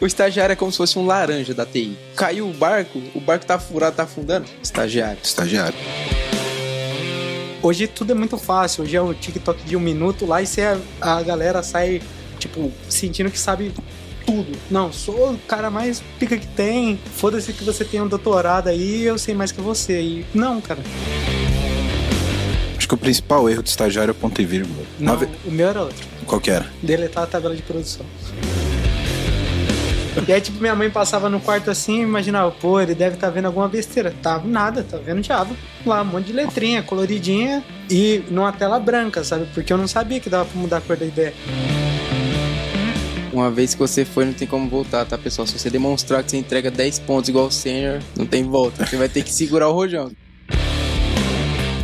O estagiário é como se fosse um laranja da TI. Caiu o barco, o barco tá furado, tá afundando. Estagiário. Estagiário. Hoje tudo é muito fácil. Hoje é o TikTok de um minuto lá e você, a galera sai, tipo, sentindo que sabe tudo. Não, sou o cara mais pica que tem. Foda-se que você tem um doutorado aí, eu sei mais que você. E não, cara. Acho que o principal erro do estagiário é o ponto e vírgula. Não, ve- o meu era outro. Qual que era? Deletar a tabela de produção. E aí, tipo, minha mãe passava no quarto assim e imaginava, pô, ele deve estar vendo alguma besteira. Tá nada, tá vendo Java. Lá, um monte de letrinha, coloridinha e numa tela branca, sabe? Porque eu não sabia que dava pra mudar a cor da ideia. Uma vez que você foi, não tem como voltar, tá, pessoal? Se você demonstrar que você entrega 10 pontos igual o senior, não tem volta. Você vai ter que segurar o rojão.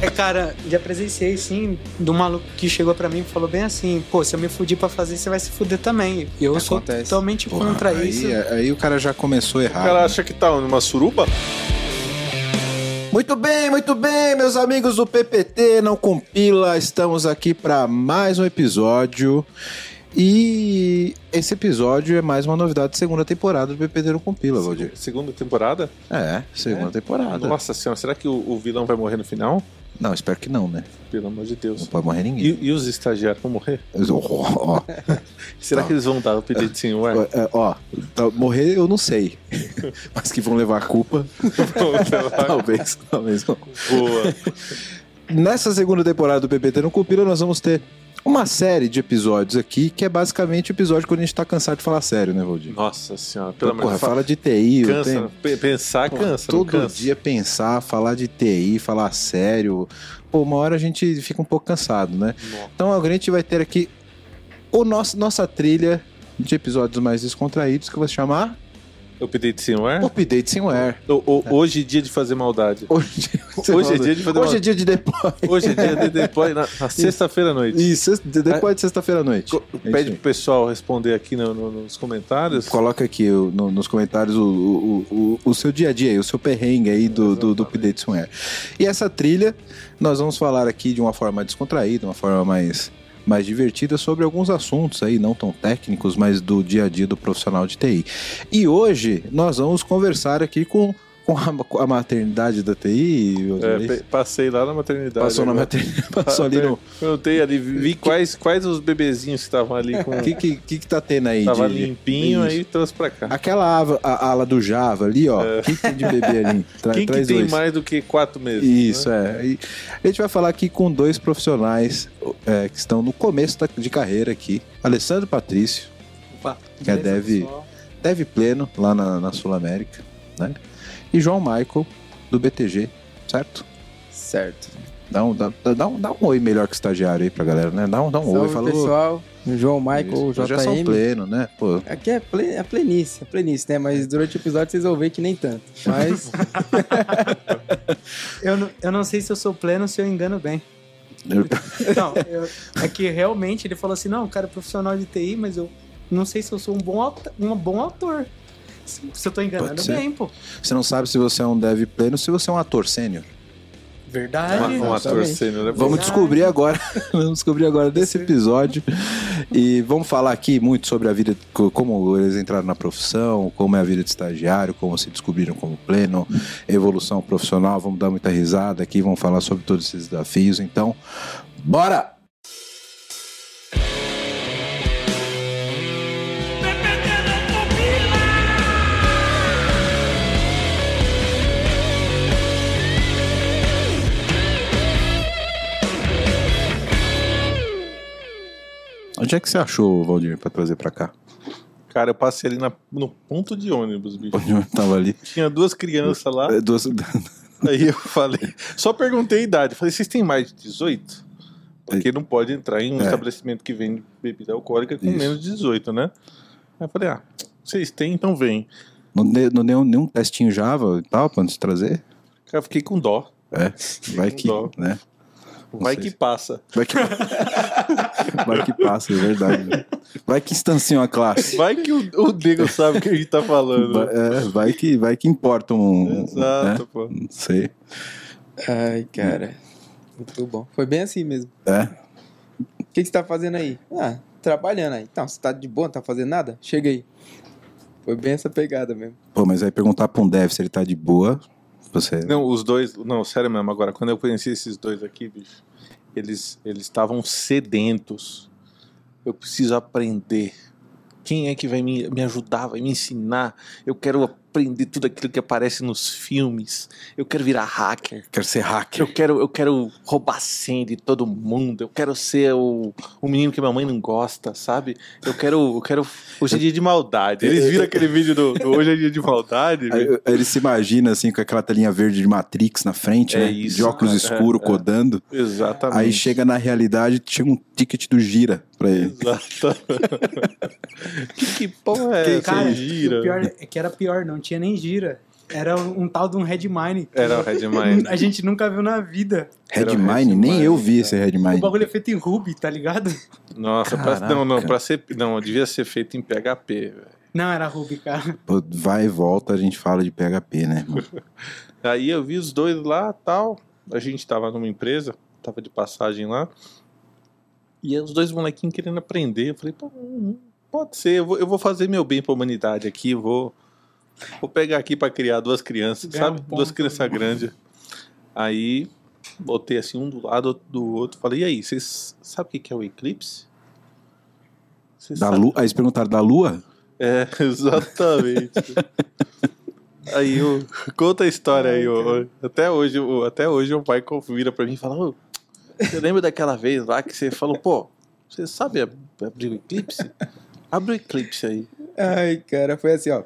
É, cara, já presenciei, sim, do maluco que chegou pra mim e falou bem assim, pô, se eu me fudir pra fazer, você vai se fuder também. E eu sou Acontece. totalmente Porra, contra aí, isso. aí o cara já começou O errado. cara acha que tá numa suruba? Muito bem, muito bem, meus amigos do PPT Não Compila, estamos aqui para mais um episódio. E esse episódio é mais uma novidade da segunda temporada do PPT Não Compila, Valdir. Segunda temporada? É, segunda É? temporada. Nossa senhora, será que o, o vilão vai morrer no final? Não, espero que não, né? Pelo amor de Não Deus. pode morrer ninguém. E, e os estagiários vão morrer? Ó, ó, Será Não. que eles vão dar o pedido de senhor? ó, é, ó, tá- morrer eu não sei. Mas que vão levar a culpa, talvez, talvez não. Boa. Nessa segunda temporada do PPT no Compila, nós vamos ter uma série de episódios aqui, que é basicamente o episódio quando a gente tá cansado de falar sério, né, Valdir? Nossa senhora, pelo amor de Deus. fala de TI, Cansa, tenho- Pe- pensar Pô, cansa, todo cansa. dia pensar, falar de TI, falar sério. Pô, uma hora a gente fica um pouco cansado, né? Nossa. Então agora a gente vai ter aqui o nosso, nossa trilha de episódios mais descontraídos que eu vou chamar De senhor? Update Simware. O- o- Hoje é dia de fazer maldade. Hoje, Hoje é dia de fazer Hoje é uma- dia de deploy. Hoje é dia de deploy na, na sexta-feira à noite. Isso, sexta- depois de sexta-feira à noite. Co- É Pede pro pessoal responder aqui no- no- nos comentários. Coloca aqui no- nos comentários o, o, o, seu dia a dia, aí, o seu perrengue aí do, do, do Update Somewhere. E essa trilha, nós vamos falar aqui de uma forma descontraída, uma forma mais, mais divertida sobre alguns assuntos aí, não tão técnicos, mas do dia a dia do profissional de TI. E hoje nós vamos conversar aqui com, com, a, com a maternidade da TI. É, pe- passei lá na maternidade. Passou na agora. maternidade, passou ali no... Perguntei ali, vi quais, quais os bebezinhos que estavam ali com. O que, que, que que tá tendo aí? Tava de- limpinho, Isso. aí trouxe pra cá. Aquela ava- a, ala do Java ali, ó. O que, que tem de bebê ali? Tra- É. Quem que traz tem dois. mais do que quatro meses? Isso, né? é. E a gente vai falar aqui com dois profissionais é, que estão no começo da- de carreira aqui. Alessandro Patrício, Opa, Que é pessoal? Dev Pleno, lá na, na Sul América, né? E João Michael, do BTG, certo? Certo. Dá um, dá, dá um, dá um oi melhor que estagiário aí pra galera, né? Dá um, dá um oi, Salve, falou. pessoal. João Michael, Isso, Já são JM. pleno, né? Pô, Aqui é, ple, é plenice, é plenice, né? Mas durante o episódio vocês vão ver que nem tanto. Mas Eu, não- eu não sei se eu sou pleno ou se eu engano bem. eu- Não, eu- é que realmente ele falou assim, não, o cara é profissional de TI, mas eu não sei se eu sou um bom, um bom autor. Se, eu tô enganando bem, pô. você não sabe se você é um dev pleno ou se você é um ator sênior. Verdade. Um, um ator sênior, né? Vamos Verdade. descobrir agora. vamos descobrir agora desse episódio. E vamos falar aqui muito sobre a vida, co- como eles entraram na profissão, como é a vida de estagiário, como se descobriram como pleno, evolução profissional. Vamos dar muita risada aqui, vamos falar sobre todos esses desafios. Então, bora! Onde é que você achou, Valdir, pra trazer pra cá? Cara, eu passei ali na- no ponto de ônibus, bicho. Onde eu tava ali? Tinha duas crianças lá. É, duas- Aí eu falei. Só perguntei a idade. Falei, vocês têm mais de 18? Porque não pode entrar em um É. estabelecimento que vende bebida alcoólica com Isso. menos de 18, né? Aí eu falei, ah, vocês têm, então vem. Não deu, não deu nenhum testinho Java e tal pra nos trazer? Cara, eu fiquei com dó. É, vai que, dó. né? Vai que passa. Vai que, vai que passa, é verdade. Vai que instanciam a classe. Vai que o, o nego sabe o que a gente tá falando. Vai, é, vai que, vai que importa um. Exato, né? pô. Não sei. Ai, cara. Muito bom. Foi bem assim mesmo. É. O que, que você tá fazendo aí? Ah, trabalhando aí. Então, você tá de boa, não tá fazendo nada? Chega aí. Foi bem essa pegada mesmo. Pô, mas aí perguntar pra um dev se ele tá de boa, você... Não, os dois. Não, sério mesmo, agora, quando eu conheci esses dois aqui, bicho, eles eles estavam sedentos. Eu preciso aprender. Quem é que vai me, me ajudar, vai me ensinar? Eu quero aprender tudo aquilo que aparece nos filmes. Eu quero virar hacker. Quero ser hacker. Eu quero, eu quero roubar senha de todo mundo. Eu quero ser o, o menino que minha mãe não gosta, sabe? Eu quero, eu quero. Hoje é dia de maldade. Eles viram aquele vídeo do, do Hoje é dia de maldade. Aí, aí ele se imagina assim com aquela telinha verde de Matrix na frente, É né? isso, de óculos cara. escuros É, é. codando. Exatamente. Aí chega na realidade, chega um ticket do Gira pra ele. Exatamente. que, que porra é Que, essa? cara, gira. o pior é que era pior, não tinha nem gira. Era um, tal de um Redmine. Era o Redmine. A gente nunca viu na vida. O Redmine? Nem Redmine, eu vi esse O Redmine. bagulho é feito em Ruby, tá ligado? Nossa, pra, não, não, pra ser. Não, devia ser feito em PHP, velho. Não, era Ruby, cara. Pô, Vai e volta, a gente fala de PHP, né? irmão? Aí eu vi os dois lá tal. A gente tava numa empresa, tava de passagem lá. E os dois molequinhos querendo aprender. Eu falei, pô, hum, pode ser, eu vou, eu vou fazer meu bem pra humanidade aqui, vou. Vou pegar aqui pra criar duas crianças, Ganhar sabe? um duas crianças grandes. Aí botei assim um do lado, do outro. Falei, e aí, vocês sabem o que é o eclipse? Da? Lua, aí eles perguntaram da Lua? É, exatamente. aí eu conta a história aí, ô, até hoje, ô, até hoje o pai vira pra mim e fala: "Ô, você lembra daquela vez lá que você falou, pô, você sabe ab- abrir o eclipse? Abre o eclipse aí. Ai, cara, foi assim, ó.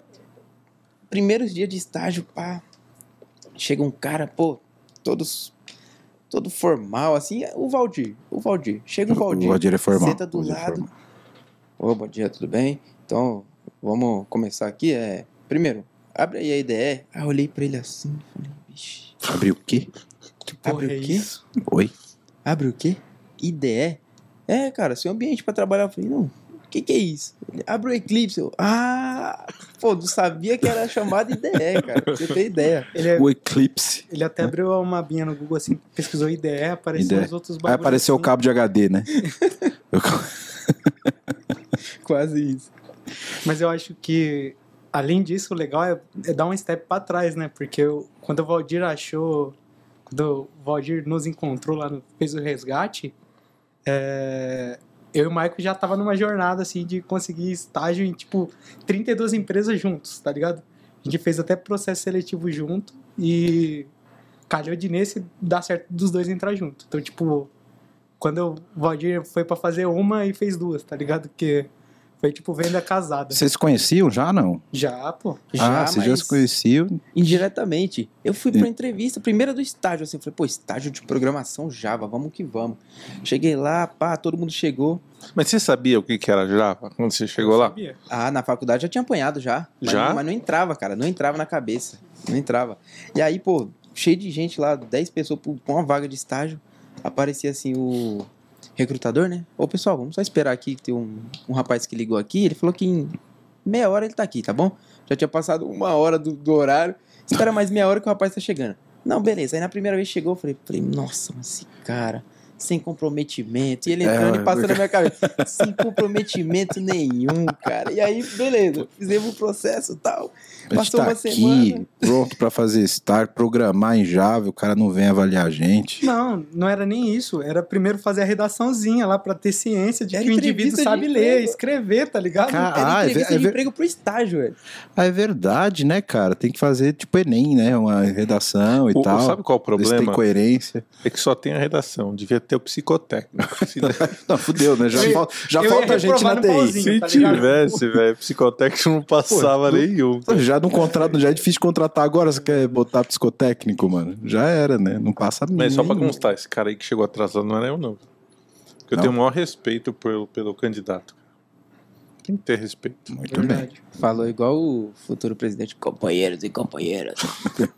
Primeiros dias de estágio, pá. Chega um cara, pô, todos. Todo formal, assim, é o Valdir. O Valdir. Chega o Valdir. O Valdir é formal. Senta do o Valdir é lado. formal. Ô, bom dia, tudo bem? Então, vamos começar aqui. É, primeiro, abre aí a IDE. Aí eu olhei pra ele assim, falei, vixe, Abriu o quê? Que porra Abre é o quê? isso? Oi? abre o quê? IDE? É, cara, seu ambiente pra trabalhar. Eu falei, não, o que que é isso? Ele, abre o Eclipse. Eu, ah, pô, não sabia que era chamado IDE, cara. Você tem ideia. Ele, é- O Eclipse. ele até abriu uma abinha no Google assim, pesquisou IDE, apareceu IDE. os outros Aí bagulhos. apareceu o assim. cabo de HD, né? Eu- Quase isso. Mas eu acho que, além disso, o legal é, é dar um step pra trás, né? Porque eu- quando o Valdir achou. Quando o Valdir nos encontrou lá, no, fez o resgate, é, eu e o Michael já tava numa jornada assim de conseguir estágio em tipo 32 empresas juntos, tá ligado? A gente fez até processo seletivo junto e calhou de nesse dar certo dos dois entrar junto. Então, tipo, quando o Valdir foi pra fazer uma e fez duas, tá ligado? Porque foi tipo venda casada. Vocês se conheciam já, não? Já, pô. ah, vocês já se conheciam. Indiretamente. Eu fui pra entrevista, primeira do estágio, assim, falei, pô, estágio de programação Java, vamos que vamos. Cheguei lá, pá, todo mundo chegou. Mas você sabia o que que era Java quando você chegou lá? Sabia? Ah, na faculdade já tinha apanhado já. Mas Já? Não, mas não entrava, cara. Não entrava na cabeça. Não entrava. E aí, pô, cheio de gente lá, 10 pessoas por- com uma vaga de estágio. Aparecia assim o recrutador, né? Ô, pessoal, vamos só esperar aqui. Tem um, um rapaz que ligou aqui. Ele falou que em meia hora ele tá aqui, tá bom? Já tinha passado uma hora do, do horário. Espera mais meia hora que o rapaz tá chegando. Não, beleza. Aí na primeira vez chegou, eu falei, falei nossa, mas esse cara sem comprometimento. E ele entrando É, e passando na minha cabeça. Sem comprometimento nenhum, cara. E aí, beleza. Fizemos o processo e tal. Passou tá uma aqui, semana. pronto pra fazer start, programar em Java, o cara não vem avaliar a gente. Não, não era nem isso. Era primeiro fazer a redaçãozinha lá pra ter ciência de Era que o indivíduo sabe emprego. ler, escrever, tá ligado? Cara, Era Ah, é entrevista ver- é de emprego pro estágio, velho. Ah, é verdade, né, cara? Tem que fazer tipo Enem, né? Uma redação e O- tal. sabe qual o se tem problema? coerência. É que só tem a redação. Devia ter o psicotécnico. Não, fudeu, né? Já, Eu ia- fal- já falta gente na TI. pauzinho. se tá tivesse, velho, psicotécnico não passava Pô, nenhum. Já não contrato, já é difícil contratar agora, você quer botar psicotécnico, mano? Já era, né? Não passa Mas só pra constar, esse cara aí que chegou atrasado não era eu, não. Porque eu Não? tenho o maior respeito pelo, pelo candidato. Tem que ter respeito. Muito bem. Verdade. Falou igual o futuro presidente. Companheiros e companheiras.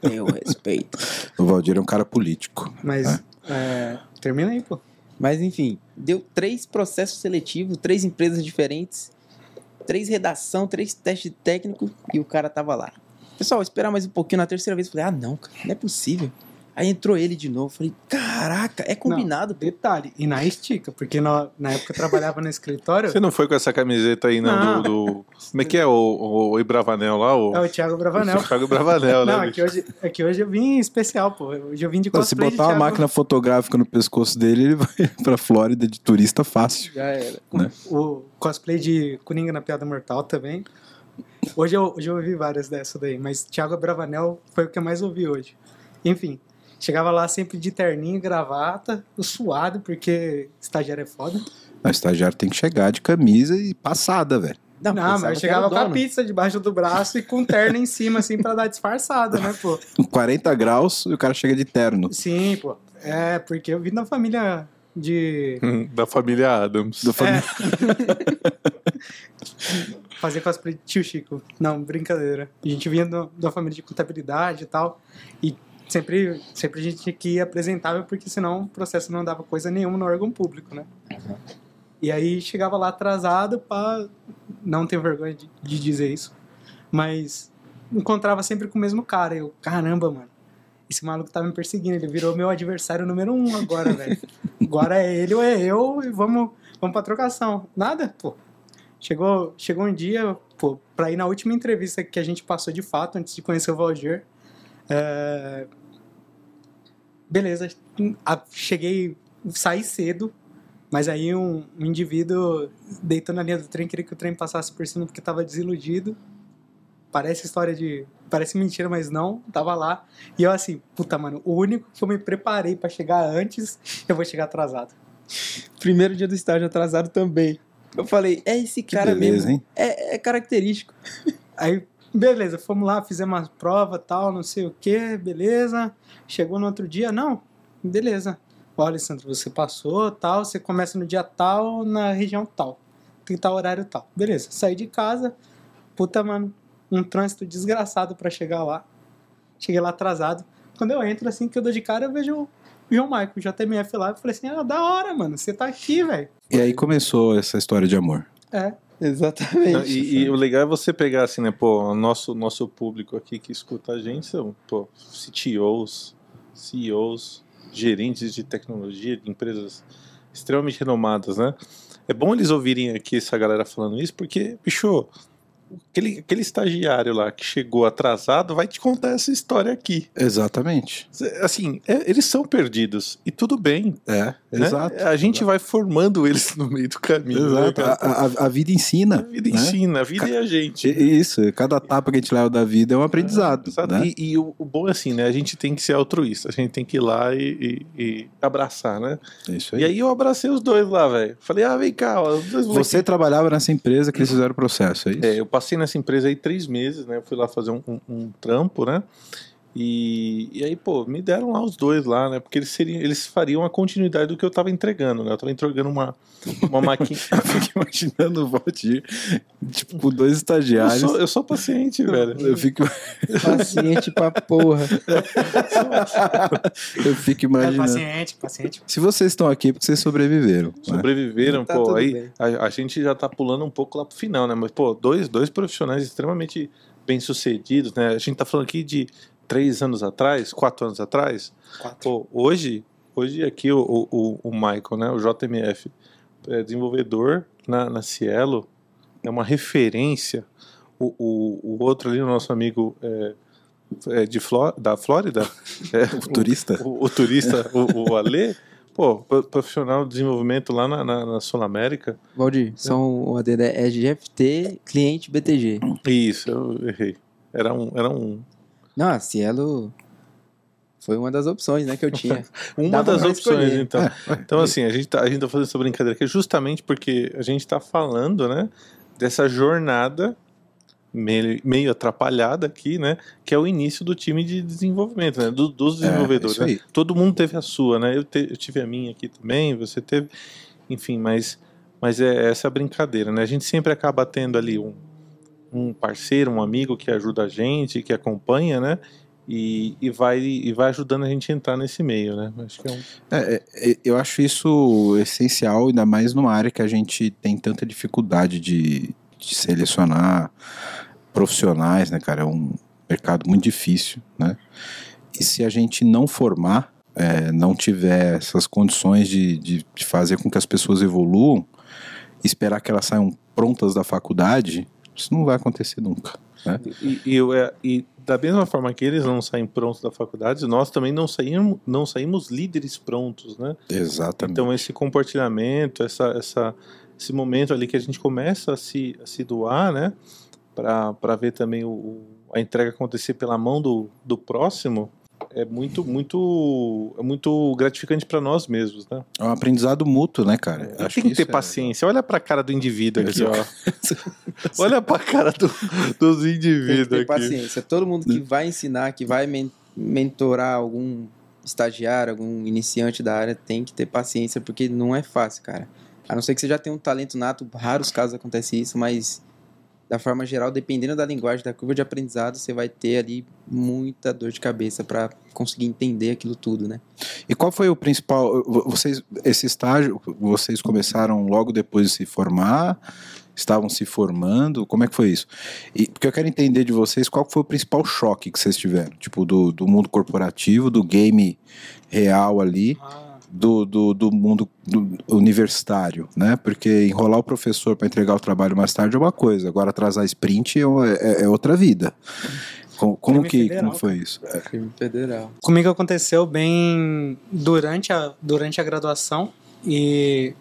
Eu respeito. O Valdir é um cara político. Mas, é, termina aí, pô. Mas enfim, deu três processos seletivos, três empresas diferentes, três redação, três testes técnicos e o cara tava lá. Pessoal, esperar mais um pouquinho. Na terceira vez falei, ah não, cara, não é possível. Aí entrou ele de novo. Falei, caraca, é combinado. pô. Detalhe, e na estica, porque na, na época eu trabalhava no escritório. Você não foi com essa camiseta aí, não, Não. do, do- Como é que é o, o, o Ibravanel lá? O, É o Thiago Bravanel. o Thiago Bravanel, né? Não, é que, hoje, é que hoje eu vim especial, pô. Hoje eu vim de Não, se cosplay de botar uma Thiago- máquina fotográfica no pescoço dele, ele vai pra Flórida de turista fácil. Já era. O cosplay de Coringa na Piada Mortal também. Hoje eu, hoje eu ouvi várias dessas daí, mas Thiago Bravanel foi o que eu mais ouvi hoje. Enfim, chegava lá sempre de terninho e gravata, suado, porque estagiário é foda. O estagiário tem que chegar de camisa e passada, velho. Não, pensava mas eu chegava com a pizza debaixo do braço e com terno em cima, assim, pra dar disfarçada, né, pô? Com 40 graus e o cara chega de terno. Sim, pô. É, porque eu vim da família de Da família Adams. Do fami- fazer cosplay de tio Chico. Não, brincadeira. A gente vinha do- da família de contabilidade e tal. E sempre, sempre a gente tinha que ir apresentável, porque senão o processo não dava coisa nenhuma no órgão público, né? E aí chegava lá atrasado pra. Não tenho vergonha de, de dizer isso. Mas encontrava sempre com o mesmo cara. Eu, caramba, mano. Esse maluco tá me perseguindo. Ele virou meu adversário número um agora, velho. Agora é ele ou é eu e vamos, vamos pra trocação. Nada, pô. Chegou, chegou um dia, pô, pra ir na última entrevista que a gente passou de fato, antes de conhecer o Valdir. é, Beleza, cheguei, saí cedo, mas aí um, um indivíduo deitou na linha do trem, queria que o trem passasse por cima porque tava desiludido. Parece história de. Parece mentira, mas não, tava lá. E eu assim, puta, mano, o único que eu me preparei pra chegar antes, eu vou chegar atrasado. Primeiro dia do estágio atrasado também. Eu falei, é esse cara beleza, mesmo. hein? É, é característico. Aí, beleza, fomos lá, fizemos uma prova, tal, não sei o que, beleza. Chegou no outro dia, não, beleza. Olha, Alessandro, você passou, tal, você começa no dia tal, na região tal. Tem tal horário tal. Beleza, saí de casa, puta, mano, um trânsito desgraçado pra chegar lá. Cheguei lá atrasado. Quando eu entro, assim, que eu dou de cara, eu vejo o João Michael, o JMF lá, eu falei assim, ah, da hora, mano, você tá aqui, velho. E aí começou essa história de amor. É, Exatamente. E, e o legal é você pegar assim, né, pô, nosso, nosso público aqui que escuta a gente são, pô, CTOs, CEOs, gerentes de tecnologia de empresas extremamente renomadas, né? É bom eles ouvirem aqui essa galera falando isso, porque, bicho, aquele, aquele estagiário lá que chegou atrasado vai te contar essa história aqui. Exatamente. Assim, é- eles são perdidos, e tudo bem, É, né? exato. A gente vai formando eles no meio do caminho. né, Exato. cara? A, a- a vida ensina. A vida né? ensina, a vida é a gente. E- Isso, cada tapa que a gente leva da vida é um aprendizado. Exato. né? E, e o, o bom é assim, né? A gente tem que ser altruísta, a gente tem que ir lá e, e- e abraçar, né? É isso aí. E aí eu abracei os dois lá, velho. Falei, ah, vem cá, ó, Você trabalhava nessa empresa que eles fizeram o processo, é isso? É, eu passei nessa empresa aí três meses, né? Eu fui lá fazer um, um- um trampo, né? E, e aí, pô, me deram lá os dois lá, né? Porque eles, seriam, eles fariam a continuidade do que eu tava entregando, né? Eu tava entregando uma, uma máquina. Eu fico imaginando o Valdir, tipo, com dois eu, estagiários. sou, eu sou paciente, velho. Eu fico, Paciente pra porra. eu fico é imaginando. paciente, paciente. Se vocês estão aqui é porque vocês sobreviveram. né? Sobreviveram, Tá pô. Aí a, a gente já tá pulando um pouco lá pro final, né? Mas, pô, dois, dois profissionais extremamente bem-sucedidos, né? A gente tá falando aqui de três anos atrás, quatro anos atrás. Quatro. Pô, hoje, hoje aqui o, o, o Michael, né? O JMF, é desenvolvedor na, na Cielo, é uma referência. O, o, o outro ali, o nosso amigo é, é de Fló- da Flórida, é, O turista? o, o turista, o, o Ale, pô, pro- profissional de desenvolvimento lá na, na, na Sul América. Valdir, são o ADD é GFT, cliente BTG. Isso, eu errei. Era um, era um, Não, a Cielo foi uma das opções, né, que eu tinha. uma Dava das opções, escolher. então. Então, assim, a gente, tá, a gente tá fazendo essa brincadeira aqui justamente porque a gente tá falando, né, dessa jornada meio, meio atrapalhada aqui, né, que é o início do time de desenvolvimento, né, do- dos É, desenvolvedores. aí. né? Todo mundo teve a sua, né, eu, te- eu tive a minha aqui também, você teve, enfim, mas, mas é essa brincadeira, né, a gente sempre acaba tendo ali um, um parceiro, um amigo que ajuda a gente, que acompanha, né, e, e, vai, e vai ajudando a gente a entrar nesse meio, né, acho é um... É, é, eu acho isso essencial, ainda mais numa área que a gente tem tanta dificuldade de, de selecionar profissionais, né, cara? É um mercado muito difícil, né? E se a gente não formar, é, não tiver essas condições de, de, de fazer com que as pessoas evoluam, esperar que elas saiam prontas da faculdade, isso não vai acontecer nunca. Né? E, e, eu, é, e da mesma forma que eles não saem prontos da faculdade, nós também não saímos, não saímos líderes prontos, né? Exatamente. Então esse compartilhamento, essa, essa, esse momento ali que a gente começa a se, a se doar, né? Para ver também o, a entrega acontecer pela mão do, do próximo, é muito, muito, é muito gratificante para nós mesmos, né? É um aprendizado mútuo, né, cara? É, tem que, que ter paciência. É... Olha para a cara do indivíduo aqui, ó. Olha para a cara do, dos indivíduos tem que ter aqui. paciência. Todo mundo que vai ensinar, que vai men mentorar algum estagiário, algum iniciante da área, tem que ter paciência, porque não é fácil, cara. A não ser que você já tenha um talento nato, raros casos acontece isso, mas da forma geral, dependendo da linguagem, da curva de aprendizado, você vai ter ali muita dor de cabeça para conseguir entender aquilo tudo, né? E qual foi o principal? Vocês, esse estágio, vocês começaram logo depois de se formar? Estavam se formando? Como é que foi isso? E, porque eu quero entender de vocês qual foi o principal choque que vocês tiveram, tipo do, do mundo corporativo, do game real ali. Ah do, do, do mundo do universitário, né? Porque enrolar o professor para entregar o trabalho mais tarde é uma coisa, agora atrasar sprint é, é, é outra vida. Como, como que federal, como foi isso? É. Crime federal. Comigo aconteceu bem durante a, durante a graduação e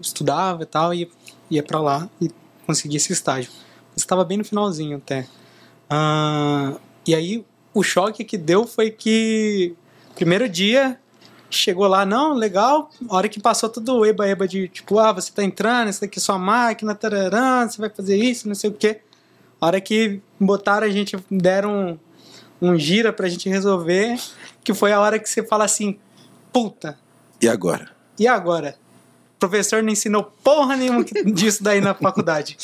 estudava e tal, e ia para lá e consegui esse estágio. Estava bem no finalzinho até. Uh, e aí o choque que deu foi que primeiro dia chegou lá, não, legal. A hora que passou tudo o eba-eba de tipo, ah, você tá entrando, essa daqui é sua máquina, tararã, você vai fazer isso, não sei o quê. A hora que botaram, a gente deram um, um gira pra gente resolver, que foi a hora que você fala assim, puta. E agora? E agora? O professor não ensinou porra nenhuma disso daí na faculdade.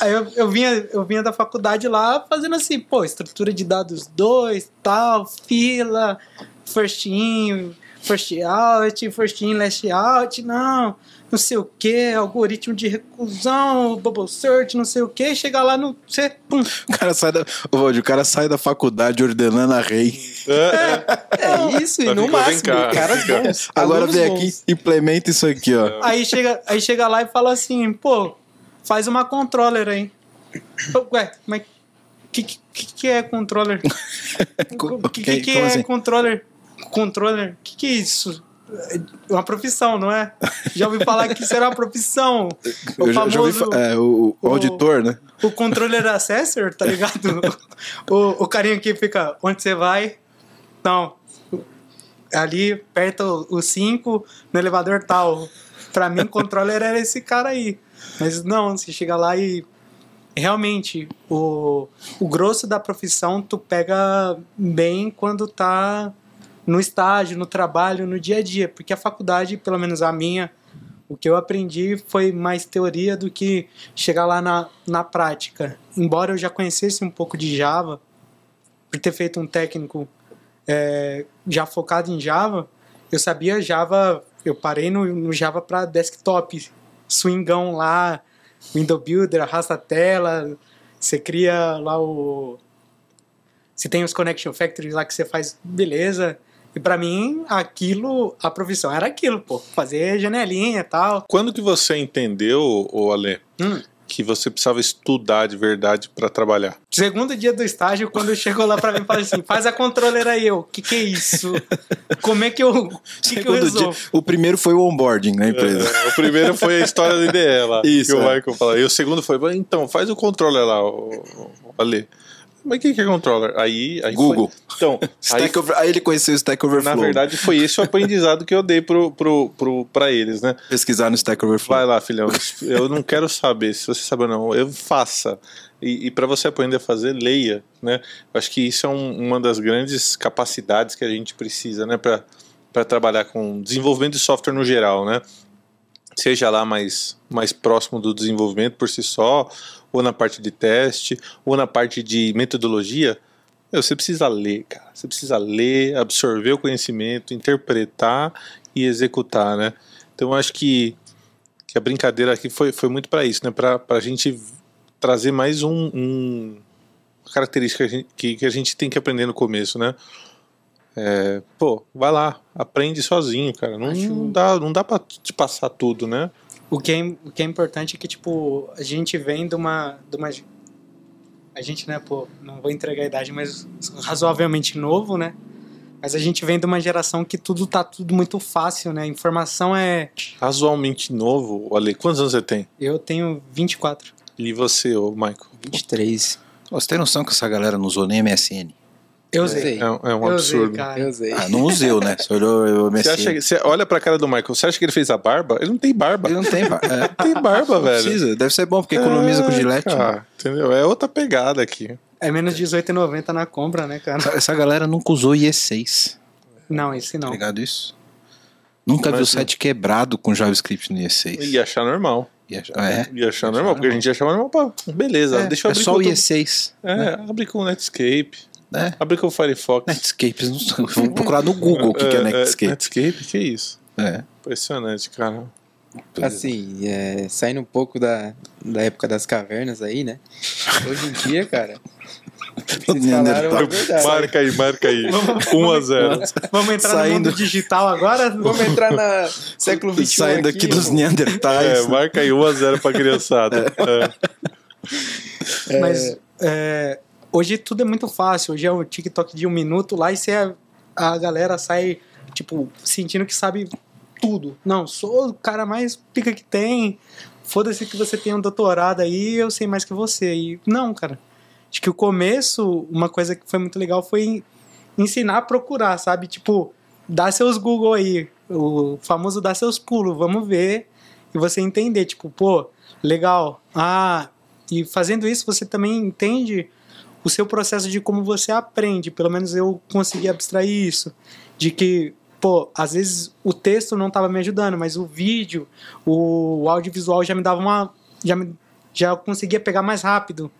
Aí eu, eu, vinha, eu vinha da faculdade lá fazendo assim, pô, estrutura de dados 2, tal, fila, first in, first out, first in, last out, não, não sei o que, algoritmo de reclusão, bubble search, não sei o que, chega lá no. Você, pum. O cara sai da. o cara sai da faculdade ordenando a rei. É, é isso, e no máximo, caras bons. Agora vem aqui, implementa isso aqui, ó. Aí chega, aí chega lá e fala assim, pô, faz uma controller aí. Ué, mas que, que, que é controller? O que, que, que é assim? controller? Controller? O que, que é isso? É uma profissão, não é? Já ouvi falar que isso era uma profissão. O Eu famoso, já é, o, o, auditor, né? O controller assessor, tá ligado? o, o carinha que fica, onde você vai? Não. Ali, perto o 5, no elevador tal. Pra mim, controller era esse cara aí. Mas não, você chega lá e realmente o, o grosso da profissão tu pega bem quando tá no estágio, no trabalho, no dia a dia, porque a faculdade, pelo menos a minha, o que eu aprendi foi mais teoria do que chegar lá na, na prática. Embora eu já conhecesse um pouco de Java, por ter feito um técnico é, já focado em Java, eu sabia Java, eu parei no, no Java para desktop, swingão lá, window builder, arrasta a tela, você cria lá o. Você tem os connection factories lá que você faz, beleza. E para mim, aquilo, a profissão era aquilo, pô. Fazer janelinha e tal. Quando que você entendeu, o Ale, hum que você precisava estudar de verdade para trabalhar? Segundo dia do estágio, quando chegou lá para mim, falou assim: faz a controller aí. Eu, o que, que é isso? Como é que eu. Que que eu dia, o primeiro foi o onboarding na empresa. É, o primeiro foi a história do IDE lá. Isso. Que o é. Michael falou. E o segundo foi: então, faz o controller lá, o, o Ale. Mas o que, é controller? Aí, aí Google. Foi... Então, aí, over... aí, ele conheceu o Stack Overflow. Na verdade, foi esse o aprendizado que eu dei pro, pro, pro, pra eles, né? Pesquisar no Stack Overflow. Vai lá, filhão. Eu não quero saber se você sabe ou não. Eu faça. E, e para você aprender a fazer, leia, né? Eu acho que isso é um, uma das grandes capacidades que a gente precisa, né? Para trabalhar com desenvolvimento de software no geral, né? Seja lá mais, mais próximo do desenvolvimento por si só, ou na parte de teste, ou na parte de metodologia, você precisa ler, cara. Você precisa ler, absorver o conhecimento, interpretar e executar, né? Então eu acho que, que a brincadeira aqui foi, foi muito para isso, né? Para a gente trazer mais um, um característica que a, gente, que, a gente tem que aprender no começo, né? É, pô, vai lá, aprende sozinho, cara. Não, Acho- não dá, não dá pra te passar tudo, né? O que, é, o que é importante é que, tipo, a gente vem de uma, de uma. A gente, né, pô, não vou entregar a idade, mas razoavelmente novo, né? Mas a gente vem de uma geração que tudo tá tudo muito fácil, né? Informação é. Razoavelmente novo, Ale, quantos anos você tem? Eu tenho 24. E você, ô Michael? 23. Você tem noção que essa galera não usou nem MSN? Eu Usei. É, é um Eu usei, absurdo. cara. Eu usei. Ah, não usei, né? Você olhou o MSN. Você, acha, que- você olha pra cara do Michael, você acha que ele fez a barba? Ele não tem barba. Ele não tem, bar- é, Não tem barba, não velho. precisa. Deve ser bom, porque economiza com É, gilete. né? cara, entendeu? É outra pegada aqui. É menos 18,90 na compra, né, cara? Essa, essa galera nunca usou IE6. Não, esse Tá não. ligado isso? Nunca Mas vi o site quebrado com JavaScript no IE6. Ia achar normal. Ia- É, Ia achar normal, porque a gente achava normal. Pá, beleza, é, deixa eu é abrir só com o outro- IE6. É, abre com o Netscape. Né? Abre com o Firefox. Netscape, não sei, vamos procurar no Google o que, que é Netscape. Netscape, que isso? É. Impressionante, cara. Assim, é, saindo um pouco da, da época das cavernas aí, né? Hoje em dia, cara. Marca aí, marca aí. 1 a 0 Vamos entrar Saindo- no mundo digital agora? Vamos entrar na século XXI. Saindo aqui dos pô. Neandertais. É, marca aí 1 a 0 pra criançada. É. Mas é, hoje tudo é muito fácil. Hoje é o TikTok de um minuto lá e você, a galera sai, tipo, sentindo que sabe tudo. Não, sou o cara mais pica que tem. Foda-se que você tem um doutorado aí, eu sei mais que você. E não, cara. Acho que o começo, uma coisa que foi muito legal foi ensinar a procurar, sabe? Tipo, dá seus Google aí. O famoso dá seus pulos, vamos ver. E você entender, tipo, pô, legal. Ah, e fazendo isso você também entende o seu processo de como você aprende. Pelo menos eu consegui abstrair isso. De que, pô, às vezes o texto não estava me ajudando, mas o vídeo, o audiovisual já me dava uma. Já, me, já conseguia pegar mais rápido.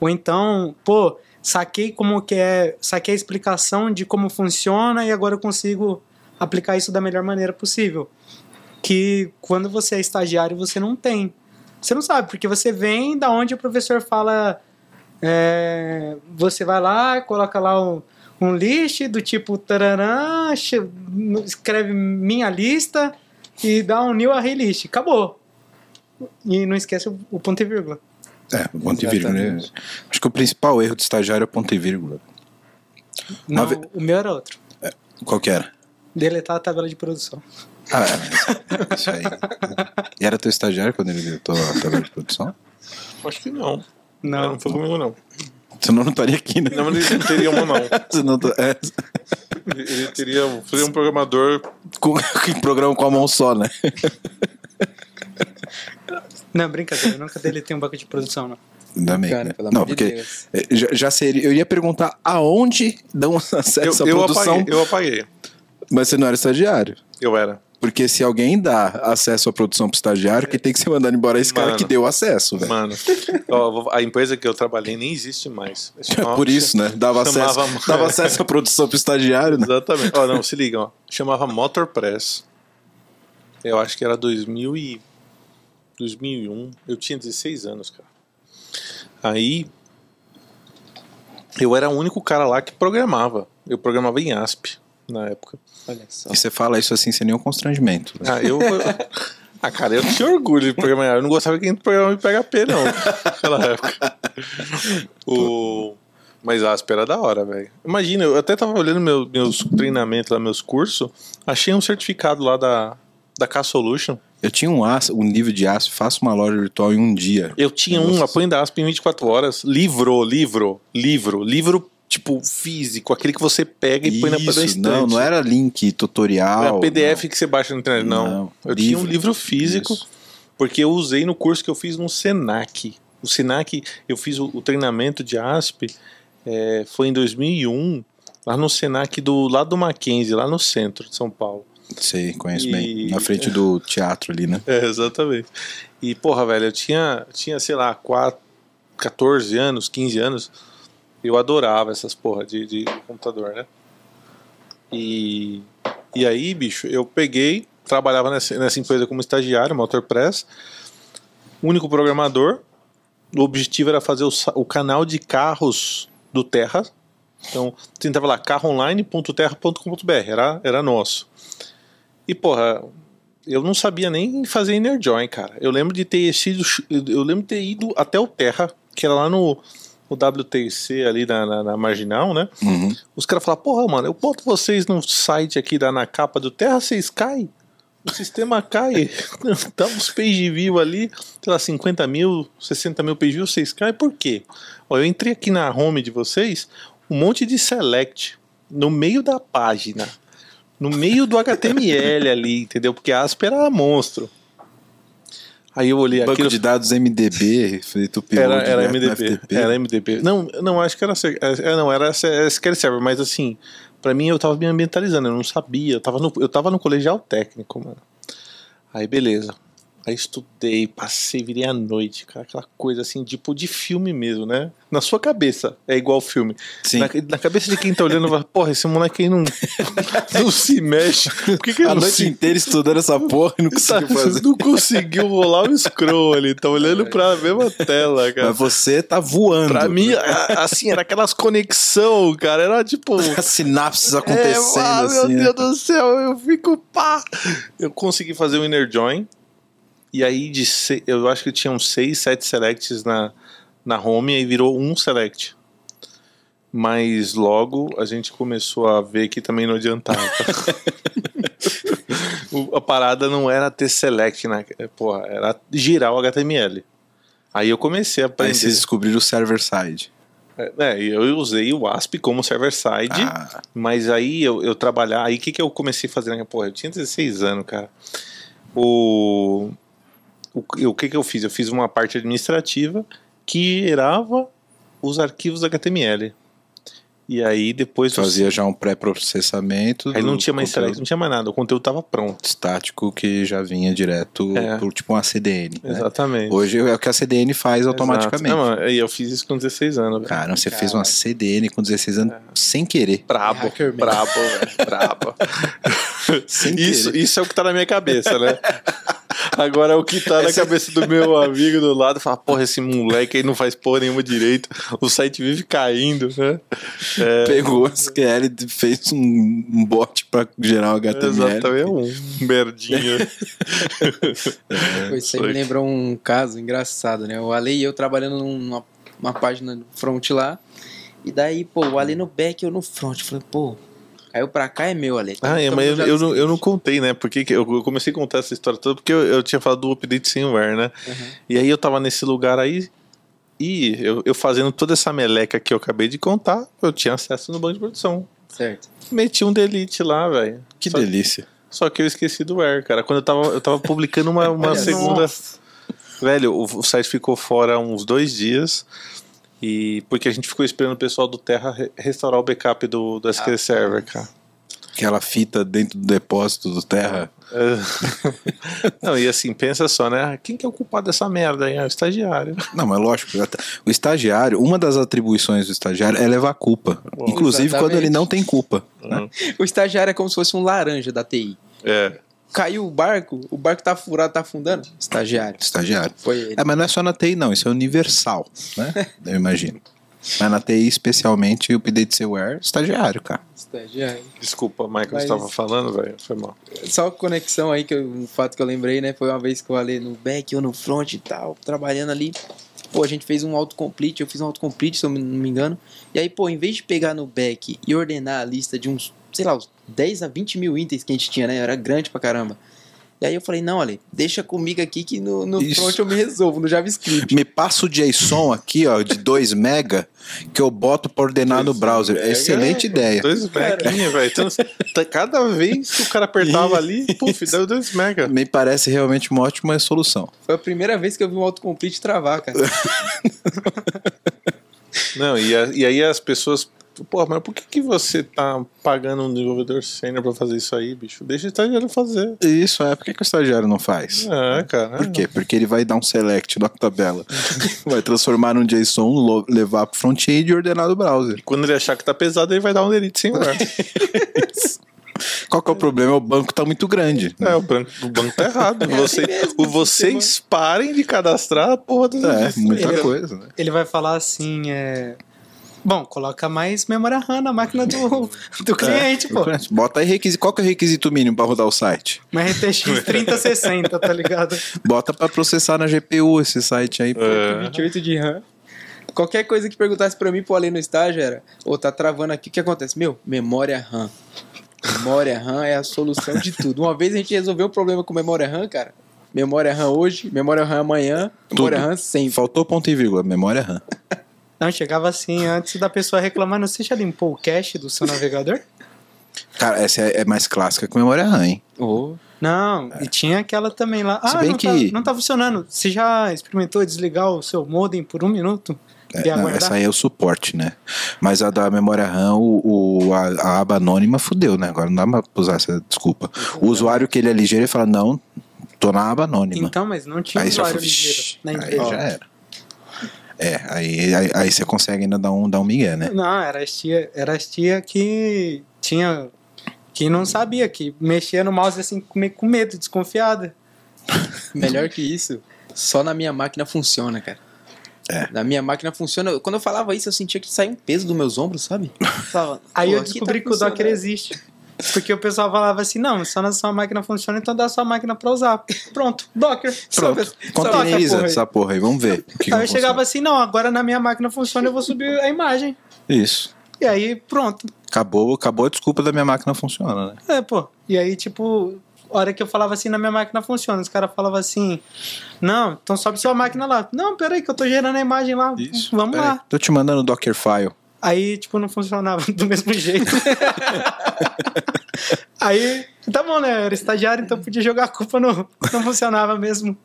Ou então, pô, saquei como que é. Saquei a explicação de como funciona e agora eu consigo aplicar isso da melhor maneira possível. Que quando você é estagiário você não tem. Você não sabe, porque você vem da onde o professor fala. É, você vai lá, coloca lá um, um list do tipo tararã, che- escreve minha lista e dá um new array list. Acabou. E não esquece o, o ponto e vírgula. É, ponto e vírgula. né? Exatamente. Acho que o principal erro do estagiário é ponto e vírgula. Não, o meu era outro. Qual que era? Deletar a tabela de produção. Ah, é, mas isso aí. E era teu estagiário quando ele deletou a tabela de produção? Acho que não. Não, Não, não foi comigo, não. Senão não estaria aqui, né? Não, mas ele não teria uma, não. Senão é, Ele teria. Seria um programador. com, com programa com a mão só, né? não, brincadeira. Eu nunca deletei um banco de produção, não. Ainda bem. Cara, né? pelo Não, amor de porque Deus. é, já, já seria. Eu ia perguntar aonde dão acesso Eu, à eu produção, apaguei, eu apaguei. mas você não era estagiário. Eu era. Porque se alguém dá acesso à produção pro estagiário, quem tem que ser mandado embora é esse cara Mano. que deu acesso, velho. Mano, ó, a empresa que eu trabalhei nem existe mais. Chamava- Por isso, né? Dava acesso, Chamava- dava acesso à produção pro estagiário, né? Exatamente. Ó, não, se liga, ó. Chamava Motor Press. Eu acho que era 2000 e 2001. Eu tinha 16 anos, cara. Aí eu era o único cara lá que programava. Eu programava em ASP na época. Olha só. E você fala isso assim sem nenhum constrangimento. né? Ah, eu. Ah, cara, eu tinha orgulho de programar. Eu não gostava que a gente programava em PHP, não. Naquela época. O... Mas ASP era da hora, velho. Imagina, eu até tava olhando meu- meus treinamentos lá, meus cursos. Achei um certificado lá da, da K-Solution. Eu tinha um, AS, um nível de ASP, faço uma loja virtual em um dia. Eu tinha um Nossa. apoio da ASP em 24 horas. Livro, livro, livro. Livro, tipo, físico. Aquele que você pega e põe na Isso, estante. não, não era link tutorial. Não é PDF que você baixa na internet, não. Não, eu tinha um livro. livro físico, Isso. porque eu usei no curso que eu fiz no Senac. O Senac, eu fiz o, o treinamento de ASP, é, foi em 2001, lá no Senac do lado do Mackenzie, lá no centro de São Paulo. Sei, conheço E- bem. Na frente do teatro ali, né? É, exatamente. E, porra, velho, eu tinha, tinha sei lá, 4, 14 anos, 15 anos. Eu adorava essas porra de, de computador, né? E, e aí, bicho, eu peguei, trabalhava nessa, nessa empresa como estagiário, Motorpress, único programador. O objetivo era fazer o, o canal de carros do Terra, Então, você entrava lá, carroonline.terra.com.br, era, era nosso. E, porra, eu não sabia nem fazer inner join, cara. Eu lembro de ter sido, eu lembro de ter ido até o Terra, que era lá no, no WTC ali na, na, na Marginal, né? Uhum. Os caras falaram, porra, mano, eu boto vocês no site aqui da, na capa do Terra, vocês caem. O sistema cai. Dá uns page view ali, sei lá, 50 mil, 60 mil page views, vocês caem. Por quê? Ó, eu entrei aqui na home de vocês, um monte de select no meio da página. No meio do HTML ali, entendeu? Porque a ASP era monstro. Aí eu olhei Banco aquilo. de dados MDB, feito pelo Era, era no MDB. Era MDB. Não, não, acho que era. se- é, não, era é, SQL Server, mas assim, pra mim eu tava me ambientalizando, eu não sabia. Eu tava no, eu tava no colegial técnico, mano. Aí beleza. Aí estudei, passei, virei à noite, cara. Aquela coisa assim, tipo de filme mesmo, né? Na sua cabeça é igual filme. Sim. Na, na cabeça de quem tá olhando, vai, porra, esse moleque aí não, não se mexe. Por que, que A não noite se inteira estudando essa porra e não Tá, conseguiu fazer. não conseguiu rolar o scroll ali, tá olhando pra mesma tela, cara. Mas você tá voando. Pra mim, a- assim, era aquelas conexão, cara. Era tipo. As sinapses acontecendo é, ah, assim. Meu né? Deus do céu, eu fico pá. Eu consegui fazer o inner join. E aí, de se- eu acho que tinham seis, sete selects na, na home, e aí virou um select. Mas logo a gente começou a ver que também não adiantava. A parada não era ter select, na, porra, era girar o HTML. Aí eu comecei a Aí aprender. vocês descobriram o server side. É, eu usei o ASP como server-side, Ah, mas aí eu, eu trabalhar, aí o que, que eu comecei a fazer na porra? Eu tinha 16 anos, cara. O, o, o que, que eu fiz? Eu fiz uma parte administrativa que gerava os arquivos HTML. E aí depois eu- fazia já um pré-processamento. aí não tinha mais conteúdo não tinha mais nada, o conteúdo tava pronto. estático que já vinha direto É. por tipo uma CDN. né? Exatamente. Hoje é o que a CDN faz automaticamente. Exato. Não, mano, e eu fiz isso com 16 anos, velho. Cara, você fez Caralho. uma CDN com 16 anos sem querer. Brabo, brabo, velho, brabo. Isso, isso é o que tá na minha cabeça, né? Agora o que tá na cabeça do meu amigo do lado fala, porra, esse moleque aí não faz porra nenhuma direito, o site vive caindo, né? É, Pegou o SQL e fez um, bot pra gerar o HTML. exatamente, é um merdinha. Pô, Isso aí me lembrou um caso engraçado, né? O Ale e eu trabalhando numa uma página front lá. E daí, pô, o Ale no back e eu no front. Falei, pô, caiu pra cá é meu, Ale. Ah, é, Tamo mas eu, eu, não, eu não contei, né? Porque que- eu comecei a contar essa história toda porque eu, eu tinha falado do update firmware, né? Uhum. E aí eu tava nesse lugar aí e eu, eu fazendo toda essa meleca que eu acabei de contar, eu tinha acesso no banco de produção. Certo. Meti um delete lá, velho. Que Só- delícia. Só que eu esqueci do Air, cara. Quando eu tava, eu tava publicando uma, uma segunda. nossa. Velho, o, o site ficou fora uns dois dias. E porque a gente ficou esperando o pessoal do Terra re- restaurar o backup do, do SQL Ah, Server, cara. Aquela fita dentro do depósito do Terra. É. Não, e assim, pensa só, né? Quem que é o culpado dessa merda aí? É o estagiário. Não, mas lógico, o estagiário, uma das atribuições do estagiário é levar culpa. Inclusive quando ele Exatamente. não tem culpa. né? O estagiário é como se fosse um laranja da TI. É. Caiu o barco, o barco tá furado, tá afundando. Estagiário. Estagiário. Foi ele. É, mas não é só na TI, não. Isso é universal, né? Eu imagino. Mas na TI, especialmente, o update seware, estagiário, cara. Estagiário. Desculpa, Michael, Mas- você tava falando, velho. Foi mal. Só conexão aí, que eu- um fato que eu lembrei, né? Foi uma vez que eu ali no back ou no front e tal, trabalhando ali. Pô, a gente fez um autocomplete, eu fiz um autocomplete, se eu não me engano. E aí, pô, em vez de pegar no back e ordenar a lista de uns, sei lá, uns 10 a 20 mil itens que a gente tinha, né? Era grande pra caramba. E aí eu falei, não, Ale, deixa comigo aqui que no, no Isso. front eu me resolvo, no JavaScript. Me passa o JSON aqui, ó, de 2 mega, que eu boto pra ordenar no browser. mega, Excelente ideia. Dois meguinha, velho. Então, tá- cada vez que o cara apertava ali, puf, deu dois mega. Me parece realmente uma ótima solução. Foi a primeira vez que eu vi um autocomplete travar, cara. Não, e, a- e aí as pessoas. Pô, mas por que, que você tá pagando um desenvolvedor sênior pra fazer isso aí, bicho? Deixa o estagiário fazer. Isso é, por que, que o estagiário não faz? É, cara. Por quê? Porque ele vai dar um select na tabela. vai transformar num JSON, levar pro front-end e ordenar no browser. Quando ele achar que tá pesado, ele vai dar um delete sem ar. Qual que é o problema? O banco tá muito grande. é, o banco, o banco tá errado. Você, mesmo, o, vocês parem de cadastrar a porra dos É, muita Ele- coisa, né? Ele vai falar assim, é... Bom, coloca mais memória RAM na máquina do, do cliente, pô. Bota aí requisito. Qual que é o requisito mínimo pra rodar o site? Uma RTX 3060, tá ligado? Bota pra processar na GPU esse site aí. pô. É. 28 de RAM. Qualquer coisa que perguntasse pra mim, pô, ali no estágio era, ô, tá travando aqui, o que acontece? Meu, memória RAM. Memória RAM é a solução de tudo. Uma vez a gente resolveu um problema com memória RAM, cara. Memória RAM hoje, memória RAM amanhã, memória Tudo. RAM sempre. Faltou ponto e vírgula, memória RAM. Não, chegava assim, antes da pessoa reclamando, você já limpou o cache do seu navegador? Cara, essa é, é mais clássica que memória RAM, hein? Ô, Não, e tinha aquela também lá. Se Ah, não, que- tá, não tá funcionando. Você já experimentou desligar o seu modem por um minuto? É, não, essa aí é o suporte, né? Mas a da memória RAM, o, o- a, a aba anônima fudeu, né? Agora não dá pra usar essa desculpa. O usuário que ele é ligeiro, ele fala, não, tô na aba anônima. Então, mas não tinha aí usuário foi, ligeiro na aí empresa. já era. É, aí, aí, aí você consegue ainda dar um, dar um migué, né? Não, era as tia, era as tia que tinha que não sabia que mexia no mouse assim com me- com medo, desconfiada. melhor que isso, só na minha máquina funciona, cara. É. Na minha máquina funciona. Quando eu falava isso, eu sentia que saía um peso dos meus ombros, sabe? Falava, Aí "Pô, eu descobri tá que o Docker funcionando." existe. Porque o pessoal falava assim, não, só na sua máquina funciona, então dá sua máquina pra usar. Pronto, Docker. Pronto, containeriza essa porra aí. essa porra aí, vamos ver. que Aí eu chegava assim, não, agora na minha máquina funciona, eu vou subir a imagem. Isso. E aí, pronto. Acabou, acabou a desculpa da minha máquina funciona, né? É, pô. E aí, tipo, hora que eu falava assim, na minha máquina funciona, os caras falavam assim, não, então sobe sua máquina lá. Não, peraí, que eu tô gerando a imagem lá. Vamos Pera aí, lá. Tô te mandando o Dockerfile. Aí, tipo, não funcionava do mesmo jeito. aí, tá bom, né? Eu era estagiário, então podia jogar a culpa no. Não funcionava mesmo.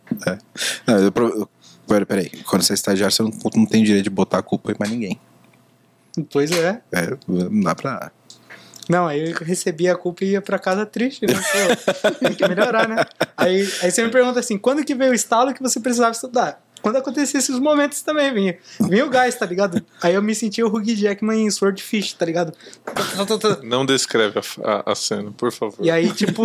Não, eu, eu, pera, peraí. Quando você é estagiário, você não, não tem direito de botar a culpa em mais ninguém. Pois é. É, não dá pra. Não, aí eu recebia a culpa e ia pra casa triste, né? Pô, tem que melhorar, né? Aí, aí você me pergunta assim, quando que veio o estalo que você precisava estudar? Quando acontecia esses momentos também vinha. Vinha o gás, tá ligado? Aí eu me sentia o Hugh Jackman em Swordfish, tá ligado? Não descreve a, a- a cena, por favor. E aí, tipo.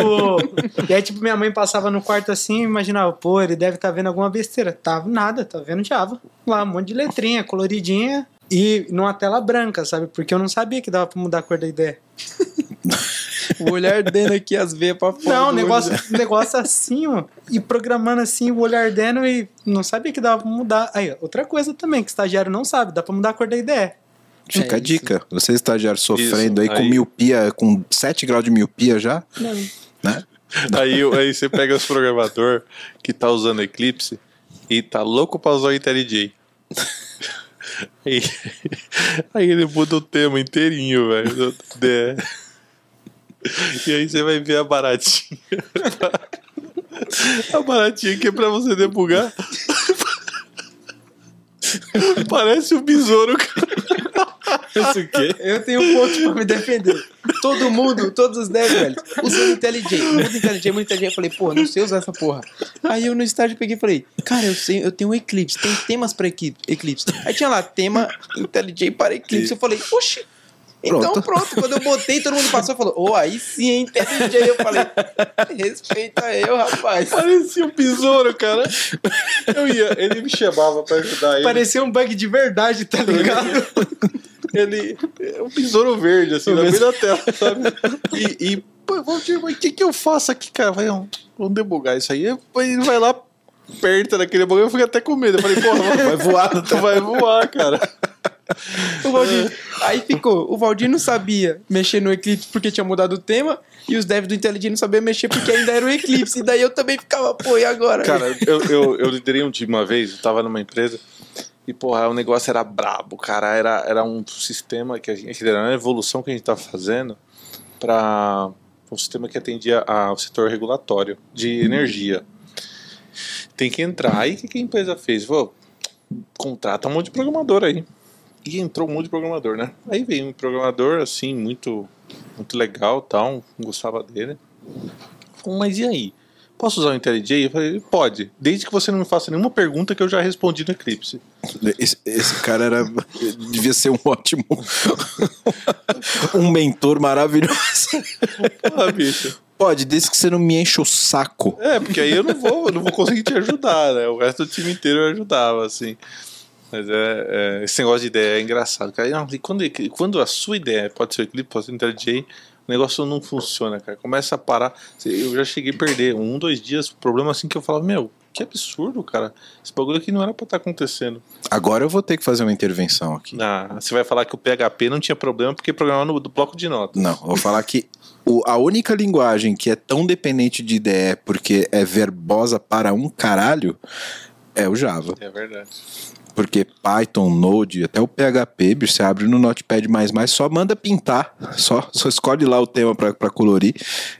e aí, tipo, minha mãe passava no quarto assim e imaginava, pô, ele deve estar vendo alguma besteira. Tava nada, tá vendo Java. Lá, um monte de letrinha, coloridinha. E numa tela branca, sabe? Porque eu não sabia que dava pra mudar a cor da ideia. O olhar ardendo aqui, as veias pra fora. Não, negócio, negócio assim, ó. E programando assim, o olhar ardendo e não sabia que dava pra mudar. Aí, ó, outra coisa também, que estagiário não sabe, dá pra mudar a cor da ideia. Fica a isso. dica. Você estagiário sofrendo aí, Isso, com aí. miopia, com 7 graus de miopia já, né? Aí, aí você pega os programador que tá usando Eclipse e tá louco pra usar o IntelliJ. Aí, aí ele muda o tema inteirinho, velho. DE. E aí você vai ver a baratinha. A baratinha que é pra você debugar. Parece um besouro, cara. Isso o quê? Eu tenho um ponto pra me defender. Todo mundo, todos os 10, velho, usando IntelliJ. Muito IntelliJ, muito IntelliJ. Eu falei, pô, não sei usar essa porra. Aí eu no estágio peguei e falei, cara, eu sei, eu tenho um Eclipse, tem temas pra Eclipse. Aí tinha lá, tema IntelliJ para Eclipse. Eu falei, oxi. Então Pronto. pronto, quando eu botei, todo mundo passou e falou, ô, aí sim, hein, IntelliJ. Eu falei, respeita eu, rapaz. Parecia um besouro, cara. Eu ia, ele me chamava pra ajudar ele. Parecia um bug de verdade, tá ligado? Ele. É um besouro verde, assim, no meio da tela, sabe? E, e pô, Valdir, mas o que, que eu faço aqui, cara? Vai, vamos, vamos debugar isso aí. Ele vai lá, perto daquele bagulho, eu fiquei até com medo. Eu falei, porra, vai, vai voar, tu vai voar, cara. O Valdir, aí ficou, o Valdir não sabia mexer no Eclipse porque tinha mudado o tema, e os devs do IntelliJ não sabiam mexer porque ainda era o Eclipse. E daí eu também ficava, pô, e agora? Cara, eu, eu, eu liderei um time uma vez, eu tava numa empresa, e, porra, o negócio era brabo, cara. Era, era um sistema que a gente. Era uma evolução que a gente tava fazendo para um sistema que atendia ao setor regulatório de energia. Tem que entrar. Aí o que, que a empresa fez? Pô, contrata um monte de programador aí. E entrou um monte de programador, né? Aí veio um programador, assim, muito, muito legal tal, gostava dele. Mas e aí? Posso usar o IntelliJ? Eu falei, pode, desde que você não me faça nenhuma pergunta que eu já respondi no Eclipse. Esse, esse cara era. devia ser um ótimo. um mentor maravilhoso. Porra, bicho. Pode, desde que você não me enche o saco. É, porque aí eu não vou, eu não vou conseguir te ajudar, né? O resto do time inteiro eu ajudava, assim. Mas é, é, esse negócio de ideia é engraçado, cara. E quando, quando a sua ideia pode ser o clipe, pode ser o IntelliJ, o negócio não funciona, cara. Começa a parar. Eu já cheguei a perder um, dois dias, problema assim que eu falava, meu, que absurdo, cara. Esse bagulho aqui não era pra estar acontecendo. Agora eu vou ter que fazer uma intervenção aqui. Ah, você vai falar que o PHP não tinha problema porque programava no do bloco de notas. Não, vou falar que o- a única linguagem que é tão dependente de IDE porque é verbosa para um caralho é o Java. É verdade. Porque Python, Node, até o PHP, bicho, você abre no Notepad++, só manda pintar, só, só escolhe lá o tema pra, pra colorir,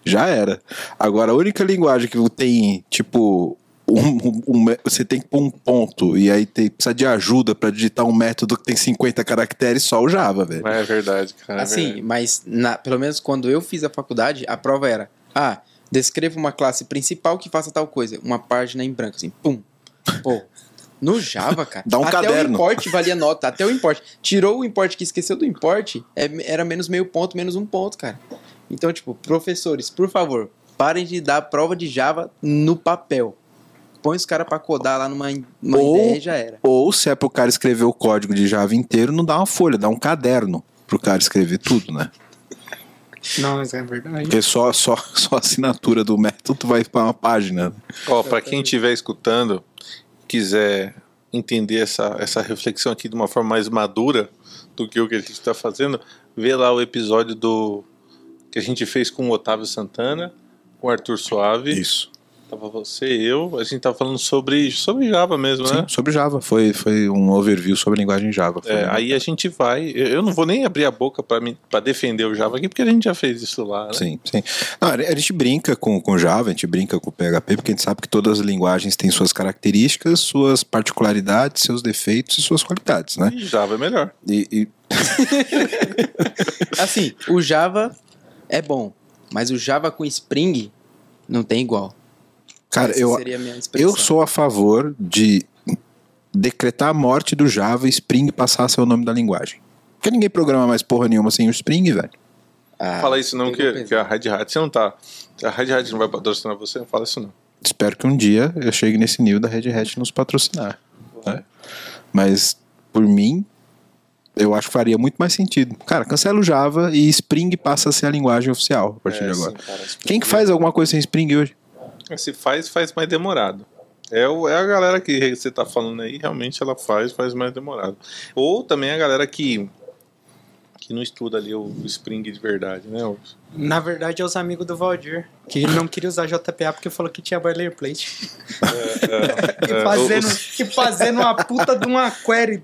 já era. Agora, a única linguagem que tem, tipo, um, um- um você tem que pôr um ponto e aí tem, precisa de ajuda pra digitar um método que tem 50 caracteres, só o Java, velho. É verdade, cara. é Assim, verdade. mas na- pelo menos quando eu fiz a faculdade, a prova era: ah, descreva uma classe principal que faça tal coisa. Uma página em branco, assim, pum. Pô. No Java, cara. Dá um até caderno. o import valia nota, até o import. Tirou o import que esqueceu do import, é- era menos meio ponto, menos um ponto, cara. Então, tipo, professores, por favor, parem de dar prova de Java no papel. Põe os caras pra codar lá numa, numa Ou- ideia e já era. Ou se é pro cara escrever o código de Java inteiro, não dá uma folha, dá um caderno pro cara escrever tudo, né? Não, mas é verdade. Porque só, só, só a assinatura do método vai para uma página. Ó, pra quem estiver escutando, quiser entender essa, essa reflexão aqui de uma forma mais madura do que o que a gente está fazendo, vê lá o episódio do que a gente fez com o Otávio Santana, com o Arthur Suave. Isso. Tava você e eu, a gente tava falando sobre, sobre Java mesmo, Sim, né? sobre Java. Foi, foi um overview sobre a linguagem Java. Foi É, legal. aí a gente vai. Eu não vou nem abrir a boca pra defender o Java aqui, porque a gente já fez isso lá. Né? Sim, sim. Não, a gente brinca com, com Java, a gente brinca com PHP, porque a gente sabe que todas as linguagens têm suas características, suas particularidades, seus defeitos e suas qualidades, né? E Java é melhor. E, e- Assim, o Java é bom, mas o Java com Spring não tem igual. Cara, Essa eu, seria a minha expressão. eu sou a favor de decretar a morte do Java e Spring passar a ser o nome da linguagem. Porque ninguém programa mais porra nenhuma sem o Spring, velho. Ah, fala isso não, que, que a Red Hat, você não tá. A Red Hat não vai patrocinar você, não fala isso não. Espero que um dia eu chegue nesse nível da Red Hat nos patrocinar. né? Mas, por mim, eu acho que faria muito mais sentido. Cara, cancela o Java e Spring passa a ser a linguagem oficial a partir É, de agora. sim, cara, Spring- Quem que faz alguma coisa sem Spring hoje? Se faz, faz mais demorado. É, o, é a galera que você tá falando aí, realmente ela faz, faz mais demorado. Ou também a galera que, que não estuda ali o Spring de verdade, né? Na verdade, é os amigos do Valdir, que não queria usar JPA porque falou que tinha boilerplate. É, E é, fazendo, os- e fazendo uma puta de uma query,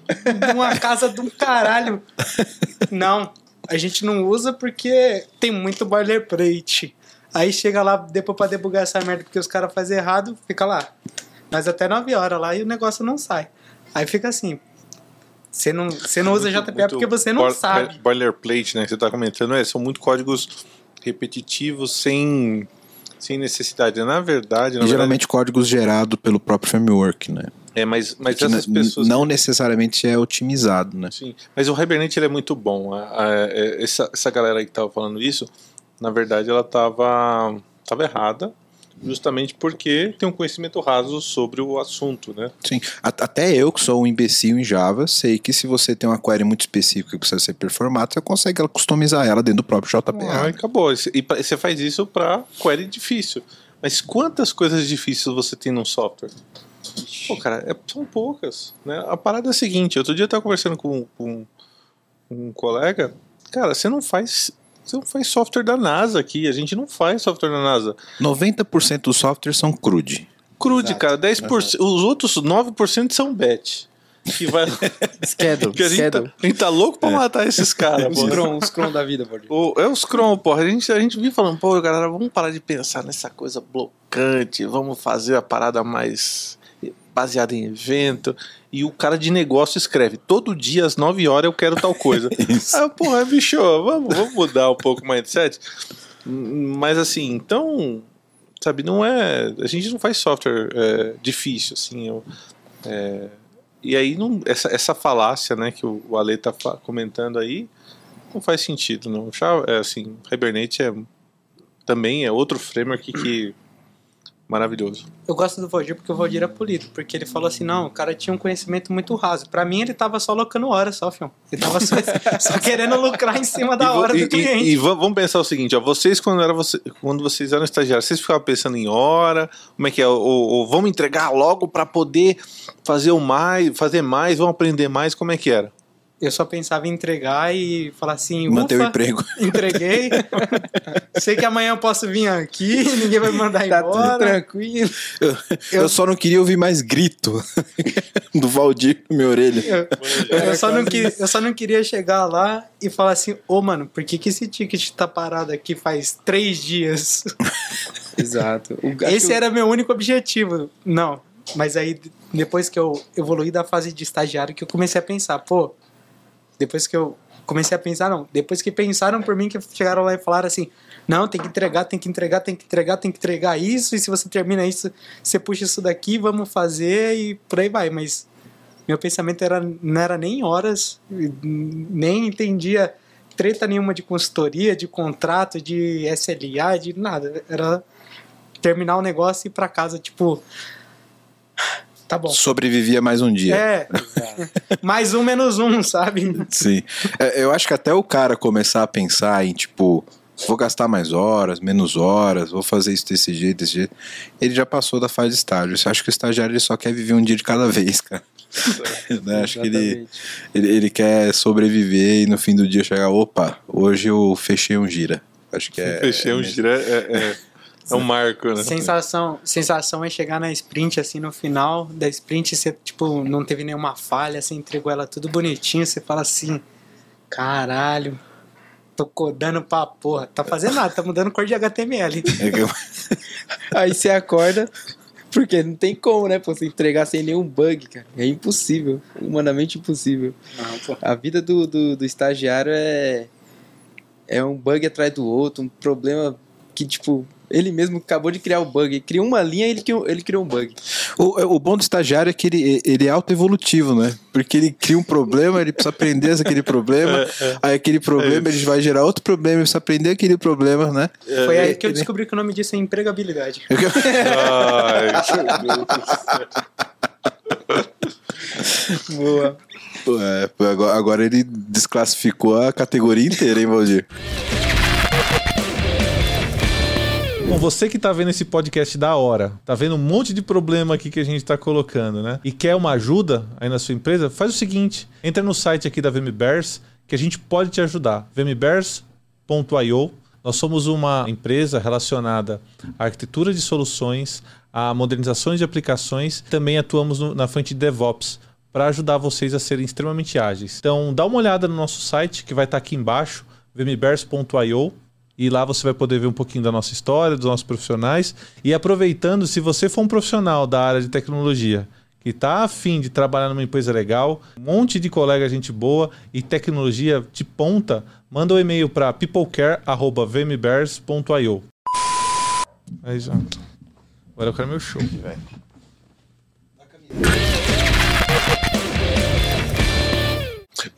de uma casa de um caralho. Não, a gente não usa porque tem muito boilerplate. Aí chega lá depois pra debugar essa merda porque os caras fazem errado, fica lá. Mas até 9 horas lá e o negócio não sai. Aí fica assim. Você não, você não usa muito- JPA muito porque você não sabe. Boilerplate, né? Que você tá comentando, é, são muito códigos repetitivos sem, sem necessidade. Na verdade, na geralmente códigos gerados pelo próprio framework, né? verdade, é, mas, mas Que essas pessoas. não necessariamente é otimizado, né? Sim, mas o Hibernate ele é muito bom. A- a- é, essa, essa galera aí que tava falando isso, na verdade ela tava, tava errada, justamente porque tem um conhecimento raso sobre o assunto, né? Sim. Até eu, que sou um imbecil em Java, sei que se você tem uma query muito específica que precisa ser performada, você consegue customizar ela dentro do próprio JPA. Ah, né? acabou. E você faz isso para query difícil. Mas quantas coisas difíceis você tem num software? Pô, cara, é- são poucas. Né? A parada é a seguinte: outro dia eu tava conversando com, com um colega. Cara, você não faz. Você não faz software da NASA aqui. A gente não faz software da NASA. 90% dos softwares são crude. Crude, Exato. cara. 10%, Os outros 9% são batch. Que, vai, Schedule, que a, gente tá, a gente tá louco pra matar esses caras. Os pô. Scrum, os Scrum da vida. O, é os Chrome, porra. A gente, a gente vinha falando, pô, galera, vamos parar de pensar nessa coisa blocante, vamos fazer a parada mais baseada em evento. E o cara de negócio escreve, todo dia às 9 horas eu quero tal coisa. Isso. ah, porra, bicho, vamos, vamos mudar um pouco o mindset. Mas assim, então, sabe, não é. A gente não faz software é, difícil, assim. eu- é, e aí, não, essa, essa falácia, né, que o, o Ale tá comentando aí, não faz sentido, não. Já, é, assim, Hibernate é, também é outro framework que Maravilhoso. Eu gosto do Valdir porque o Valdir é polido. Porque ele falou assim: não, o cara tinha um conhecimento muito raso. Pra mim, ele tava só locando hora só, fião. Ele tava só, só querendo lucrar em cima da hora e, do cliente. E, e va- vamos pensar o seguinte, ó, vocês quando, era você, quando vocês eram estagiários, vocês ficavam pensando em hora, como é que é? Ou, ou vamos entregar logo para poder fazer o mais, fazer mais, vamos aprender mais, como é que era? Eu só pensava em entregar e falar assim: Manter o emprego. entreguei. Sei que amanhã eu posso vir aqui, ninguém vai me mandar Tá tudo embora. tranquilo. Eu, só não queria ouvir mais grito do Valdir na minha orelha. Eu, eu só não queria, eu só não queria chegar lá e falar assim: ô mano, por que, que esse ticket tá parado aqui faz três dias? Exato. Esse que era meu único objetivo. Não. Mas aí, depois que eu evoluí da fase de estagiário, que eu comecei a pensar, pô, depois que eu comecei a pensar, não, depois que pensaram por mim, que chegaram lá e falaram assim, não, tem que entregar, tem que entregar, tem que entregar, tem que entregar isso, e se você termina isso, você puxa isso daqui, vamos fazer, e por aí vai, mas meu pensamento era, não era nem horas, nem entendia treta nenhuma de consultoria, de contrato, de SLA, de nada, era terminar o negócio e ir pra casa, tipo, tá bom. Sobrevivia mais um dia. É, mais um menos um, sabe? Sim. É, eu acho que até o cara começar a pensar em, tipo, vou gastar mais horas, menos horas, vou fazer isso desse jeito, desse jeito. Ele já passou da fase de estágio. Eu acho que o estagiário ele só quer viver um dia de cada vez, cara. Né? Acho que ele, ele, ele quer sobreviver e no fim do dia chegar, opa, hoje eu fechei um gira. Acho que é. Fechei é um mesmo. gira, é, é, é um marco, né? Sensação, sensação é chegar na sprint assim no final da sprint você tipo não teve nenhuma falha, você entregou ela tudo bonitinho, você fala assim: "Caralho, tô codando pra porra, tá fazendo nada, tá mudando cor de HTML". É Aí você acorda, porque não tem como, né? Pô, você entregar sem nenhum bug, cara. É impossível. Humanamente impossível. Não. A vida do, do, do estagiário é. É um bug atrás do outro, um problema que, tipo, ele mesmo acabou de criar o bug. Ele criou uma linha e ele criou, ele criou um bug. O, o bom do estagiário é que ele, ele é autoevolutivo, né? Porque ele cria um problema, ele precisa aprender aquele problema, aí aquele problema ele vai gerar outro problema, ele precisa aprender aquele problema, né? Foi aí é, que eu descobri que o nome disso é empregabilidade. Ai, meu Deus do céu. Boa. É, agora ele desclassificou a categoria inteira, hein, Valdir? Bom, você que tá vendo esse podcast da hora, tá vendo um monte de problema aqui que a gente tá colocando, né? E quer uma ajuda aí na sua empresa, faz o seguinte: entra no site aqui da VMBears que a gente pode te ajudar. vmbears.io. Nós somos uma empresa relacionada à arquitetura de soluções, a modernizações de aplicações, também atuamos no- na frente de DevOps para ajudar vocês a serem extremamente ágeis. Então, dá uma olhada no nosso site que vai estar aqui embaixo, vmbears.io. E lá você vai poder ver um pouquinho da nossa história, dos nossos profissionais. E aproveitando, se você for um profissional da área de tecnologia que está afim de trabalhar numa empresa legal, um monte de colega gente boa e tecnologia de ponta, manda um e-mail para peoplecare.vmbears.io. Aí já. Agora eu quero meu show, velho.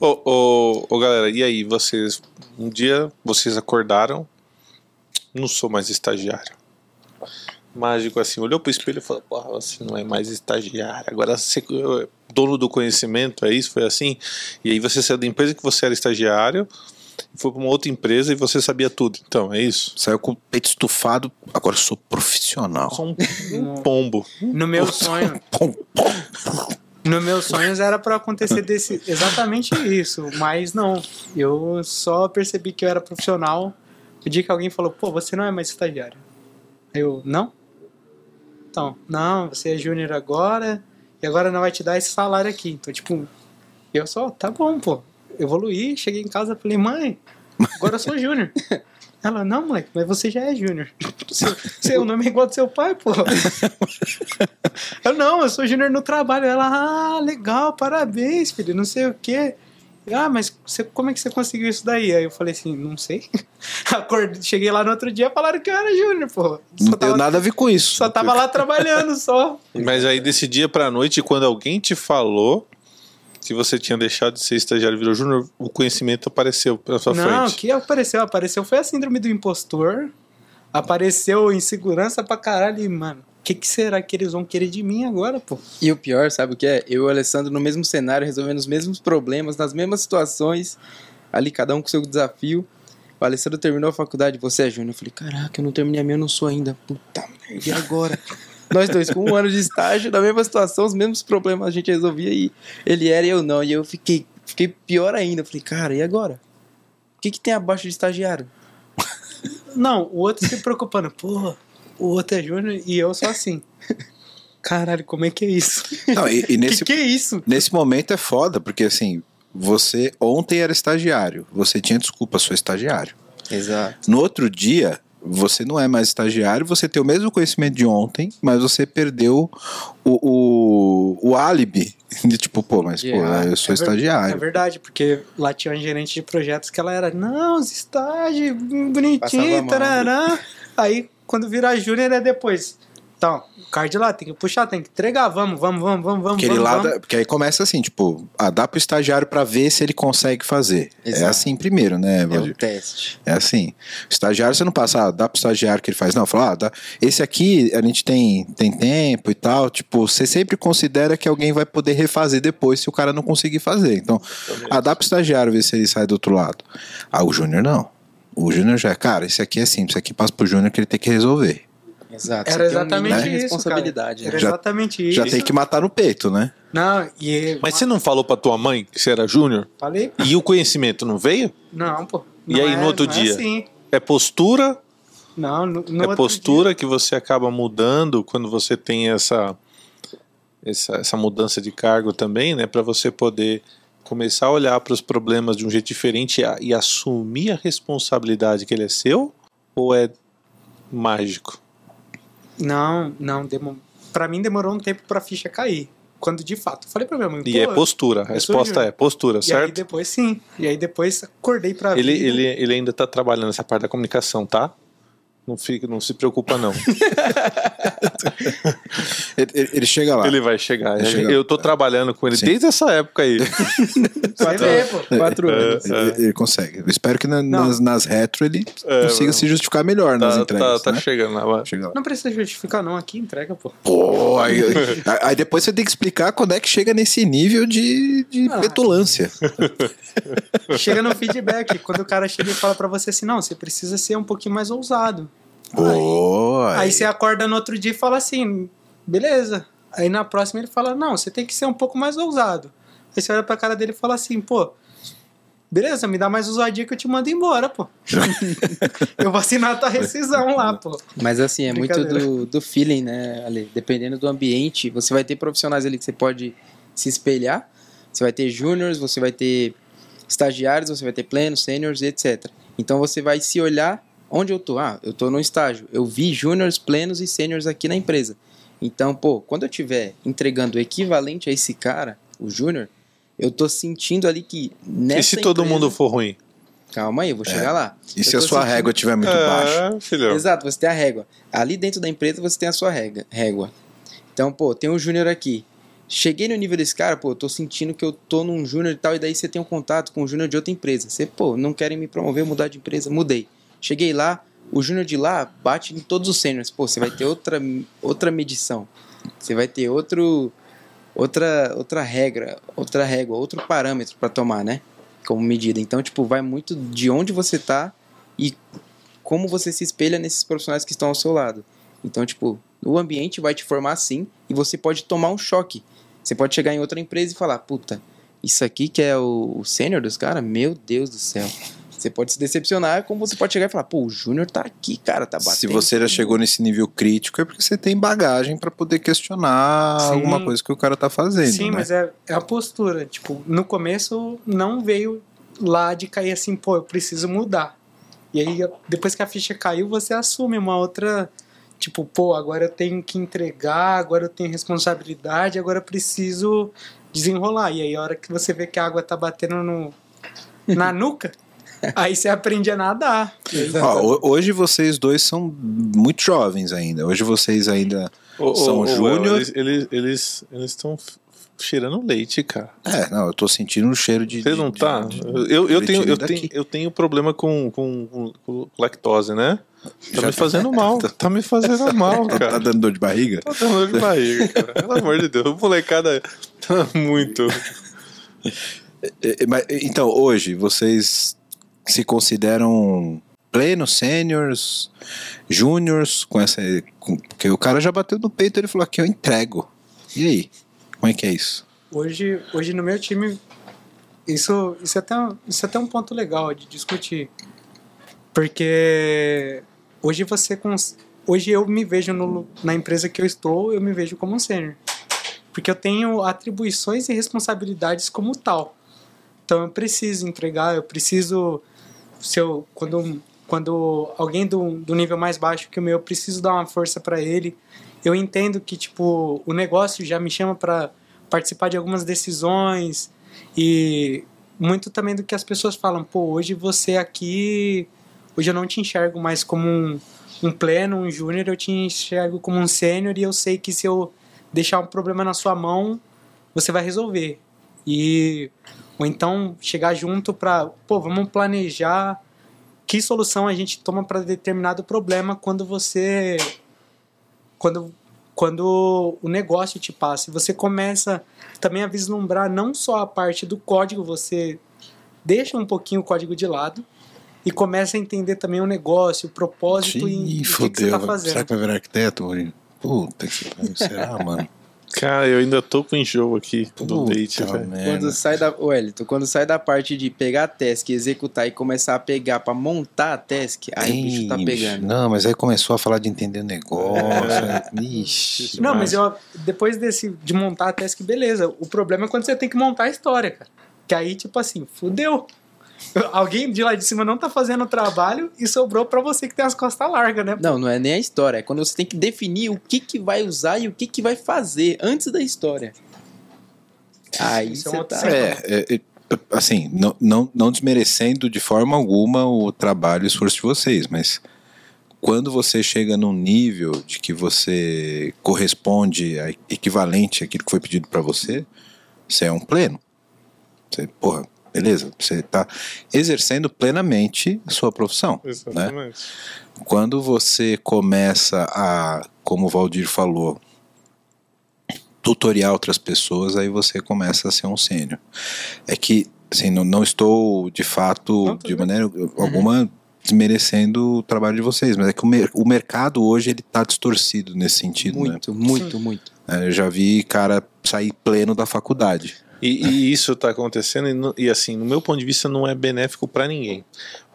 Ô, ô, ô, galera, e aí, vocês. Um dia vocês acordaram, não sou mais estagiário. Mágico assim, olhou pro espelho e falou: Porra, você não é mais estagiário, agora você é dono do conhecimento, é isso? Foi assim? E aí você saiu da empresa que você era estagiário, foi pra uma outra empresa e você sabia tudo. Então, é isso? Saiu com o peito estufado, agora eu sou profissional. Só um, um pombo. No meu sonho, Pum, No meus sonhos era pra acontecer desse, exatamente isso, mas não. Eu só percebi que eu era profissional o dia que alguém falou, pô, você não é mais estagiário. Eu, não? Então, não, você é júnior agora e agora não vai te dar esse salário aqui. Então, tipo, eu só, tá bom, pô. Evoluí, cheguei em casa falei, mãe, agora eu sou júnior. Ela, não, moleque, mas você já é júnior. Seu, seu nome é igual do seu pai, pô. Eu, não, eu sou júnior no trabalho. Ela, ah, legal, parabéns, filho, não sei o quê. Ah, mas você, como é que você conseguiu isso daí? Aí eu falei assim, não sei. Acordei, cheguei lá no outro dia falaram que eu era júnior, pô. Não Só tem tava, nada a ver com isso. só tava lá trabalhando, só. Mas aí desse dia pra noite, quando alguém te falou que você tinha deixado de ser estagiário e virou júnior, o conhecimento apareceu na sua Não, o frente. que apareceu? Apareceu foi a síndrome do impostor. Apareceu insegurança pra caralho e, mano, que, que será que eles vão querer de mim agora, pô? E o pior, sabe o que é? Eu e o Alessandro no mesmo cenário, resolvendo os mesmos problemas, nas mesmas situações, ali cada um com seu desafio. O Alessandro terminou a faculdade, você é júnior. Eu falei, caraca, eu não terminei a minha, eu não sou ainda. Puta merda, e agora? Nós dois com um ano de estágio, na mesma situação, os mesmos problemas a gente resolvia e ele era e eu não. E eu fiquei, fiquei pior ainda. Eu falei, cara, e agora? O que, que tem abaixo de estagiário? Não, o outro se preocupando, pô, o outro é júnior e eu sou assim. Caralho, como é que é isso? Não, e, e nesse, que que é isso? nesse momento é foda, porque assim, você ontem era estagiário, você tinha desculpa, sou estagiário. Exato. No outro dia, você não é mais estagiário, você tem o mesmo conhecimento de ontem, mas você perdeu o, o, o álibi de tipo, pô, mas pô, Yeah. eu sou É ver- É estagiário. verdade, porque lá tinha uma gerente de projetos que ela era, não, os estágios, bonitinho, mão. tarará. Aí, quando virar júnior, é depois. Então, o card lá, tem que puxar, tem que entregar, vamos, vamos, vamos, vamos, vamos. Aquele vamos, lado, vamos. porque aí começa assim, tipo, ah, dá pro estagiário pra ver se ele consegue fazer. É Exato. assim primeiro, né, É Valdir? um teste. É assim. O estagiário você não passa, ah, dá pro estagiário que ele faz. Não, fala, ah, dá. esse aqui a gente tem, tem tempo e tal. Tipo, você sempre considera que alguém vai poder refazer depois se o cara não conseguir fazer. Então, ah, dá pro estagiário ver se ele sai do outro lado. Ah, o Júnior não. O Júnior já é, cara, esse aqui é simples, esse aqui passa pro Júnior que ele tem que resolver. Exato. Era um exatamente de isso, responsabilidade. cara. Era né? Já- exatamente isso. Já tem que matar no peito, né? Não, e... Mas você não falou pra tua mãe que você era júnior? Falei, E o conhecimento não veio? não, pô. E não aí, é- no outro é dia? assim. É postura? Não, no, no é outro postura que você acaba mudando quando você tem essa, essa, essa mudança de cargo também, né? Para você poder começar a olhar para os problemas de um jeito diferente e, a- e assumir a responsabilidade que ele é seu? Ou é mágico? Não, não, demo... pra mim demorou um tempo pra ficha cair. Quando de fato, falei pra minha mãe, E é postura. A sou resposta é postura, E aí certo? depois sim. E aí depois acordei pra Ele, vida. ele, ele ainda tá trabalhando essa parte da comunicação, tá? Não, fica, não se preocupa, não. Ele, ele- ele chega lá. Ele vai chegar. Vai chegar. Eu tô trabalhando com ele Sim. desde essa época aí. Vai ver, pô. Quatro anos. Ele, ele consegue. Eu espero que na- nas, nas retro ele É, consiga mano. se justificar melhor nas tá, entregas. tá, tá né? chegando lá. Chega lá. Não precisa justificar, não. Aqui entrega, pô. Pô, aí, aí depois você tem que explicar quando é que chega nesse nível de, de Ah. petulância. Chega no feedback. quando o cara chega e fala pra você assim, não, você precisa ser um pouquinho mais ousado. Pô, Aí você acorda no outro dia e fala assim, beleza. Aí na próxima ele fala, não, você tem que ser um pouco mais ousado. Aí você olha pra cara dele e fala assim, pô, beleza, me dá mais ousadia que eu te mando embora, pô. eu vou assinar a tua rescisão lá, pô. Mas assim, é muito do, do feeling, né, Ale? Dependendo do ambiente, você vai ter profissionais ali que você pode se espelhar. Você vai ter júniors, você vai ter estagiários, você vai ter plenos, sêniors, etc. Então você vai se olhar onde eu tô. Ah, eu tô no estágio. Eu vi júniors, plenos e sêniors aqui na empresa. Então, pô, quando eu estiver entregando o equivalente a esse cara, o júnior, eu tô sentindo ali que nessa E se todo empresa- mundo for ruim? Calma aí, eu vou chegar lá. e Eu se a sua sentindo- régua estiver muito baixa? É, filhão. Exato, você tem a régua. Ali dentro da empresa você tem a sua régua. régua. Então, pô, tem um júnior aqui. Cheguei no nível desse cara, pô, eu tô sentindo que eu tô num júnior e tal, e daí você tem um contato com um júnior de outra empresa. Você, pô, não querem me promover, mudar de empresa, mudei. Cheguei lá, o júnior de lá bate em todos os sêniors. Pô, você vai ter outra, outra medição. Você vai ter outro outra outra regra, outra régua, outro parâmetro pra tomar, né? Como medida. Então, tipo, vai muito de onde você tá e como você se espelha nesses profissionais que estão ao seu lado. Então, tipo, o ambiente vai te formar sim e você pode tomar um choque. Você pode chegar em outra empresa e falar, puta, isso aqui que é o, o sênior dos caras, meu Deus do céu. Você pode se decepcionar, como você pode chegar e falar, pô, o Júnior tá aqui, cara, tá batendo. Se você já chegou mundo." nesse nível crítico, é porque você tem bagagem pra poder questionar Sim. alguma coisa que o cara tá fazendo. Sim, né? mas é, é a postura. Tipo, no começo não veio lá de cair assim, pô, eu preciso mudar. E aí, depois que a ficha caiu, você assume uma outra. Tipo, pô, agora eu tenho que entregar, agora eu tenho responsabilidade, agora eu preciso desenrolar. E aí, a hora que você vê que a água tá batendo no, na nuca, aí você aprende a nadar. Ó, ho- hoje vocês dois são muito jovens ainda. Hoje vocês ainda. Ô, São ô, júnior. Eles eles eles eles estão cheirando leite, cara. É, não, eu tô sentindo um cheiro de. Você de- não de- tá? de- Eu, eu, tenho, eu, daqui. tenho, eu tenho problema com, com, com lactose, né? Tá me fazendo mal. Tá me fazendo mal, Tá cara. dando dor de barriga? Tá dando dor de barriga, cara. Pelo amor de Deus. Molecada tá muito. Então, hoje, vocês se consideram plenos, sêniors, júniors, com essa. com- Porque o cara já bateu no peito ele falou aqui, eu entrego. E aí? Como é que é isso? Hoje, hoje no meu time, isso, isso, é até, isso é até um ponto legal de discutir. Porque hoje você. cons- Hoje eu me vejo no- na empresa que eu estou, eu me vejo como um sênior. Porque eu tenho atribuições e responsabilidades como tal. Então eu preciso entregar, eu preciso. Se eu, quando, quando alguém do, do nível mais baixo que o meu, eu preciso dar uma força para ele. Eu entendo que tipo o negócio já me chama para participar de algumas decisões e muito também do que as pessoas falam. Pô, hoje você aqui, hoje eu não te enxergo mais como um, um pleno, um júnior, eu te enxergo como um sênior e eu sei que se eu deixar um problema na sua mão, você vai resolver. E ou então chegar junto para, pô, vamos planejar que solução a gente toma para determinado problema quando você quando quando o negócio te passa. E você começa também a vislumbrar não só a parte do código, você deixa um pouquinho o código de lado e começa a entender também o negócio, o propósito e, e o que, que você fodeu. tá Será fazendo. que vai virar arquiteto, Maurinho? Puta que pariu, será, mano? Cara, eu ainda tô com enjoo aqui do Puta date, velho. Quando sai da. Ô, Elton, quando sai da parte de pegar a task, executar e começar a pegar pra montar a task, aí o bicho tá pegando. Não, mas aí começou a falar de entender o negócio. Ixi. Não, mas eu, depois desse, de montar a task, beleza. O problema é quando você tem que montar a história, cara. Que aí, tipo assim, fudeu. Alguém de lá de cima não tá fazendo o trabalho e sobrou pra você que tem as costas largas, né? Não, não é nem a história. É quando você tem que definir o que, que vai usar e o que, que vai fazer antes da história. Aí Isso é você um outro tá. É, é, é, assim, não, não, não desmerecendo de forma alguma o trabalho e o esforço de vocês, mas quando você chega num nível de que você corresponde a equivalente àquilo que foi pedido para você, você é um pleno. Você, porra, beleza, você está exercendo plenamente a sua profissão. Exatamente. Quando você começa a, como o Valdir falou, tutoriar outras pessoas, aí você começa a ser um sênior. É que, assim, não, não estou de fato, Não, de bem. maneira alguma, desmerecendo o trabalho de vocês, mas é que o, mer- o mercado hoje ele está distorcido nesse sentido. Né? Muito, muito, muito. É, Eu já vi cara sair pleno da faculdade. E, e isso está acontecendo, e, e assim, no meu ponto de vista, não é benéfico para ninguém.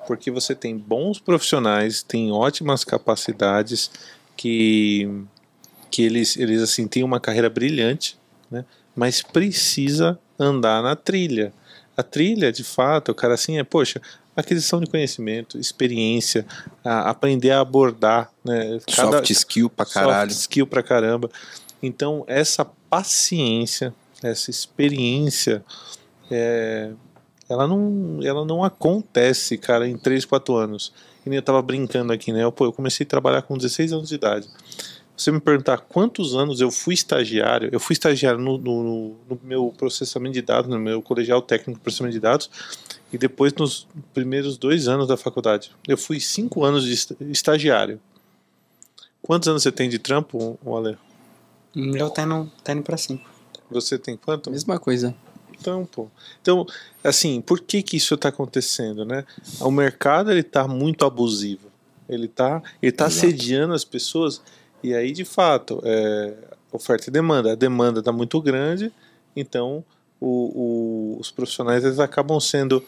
Porque você tem bons profissionais, tem ótimas capacidades, que, que eles, eles assim, têm uma carreira brilhante, né? mas precisa andar na trilha. A trilha, de fato, o cara assim é, poxa, aquisição de conhecimento, experiência, a- aprender a abordar, né? Cada- Soft skill pra caralho. Soft skill pra caramba. Então, essa paciência, essa experiência, é, ela, não, ela não acontece, cara, em 3, 4 anos. E nem eu tava brincando aqui, né? Eu, pô, eu comecei a trabalhar com 16 anos de idade. Você me perguntar quantos anos eu fui estagiário, eu fui estagiário no, no- no- meu processamento de dados, no meu colegial técnico de processamento de dados, e depois nos primeiros dois anos da faculdade. Eu fui cinco anos de esta- estagiário. Quantos anos você tem de trampo, Ale? O meu tá indo, tá pra cinco. Você tem quanto? Mesma coisa. Então, pô. Então, assim, por que que isso está acontecendo, né? O mercado ele tá muito abusivo. Ele tá, ele tá Exato. assediando as pessoas e aí, de fato, é, oferta e demanda. A demanda está muito grande, então o- o- os profissionais eles acabam sendo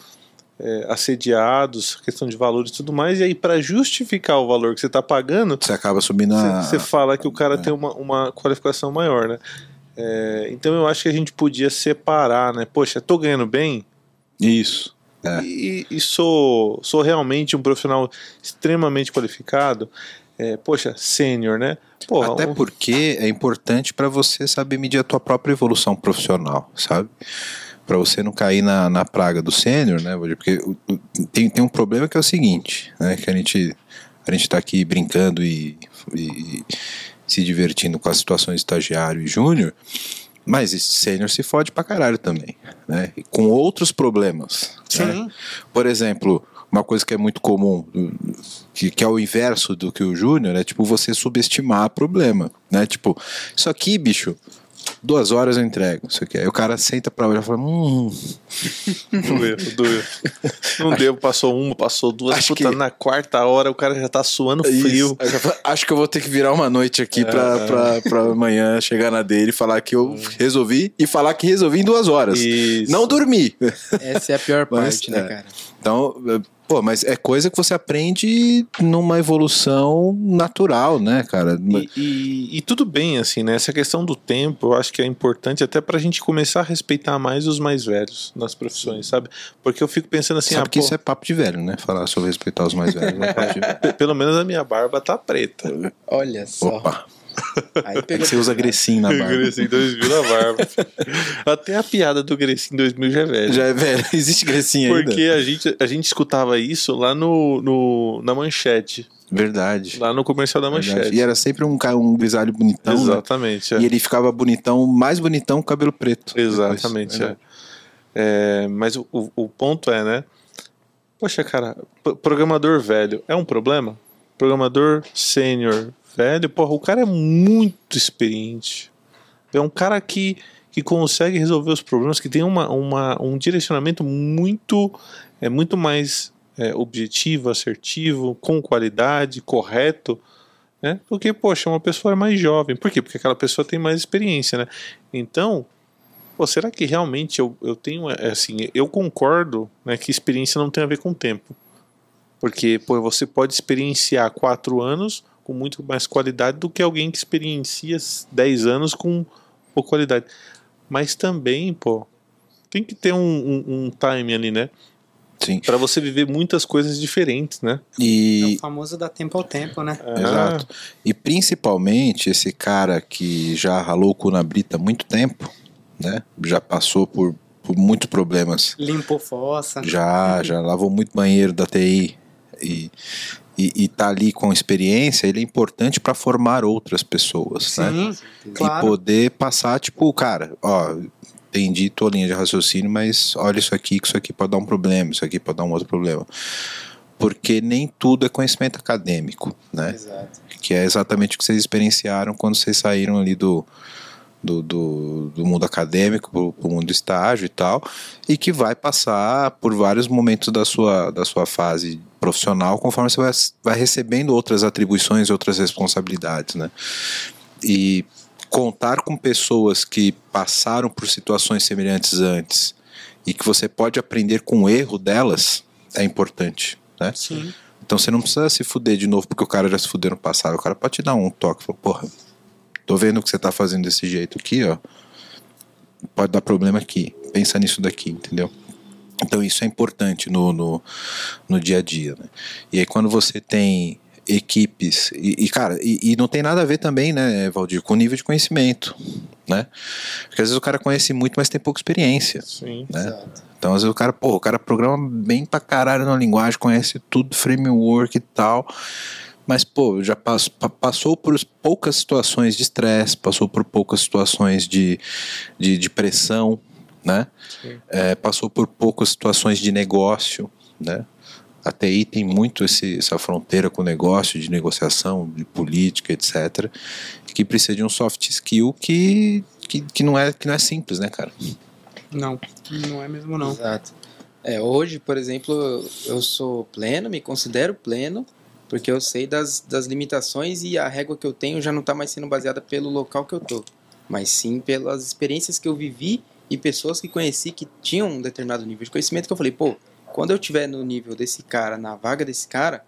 é, assediados, questão de valores e tudo mais, e aí para justificar o valor que você está pagando, Você acaba subindo a. você fala que o cara tem uma, uma qualificação maior, né? É, então eu acho que a gente podia separar, né? Poxa, tô ganhando bem Isso. É. e, e sou, sou realmente um profissional extremamente qualificado. É, poxa, sênior, né? Porra, Até um- porque é importante para você saber medir a tua própria evolução profissional, sabe? Para você não cair na, na praga do sênior, né? Porque tem, tem um problema que é o seguinte, né? Que a gente a gente está aqui brincando e, e se divertindo com as situações de estagiário e júnior, mas esse sênior se fode pra caralho também, né? E com outros problemas. né? Sim. Por exemplo, uma coisa que é muito comum, que, que é o inverso do que o Júnior, é tipo você subestimar problema, né? Tipo, isso aqui, bicho, duas horas eu entrego. Isso aqui. Aí o cara senta pra olhar e fala, hum, Doeu, doeu. Não deu, passou uma, passou duas. Acho Puta, que- na quarta hora o cara já tá suando Isso. frio. Falo, Acho que eu vou ter que virar uma noite aqui É, pra, é. pra, pra amanhã chegar na dele e falar que eu resolvi e falar que resolvi em duas horas. Isso. Não dormi. Essa é a pior Mas, parte, né, é. cara? Então, pô, mas é coisa que você aprende numa evolução natural, né, cara? E, e- e tudo bem, assim, né? Essa questão do tempo eu acho que é importante até pra gente começar a respeitar mais os mais velhos nas profissões, sabe? Porque eu fico pensando assim, Sabe ah, que pô, isso é papo de velho, né? Falar sobre respeitar os mais velhos. É papo de velho. pe- pelo menos a minha barba tá preta. Olha só. Opa, Aí pegou você usa Grecin na barba. Grecinho 2000 na barba. Até a piada do Grecinho 2000 já é velha. Já é velho, existe Grecin ainda. Porque a gente, a gente escutava isso lá no, no, na manchete. Verdade. Lá no comercial da verdade. manchete. E era sempre um, um grisalho bonitão, né? Exatamente. é. E ele ficava bonitão, mais bonitão com cabelo preto. Exatamente. Depois. é. É, mas o, o, ponto é, né? Poxa, cara, programador velho é um problema? Programador sênior velho, porra, o cara é muito experiente. É um cara que, que consegue resolver os problemas, que tem uma, uma, um direcionamento muito, é, muito mais é, objetivo, assertivo, com qualidade, correto. Né? Porque, poxa, uma pessoa é mais jovem. Por quê? Porque aquela pessoa tem mais experiência, né? Então, pô, será que realmente eu, eu tenho, é, assim, eu concordo né, que experiência não tem a ver com tempo. Porque, pô, você pode experienciar quatro anos com muito mais qualidade do que alguém que experiencia 10 anos com pouca qualidade. Mas também, pô, tem que ter um, um, um time ali, né? Sim. Pra você viver muitas coisas diferentes, né? É E, o famoso dar tempo ao tempo, né? Exato. E principalmente esse cara que já ralou o cu na brita há muito tempo, né? Já passou por, por muitos problemas. Limpou fossa. Já, já lavou muito banheiro da TI e, e, e tá ali com experiência, ele é importante para formar outras pessoas, né? Sim, E claro. poder passar, tipo, cara, ó, entendi tua linha de raciocínio, mas olha isso aqui, que isso aqui pode dar um problema, isso aqui pode dar um outro problema. Porque nem tudo é conhecimento acadêmico, né? Exato. que é exatamente o que vocês experienciaram quando vocês saíram ali do, do, do, do mundo acadêmico para o mundo do estágio e tal, e que vai passar por vários momentos da sua, da sua fase profissional conforme você vai, vai recebendo outras atribuições, outras responsabilidades, né? E contar com pessoas que passaram por situações semelhantes antes e que você pode aprender com o erro delas é importante, né? Sim. Então você não precisa se fuder de novo porque o cara já se fudeu no passado. O cara pode te dar um toque. Fala, porra, tô vendo que você tá fazendo desse jeito aqui, ó. Pode dar problema aqui. Pensa nisso daqui, entendeu? Então isso é importante no, no, no dia a dia. Né? E aí quando você tem equipes, e, e, cara, e, e não tem nada a ver também, né, Valdir, com o nível de conhecimento, né? Porque às vezes o cara conhece muito, mas tem pouca experiência. Sim. Né? Exato. Então, às vezes o cara, pô, o cara programa bem pra caralho na linguagem, conhece tudo, framework e tal. Mas, pô, já pass- pa- passou por poucas situações de estresse, passou por poucas situações de, de, de pressão, né? É, passou por poucas situações de negócio, né? A TI tem muito esse, essa fronteira com o negócio, de negociação, de política, etc. Que precisa de um soft skill que, que, que, não, é, que não é simples, né, cara? Não, não é mesmo não. Exato. É, hoje, por exemplo, eu sou pleno, me considero pleno, porque eu sei das, das limitações e a régua que eu tenho já não está mais sendo baseada pelo local que eu tô, mas sim pelas experiências que eu vivi e pessoas que conheci que tinham um determinado nível de conhecimento que eu falei, pô, quando eu tiver no nível desse cara, na vaga desse cara,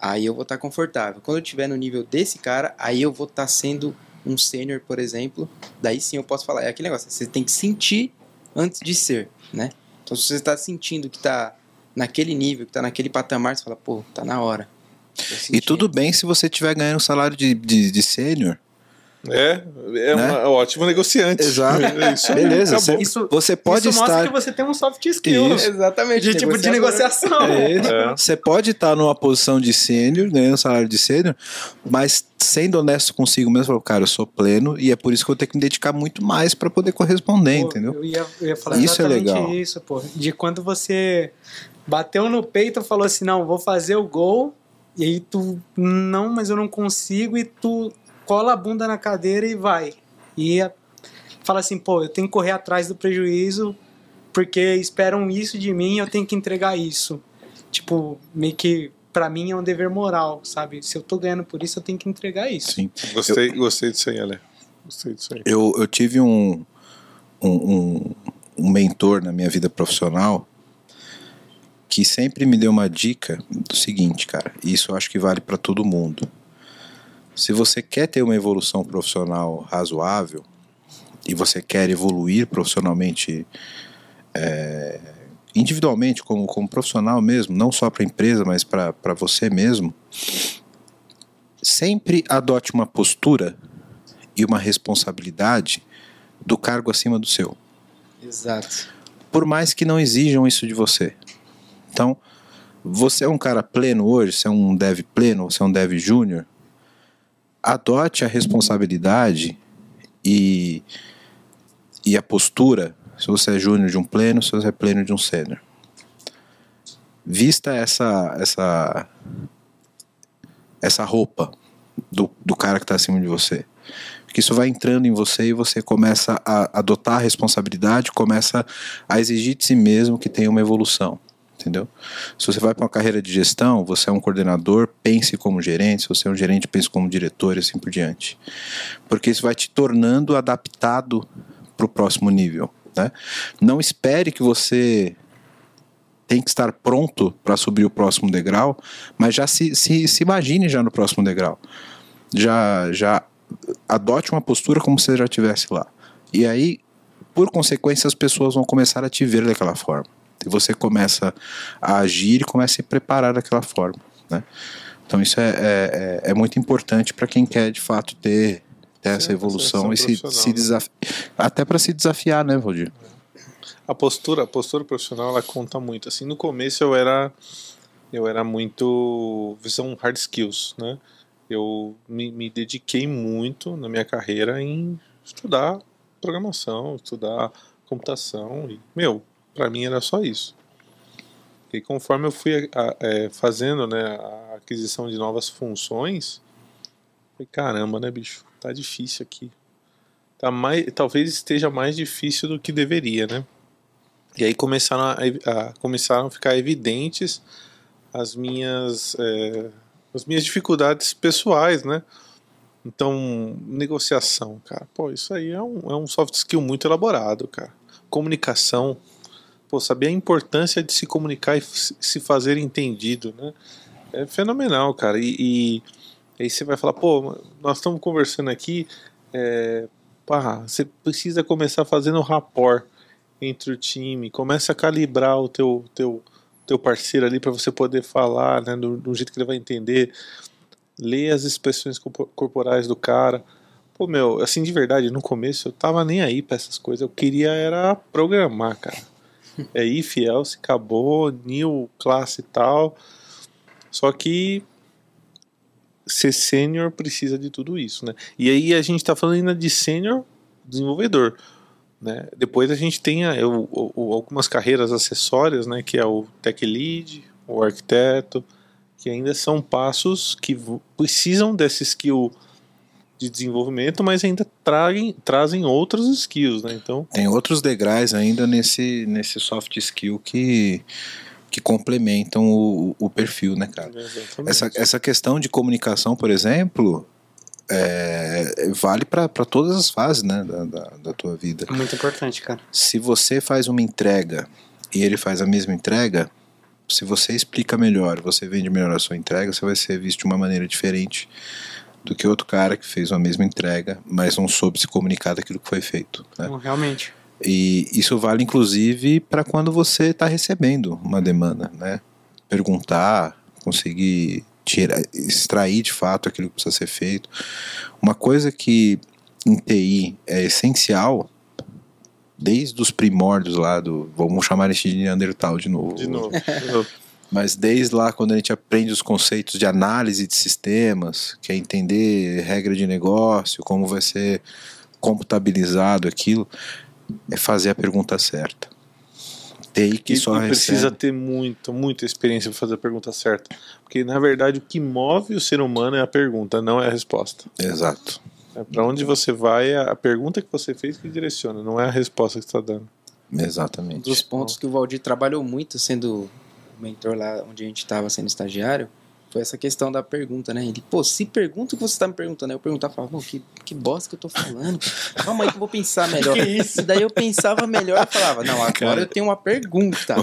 aí eu vou estar confortável. Quando eu tiver no nível desse cara, aí eu vou estar sendo um sênior, por exemplo, daí sim eu posso falar, é aquele negócio, você tem que sentir antes de ser, né? Então se você está sentindo que está naquele nível, que está naquele patamar, você fala, pô, tá na hora. E tudo bem se você estiver ganhando um salário de, de, de sênior. É, é Né? uma ótima negociante. Exato. É isso Beleza, você, Isso, você pode isso mostra estar. que você tem um soft skill Isso. Exatamente. de tipo de negociação. É. É. Você pode estar numa posição de sênior, ganhando salário de sênior, mas sendo honesto consigo mesmo, falar, cara, eu sou pleno e é por isso que eu tenho que me dedicar muito mais para poder corresponder, Pô, entendeu? Eu ia, eu ia falar Isso é exatamente legal. isso, pô. De quando você bateu no peito e falou assim, não, vou fazer o gol E aí tu, não, mas eu não consigo, e tu cola a bunda na cadeira e vai. E a- fala assim, pô, eu tenho que correr atrás do prejuízo porque esperam isso de mim, eu tenho que entregar isso. Tipo, meio que pra mim é um dever moral, sabe? Se eu tô ganhando por isso, eu tenho que entregar isso. Sim. Gostei, gostei disso aí, Ale. Gostei disso aí. Eu, eu tive um, um, um, um mentor na minha vida profissional que sempre me deu uma dica do seguinte, cara. e Isso eu acho que vale para todo mundo. Se você quer ter uma evolução profissional razoável e você quer evoluir profissionalmente, é, individualmente, como, como profissional mesmo, não só para a empresa, mas para você mesmo, sempre adote uma postura e uma responsabilidade do cargo acima do seu. Exato. Por mais que não exijam isso de você. Então, você é um cara pleno hoje, você é um dev pleno, você é um dev júnior, adote a responsabilidade e, e a postura, se você é júnior de um pleno, se você é pleno de um sênior. Vista essa essa essa roupa do, do cara que está acima de você. Porque isso vai entrando em você e você começa a adotar a responsabilidade, começa a exigir de si mesmo que tenha uma evolução. Entendeu? Se você vai para uma carreira de gestão, você é um coordenador, pense como gerente. Se você é um gerente, pense como diretor e assim por diante. Porque isso vai te tornando adaptado para o próximo nível. Né? Não espere que você tem que estar pronto para subir o próximo degrau, mas já se, se, se imagine já no próximo degrau. Já, já adote uma postura como se você já estivesse lá. E aí, por consequência, as pessoas vão começar a te ver daquela forma. Você começa a agir e começa a se preparar daquela forma. Né? Então isso é, é, é muito importante para quem quer de fato ter, ter essa evolução e se, se né? desafiar. Até para se desafiar, né, Valdir? A postura, a postura profissional, ela conta muito. Assim, no começo eu era eu era muito visão hard skills, né? Eu me, me dediquei muito na minha carreira em estudar programação, estudar computação e meu, para mim era só isso. E conforme eu fui é, fazendo, né, a aquisição de novas funções, falei, caramba, né, bicho, tá difícil aqui. Tá mais, talvez esteja mais difícil do que deveria, né? E aí começaram a, a- começaram a ficar evidentes as minhas é, as minhas dificuldades pessoais, né? Então, negociação, cara, pô, isso aí é um, é um soft skill muito elaborado, cara. Comunicação, pô, saber a importância de se comunicar e se fazer entendido, né? É fenomenal, cara. E, e aí você vai falar, pô, nós estamos conversando aqui, é, pá, você precisa começar fazendo rapport entre o time, começa a calibrar o teu, teu, teu parceiro ali para você poder falar, né, do, do jeito que ele vai entender, ler as expressões corpo- corporais do cara. Pô, meu, assim, de verdade, no começo eu tava nem aí pra essas coisas, eu queria era programar, cara. É if, else, acabou, new, classe e tal. Só que ser sênior precisa de tudo isso, né? E aí a gente tá falando ainda de sênior desenvolvedor. Né? Depois a gente tem a- o- o- algumas carreiras acessórias, né? que é o tech lead, o arquiteto, que ainda são passos que precisam desse skill de desenvolvimento, mas ainda tragem, trazem outros skills. Né? Então, Tem outros degraus ainda nesse, nesse soft skill que, que complementam o, o perfil, né, cara? Essa, essa questão de comunicação, por exemplo, é, vale para todas as fases né, da, da, da tua vida. É muito importante, cara. Se você faz uma entrega e ele faz a mesma entrega, se você explica melhor, você vende melhor a sua entrega, você vai ser visto de uma maneira diferente do que outro cara que fez a mesma entrega, mas não soube se comunicar daquilo que foi feito. né? Então, realmente. E isso vale inclusive para quando você está recebendo uma demanda, né? Perguntar, conseguir tirar, extrair de fato aquilo que precisa ser feito. Uma coisa que em TI é essencial, desde os primórdios lá do, vamos chamar isso de Neandertal de novo. de novo. de novo. Mas desde lá, quando a gente aprende os conceitos de análise de sistemas, que é entender regra de negócio, como vai ser computabilizado aquilo, é fazer a pergunta certa. take E, só e precisa recebe. ter muita, muita experiência para fazer a pergunta certa. Porque, na verdade, o que move o ser humano é a pergunta, não é a resposta. Exato. É para onde você vai, é a pergunta que você fez que direciona, não é a resposta que você está dando. Um Exatamente. dos pontos que o Valdir trabalhou muito sendo mentor lá onde a gente estava sendo estagiário foi essa questão da pergunta, né? Ele, pô, se pergunta o que você tá me perguntando, aí eu perguntava, falava, "Pô, que, que bosta que eu tô falando. Calma aí que eu vou pensar melhor. Que isso? E daí eu pensava melhor e falava, não, agora Cara. eu tenho uma pergunta.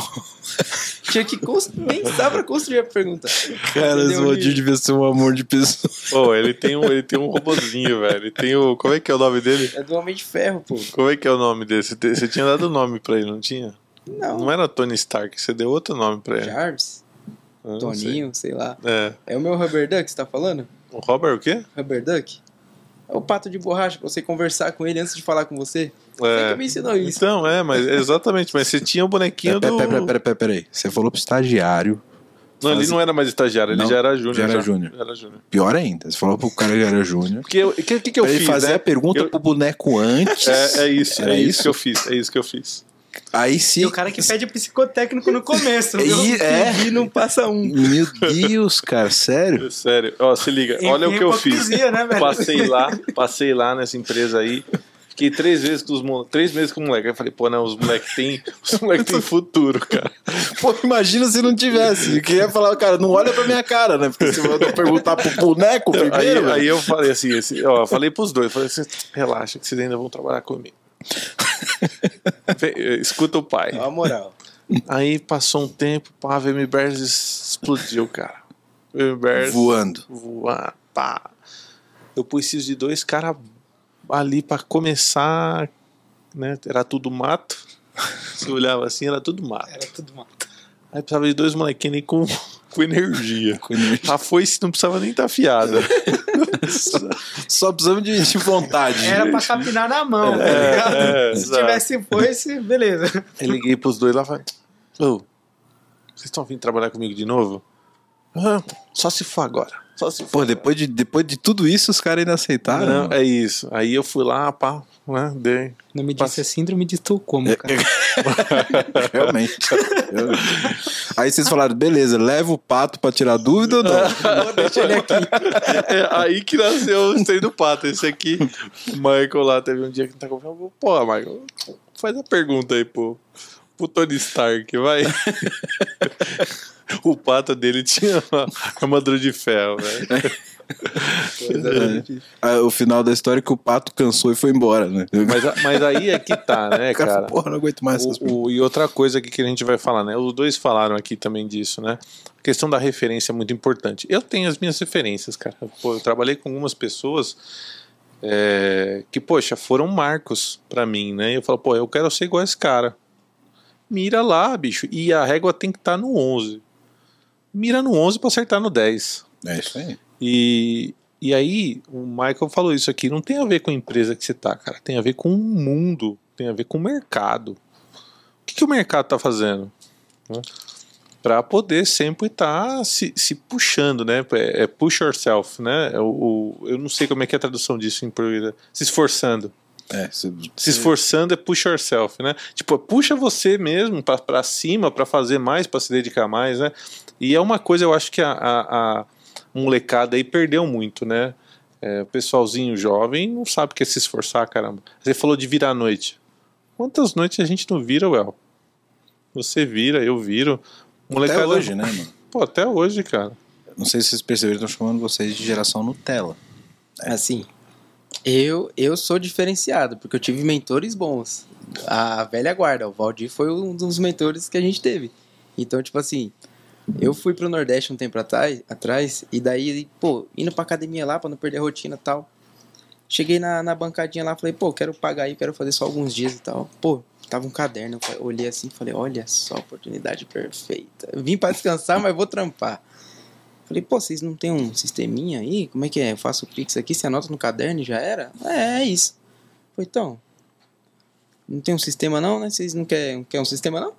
Tinha que pensar pra construir a pergunta. Cara, esse? Valdir devia ser um amor de pessoa. Pô, ele tem um, ele tem um robozinho, velho. Ele tem o. Como é que é o nome dele? É do Homem de Ferro, pô. Como é que é o nome dele? Você, você tinha dado o nome pra ele, não tinha? Não, Não era Tony Stark, você deu outro nome pra ele. Jarvis, Toninho, sei lá. sei. É. É o meu Rubber Duck que você tá falando? O Robert o quê? Rubber Duck? É o pato de borracha pra você conversar com ele antes de falar com você. Você É. que me ensinou isso. Então, é, mas exatamente, mas você tinha o bonequinho Pera, do. pera, pera, pera, pera, pera aí. Você falou pro estagiário. Não, ele não era mais estagiário, ele Não, já era júnior. já era júnior. Pior ainda. Você falou pro cara que era júnior. Porque o que, que, que eu Pra ele fiz? fazer né? a pergunta Eu- pro boneco antes. É, é isso, é isso isso? que eu fiz, é isso que eu fiz. Aí sim. E o cara que pede psicotécnico no começo, viu? E- é. E não passa um. Meu Deus, cara, sério? Sério, ó, se liga, Enfim, olha o que eu fiz. Né, velho? Passei lá, passei lá nessa empresa aí. Fiquei três vezes com os três meses com o moleque. Aí eu falei, pô, não, os moleques têm os moleque tem futuro, cara. Pô, imagina se não tivesse. Eu queria falar, cara, não olha pra minha cara, né? Porque se eu perguntar pro boneco Aí, primeiro. velho. aí eu falei assim, esse, ó, falei pros dois, falei assim, relaxa, que vocês ainda vão trabalhar comigo. Eh, Escuta o pai. Ó a moral. Aí passou um tempo, pá, a VM Bears explodiu, cara. VM Bears Voando. voar, pá. Eu preciso de dois caras ali pra começar, né? Era tudo mato. Você olhava assim, era tudo mato. Era tudo mato. Aí precisava de dois molequinhos ali com, com energia. A foice não precisava nem estar afiada. Só precisamos de, de vontade. Era pra capinar na mão, tá ligado? é, Se exato. tivesse foice, beleza. Aí liguei pros dois lá e falei: Ô, vocês estão vindo trabalhar comigo de novo? "Ah, só se for agora. Só se for. Pô, depois de, depois de tudo isso, os caras ainda aceitaram. Não, é isso. Aí eu fui lá, pá, né? Dei. Não me disse a síndrome de Estocolmo, cara. Realmente. Realmente. Aí vocês falaram, beleza, leva o pato pra tirar dúvida ou não? Vou deixar ele aqui. É aí que nasceu o Stay do Pato. Esse aqui, o Michael lá teve um dia que tá confiando. Pô, Michael, faz a pergunta aí pro, pro Tony Stark, vai. o pato dele tinha uma armadura de ferro, velho. Ah, o final da história é que o pato cansou e foi embora, né? Mas, mas aí é que tá, né, cara, cara? porra, não aguento mais O- o- e outra coisa aqui que a gente vai falar, né? Os dois falaram aqui também disso, né? A questão da referência é muito importante. Eu tenho as minhas referências, cara. Pô, eu trabalhei com algumas pessoas é, que, poxa, foram marcos pra mim, né? Eu falo, pô, eu quero ser igual a esse cara. Mira lá, bicho. E a régua tem que estar no 11. Mira no 11 pra acertar no 10. É isso aí. E, e aí, o Michael falou isso aqui, não tem a ver com a empresa que você tá, cara, tem a ver com o mundo, tem a ver com o mercado. O que, que o mercado tá fazendo? Né? Para poder sempre estar se, se puxando, né? É, é push yourself, né? É o, o- eu não sei como é que é a tradução disso em português. Se esforçando. É, se, Se esforçando é push yourself, né? Tipo, puxa você mesmo pra cima pra fazer mais, pra se dedicar mais, né? E é uma coisa, eu acho que a, a, a molecada aí perdeu muito, né? É, o pessoalzinho jovem não sabe o que é se esforçar, caramba. Você falou de virar a noite. Quantas noites a gente não vira, Well? Você vira, eu viro. Molecada, até hoje, né, mano? Pô, até hoje, cara. Não sei se vocês perceberam, estão chamando vocês de geração Nutella. Assim, eu, eu sou diferenciado, porque eu tive mentores bons. A velha guarda, o Valdir foi um dos mentores que a gente teve. Então, tipo assim, eu fui pro Nordeste um tempo atrás, atrás e daí, pô, indo pra academia lá pra não perder a rotina e tal. Cheguei na, na bancadinha lá, falei, pô, quero pagar aí, quero fazer só alguns dias e tal. Pô, tava um caderno, eu olhei assim falei, olha só, oportunidade perfeita. Vim pra descansar, mas vou trampar. Falei, pô, vocês não tem um sisteminha aí? Como é que é? Eu faço o Pix aqui, você anota no caderno e já era? É, é isso. Falei, então, não tem um sistema não, né? Vocês não querem quer um sistema não?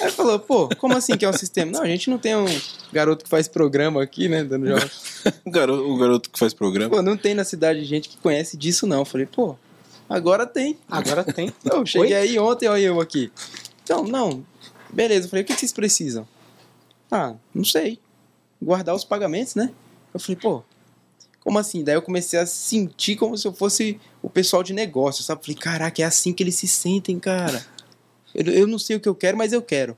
Aí ele falou, pô, como assim que é um sistema? Não, a gente não tem um garoto que faz programa aqui, né, dando jogos. O garoto, o garoto que faz programa. Pô, não tem na cidade gente que conhece disso não. Falei, pô, agora tem. Agora tem. Eu cheguei aí ontem, olha eu aqui. Então, não, Beleza, eu falei, o que que vocês precisam? Ah, não sei. Guardar os pagamentos, né? Eu falei, pô, como assim? Daí eu comecei a sentir como se eu fosse o pessoal de negócio, sabe? Falei, caraca, é assim que eles se sentem, cara. Eu, eu não sei o que eu quero, mas eu quero.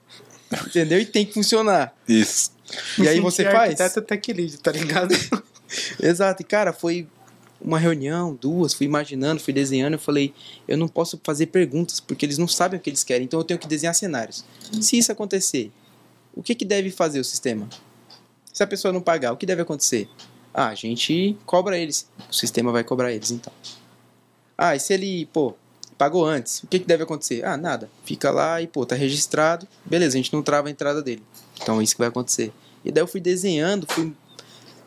Entendeu? E tem que funcionar. Isso. E aí você faz? Arquiteto tech lead, tá ligado? Exato. E, cara, foi uma reunião, duas, fui imaginando, fui desenhando. Eu falei, eu não posso fazer perguntas, porque eles não sabem o que eles querem. Então eu tenho que desenhar cenários. Se isso acontecer, o que, que deve fazer o sistema? Se a pessoa não pagar, o que deve acontecer? Ah, a gente cobra eles. O sistema vai cobrar eles, então. Ah, e se ele, pô, pagou antes, o que, que deve acontecer? Ah, nada. Fica lá e, pô, tá registrado. Beleza, a gente não trava a entrada dele. Então é isso que vai acontecer. E daí eu fui desenhando, fui,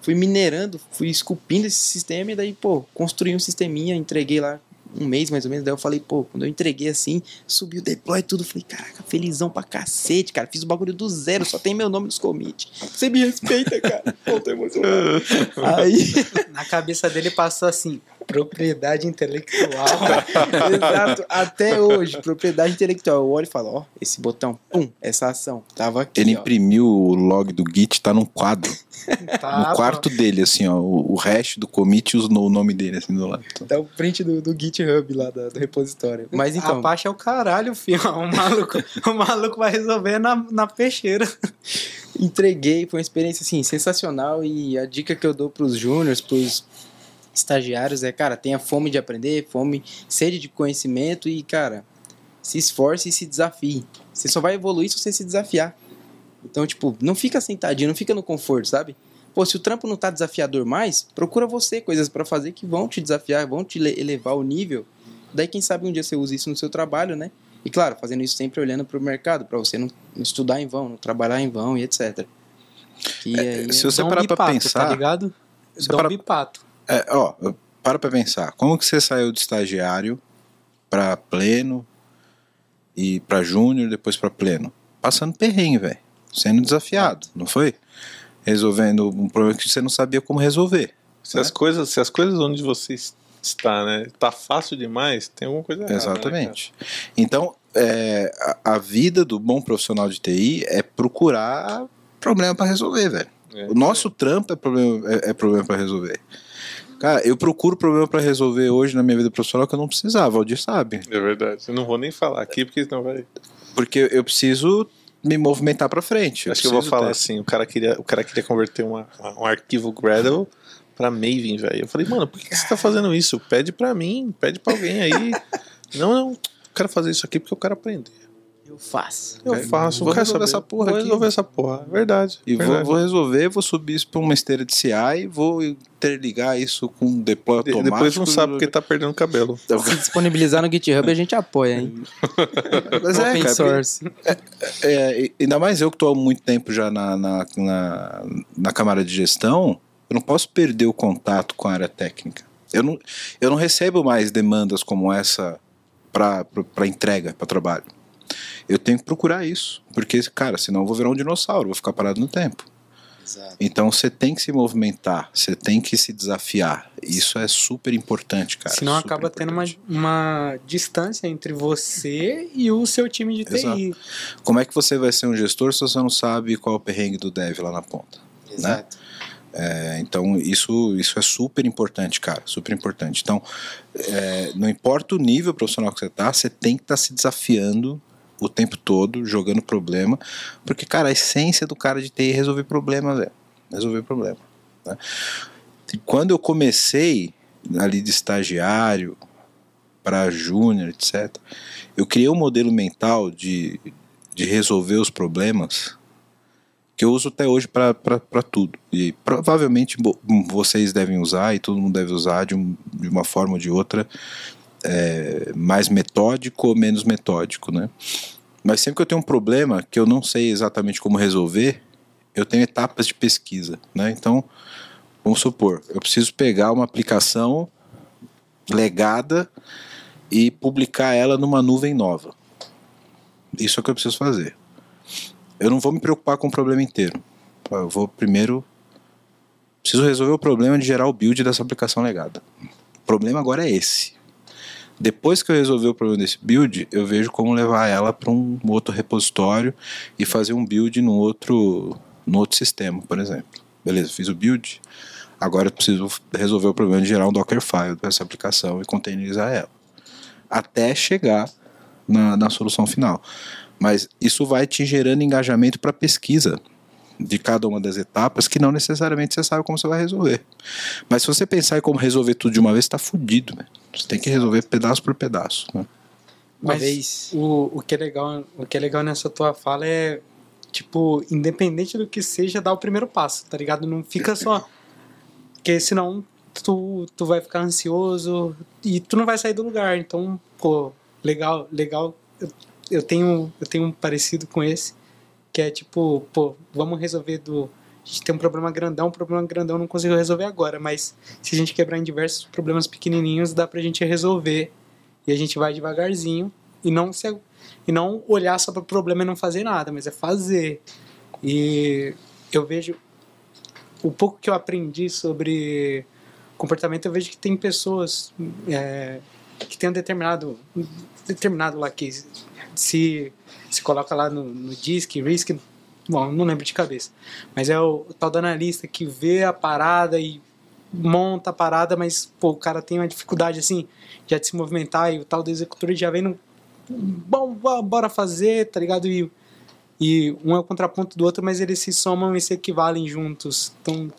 fui minerando, fui esculpindo esse sistema e daí, pô, construí um sisteminha, entreguei lá um mês mais ou menos. Daí eu falei, pô, quando eu entreguei assim, subiu o deploy e tudo. Falei, caraca, felizão pra cacete, cara. Fiz o bagulho do zero, só tem meu nome nos commits. Você me respeita, cara. Pô, tô emocionado. Aí, Na cabeça dele passou assim, propriedade intelectual. exato, até hoje, propriedade intelectual. Eu olho e falo, ó, esse botão, pum, essa ação, tava aqui, Ele ó. imprimiu o log do Git, tá num quadro. Tá, no quarto dele, assim, ó. O, o hash do commit usou o nome dele, assim, do lado. Dá o print do, do GitHub lá, da- do repositório. Mas então, Apache é o caralho, filho. O maluco, o maluco vai resolver na, na peixeira. entreguei, foi uma experiência assim sensacional e a dica que eu dou pros júniors, pros estagiários é, cara, tenha fome de aprender, fome, sede de conhecimento e, cara, se esforce e se desafie. Você só vai evoluir se você se desafiar. Então, tipo, não fica sentadinho, não fica no conforto, sabe? Pô, se o trampo não tá desafiador mais, procura você coisas pra fazer que vão te desafiar, vão te le- elevar o nível. Daí, quem sabe um dia você usa isso no seu trabalho, né? E claro, fazendo isso sempre olhando pro mercado, pra você não, estudar em vão, não trabalhar em vão e etc. E aí, se você Dom parar pra Bipato, pensar- Tá ligado? Você Dom para- Bipato. É, ó, para pra pensar. Como que você saiu de estagiário pra pleno e pra júnior, depois pra pleno? Passando perrengue, velho. Sendo desafiado, não foi? Resolvendo um problema que você não sabia como resolver. Se as, coisas, se as coisas onde você es- está, né, tá fácil demais, tem alguma coisa errada. Exatamente. Então, é, a, a vida do bom profissional de TI é procurar problema pra resolver, velho. Né, cara? O nosso trampo é problema, é, é problema para resolver. Cara, eu procuro problema para resolver hoje na minha vida profissional que eu não precisava, o Valdir sabe. É verdade. Eu não vou nem falar aqui, porque senão vai. Porque eu preciso me movimentar para frente. Acho que eu vou falar ter- assim: o cara queria, o cara queria converter uma, um arquivo Gradle pra Maven, velho. Eu falei, mano, por que, que você tá fazendo isso? Pede pra mim, pede pra alguém aí. não, não, eu quero fazer isso aqui porque eu quero aprender. Eu faço. Eu faço, Vou resolver saber. essa porra vou aqui. resolver essa porra. Verdade. E vou, verdade. vou resolver, vou subir isso para uma esteira de CI, vou interligar isso com um deploy De- automático. Depois não sabe porque tá perdendo cabelo. Se disponibilizar no GitHub, a gente apoia, hein? Mas é, Open source. É, e- ainda mais eu que estou há muito tempo já na, na, na, na Câmara de Gestão, eu não posso perder o contato com a área técnica. Eu não, eu não recebo mais demandas como essa para entrega, para trabalho. Eu tenho que procurar isso, porque, cara, senão eu vou virar um dinossauro, vou ficar parado no tempo. Exato. Então você tem que se movimentar, você tem que se desafiar. Isso é super importante, cara. Senão super acaba tendo uma, uma distância entre você e o seu time de TI. Como é que você vai ser um gestor se você não sabe qual é o perrengue do dev lá na ponta? Exato. É, então isso, isso é super importante, cara, super importante. Então, é, não importa o nível profissional que você tá, você tem que estar se desafiando o tempo todo, jogando problema, porque, cara, a essência do cara de TI é resolver problema, velho. Resolver problema. né? Quando eu comecei ali de estagiário para júnior, etc., eu criei um modelo mental de, de resolver os problemas que eu uso até hoje para tudo. E provavelmente vocês devem usar, e todo mundo deve usar de, um- de uma forma ou de outra, é, mais metódico ou menos metódico, né? Mas sempre que eu tenho um problema que eu não sei exatamente como resolver, eu tenho etapas de pesquisa, né? Então, vamos supor, eu preciso pegar uma aplicação legada e publicar ela numa nuvem nova. Isso é o que eu preciso fazer eu não vou me preocupar com o problema inteiro. Eu vou primeiro. Preciso resolver o problema de gerar o build dessa aplicação legada. O problema agora é esse. Depois que eu resolver o problema desse build, eu vejo como levar ela para um outro repositório e fazer um build no outro, no outro sistema, por exemplo. Beleza, fiz o build. Agora eu preciso resolver o problema de gerar um Dockerfile dessa aplicação e containerizar ela. Até chegar na, na solução final. Mas isso vai te gerando engajamento para pesquisa de cada uma das etapas que não necessariamente você sabe como você vai resolver. Mas se você pensar em como resolver tudo de uma vez, está fudido. Né? Você tem que resolver pedaço por pedaço. Né? Mas vez. O, o, que é legal, o que é legal nessa tua fala é, tipo, independente do que seja, dar o primeiro passo, tá ligado? Não fica só. Porque senão tu, tu vai ficar ansioso e tu não vai sair do lugar. Então, pô, legal, legal. Eu, eu tenho, eu tenho um parecido com esse, que é tipo, pô, vamos resolver do. A gente tem um problema grandão, um problema grandão não consigo resolver agora, mas se a gente quebrar em diversos problemas pequenininhos, dá pra gente resolver. E a gente vai devagarzinho e não se e não olhar só para o problema e não fazer nada, mas é fazer. E eu vejo o pouco que eu aprendi sobre comportamento, eu vejo que tem pessoas é, que tem um determinado determinado lá que se se coloca lá no, no DISC, RISC, bom, não lembro de cabeça, mas é o, o tal do analista que vê a parada e monta a parada, mas pô, o cara tem uma dificuldade assim já de se movimentar e o tal do executor já vem no bom, bora fazer, tá ligado? E, e um é o contraponto do outro, mas eles se somam e se equivalem juntos. Então,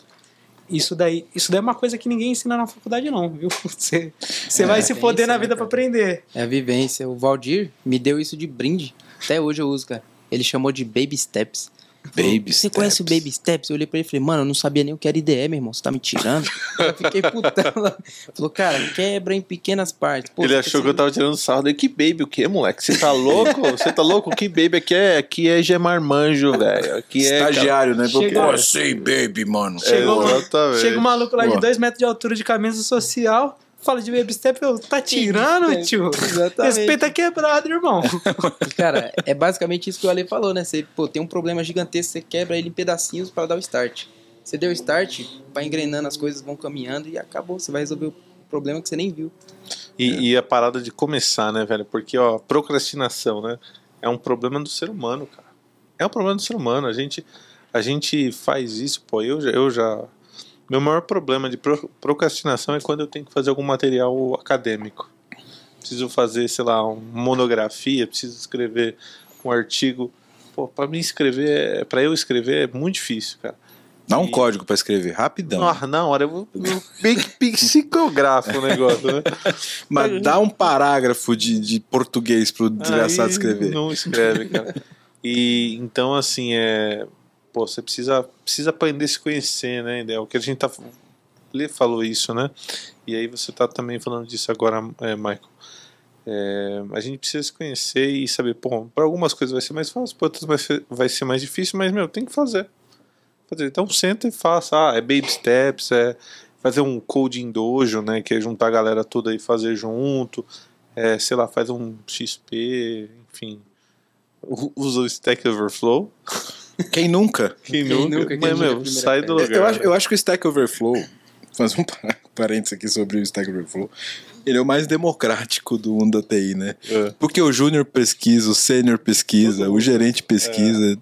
isso daí, isso daí é uma coisa que ninguém ensina na faculdade não, viu? Você, você É, vai se tem foder isso, na né, vida pra cara? aprender. É a vivência. O Valdir me deu isso de brinde. Até hoje eu uso, cara. Ele chamou de Baby Steps. Baby Você conhece o steps. Baby Steps? Eu olhei pra ele e falei, mano, eu não sabia nem o que era IDE, meu irmão. Você tá me tirando? eu fiquei putão lá. Falou, cara, quebra em pequenas partes. Pô, Ele achou que eu tava tirando sarro dele. Que baby o quê, moleque? Você tá louco? Você tá louco? Que baby aqui é, aqui é gemarmanjo, velho. Aqui é. Estagiário, né? Chega- Pô, sei, baby, mano. Chegou, É, chega um maluco lá de Boa. dois metros de altura de camisa social, fala de baby step, eu, tá tirando, Baby tio? exatamente. Respeita a quebrada, irmão. Cara, é basicamente isso que o Ale falou, né? Você pô, tem um problema gigantesco, você quebra ele em pedacinhos para dar o start. Você deu o start, vai engrenando, as coisas vão caminhando e acabou. Você vai resolver o problema que você nem viu. E, e a parada de começar, né, velho? Porque, ó, procrastinação, né? É um problema do ser humano, cara. É um problema do ser humano. A gente, a gente faz isso, pô. Eu, já- eu já. Meu maior problema de pro- procrastinação é quando eu tenho que fazer algum material acadêmico. Preciso fazer, sei lá, uma monografia, preciso escrever um artigo. Pô, pra mim escrever, pra eu escrever é muito difícil, cara. Dá um E- código pra escrever, rapidão. Ah, na hora eu vou meio que psicografo o negócio, né? Mas dá um parágrafo de, de português pro desgraçado escrever. Não escreve, cara. E então, assim, é. Pô, você precisa, precisa aprender a se conhecer, né? É o que a gente tá. Ele falou isso, né? E aí você tá também falando disso agora, é, Michael. É, a gente precisa se conhecer e saber, pô, para algumas coisas vai ser mais fácil, para outras vai ser, vai ser mais difícil, mas, meu, tem que fazer. fazer. Então senta e faça. Ah, é baby steps, é fazer um code em dojo, né? Que é juntar a galera toda e fazer junto. É, sei lá, faz um XP, enfim. Usa o Stack Overflow. Quem nunca? Quem, Quem nunca? nunca? Quem Mas, meu, sai do lugar. Eu acho, eu acho que o Stack Overflow, fazer um par- parênteses aqui sobre o Stack Overflow, ele é o mais democrático do mundo da TI, né? É. Porque o júnior pesquisa, o sênior pesquisa, o gerente pesquisa.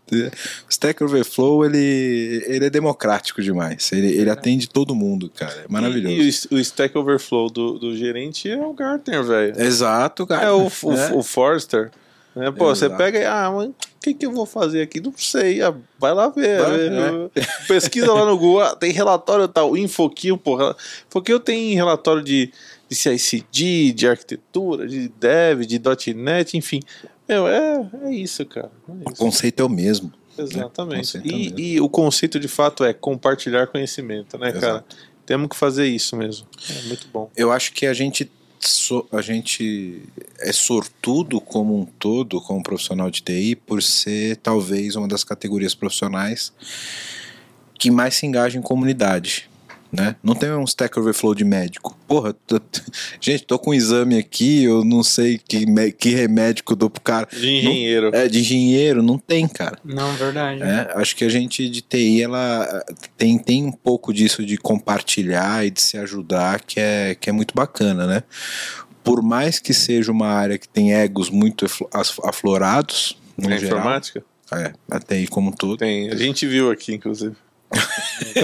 O Stack Overflow, ele, ele é democrático demais. Ele, ele atende todo mundo, cara. É maravilhoso. E, e o, o Stack Overflow do, do gerente é o Gartner, velho. Exato, cara. É o, o, É. o Forrester. Né? Pô, você Exato. pega e, ah, mas o que, que eu vou fazer aqui? Não sei. Ah, vai lá ver. Vai, né? Pesquisa lá no Google. Ah, tem relatório tal. Infoquil, porra. Infoquil tem relatório de, de CICD, de arquitetura, de dev, de .NET, enfim. Meu, é, é isso, cara. É O isso. conceito é o mesmo. Exatamente. conceito é E, mesmo. e o conceito de fato é compartilhar conhecimento, né, cara? Exato. Temos que fazer isso mesmo. É muito bom. Eu acho que a gente, so- a gente é sortudo como um todo, como profissional de TI, por ser talvez uma das categorias profissionais que mais se engaja em comunidade. Né? Não tem um Stack Overflow de médico. Porra, tô- gente, tô com um exame aqui, eu não sei que, me- que remédio que eu dou pro cara. De engenheiro. É, de engenheiro, não tem, cara. Não, verdade. É, acho que a gente de TI ela tem, tem um pouco disso de compartilhar e de se ajudar que é, que é muito bacana, né? por mais que seja uma área que tem egos muito aflorados, no É geral, informática? é, até aí como um todo. Tem. A gente viu aqui, inclusive.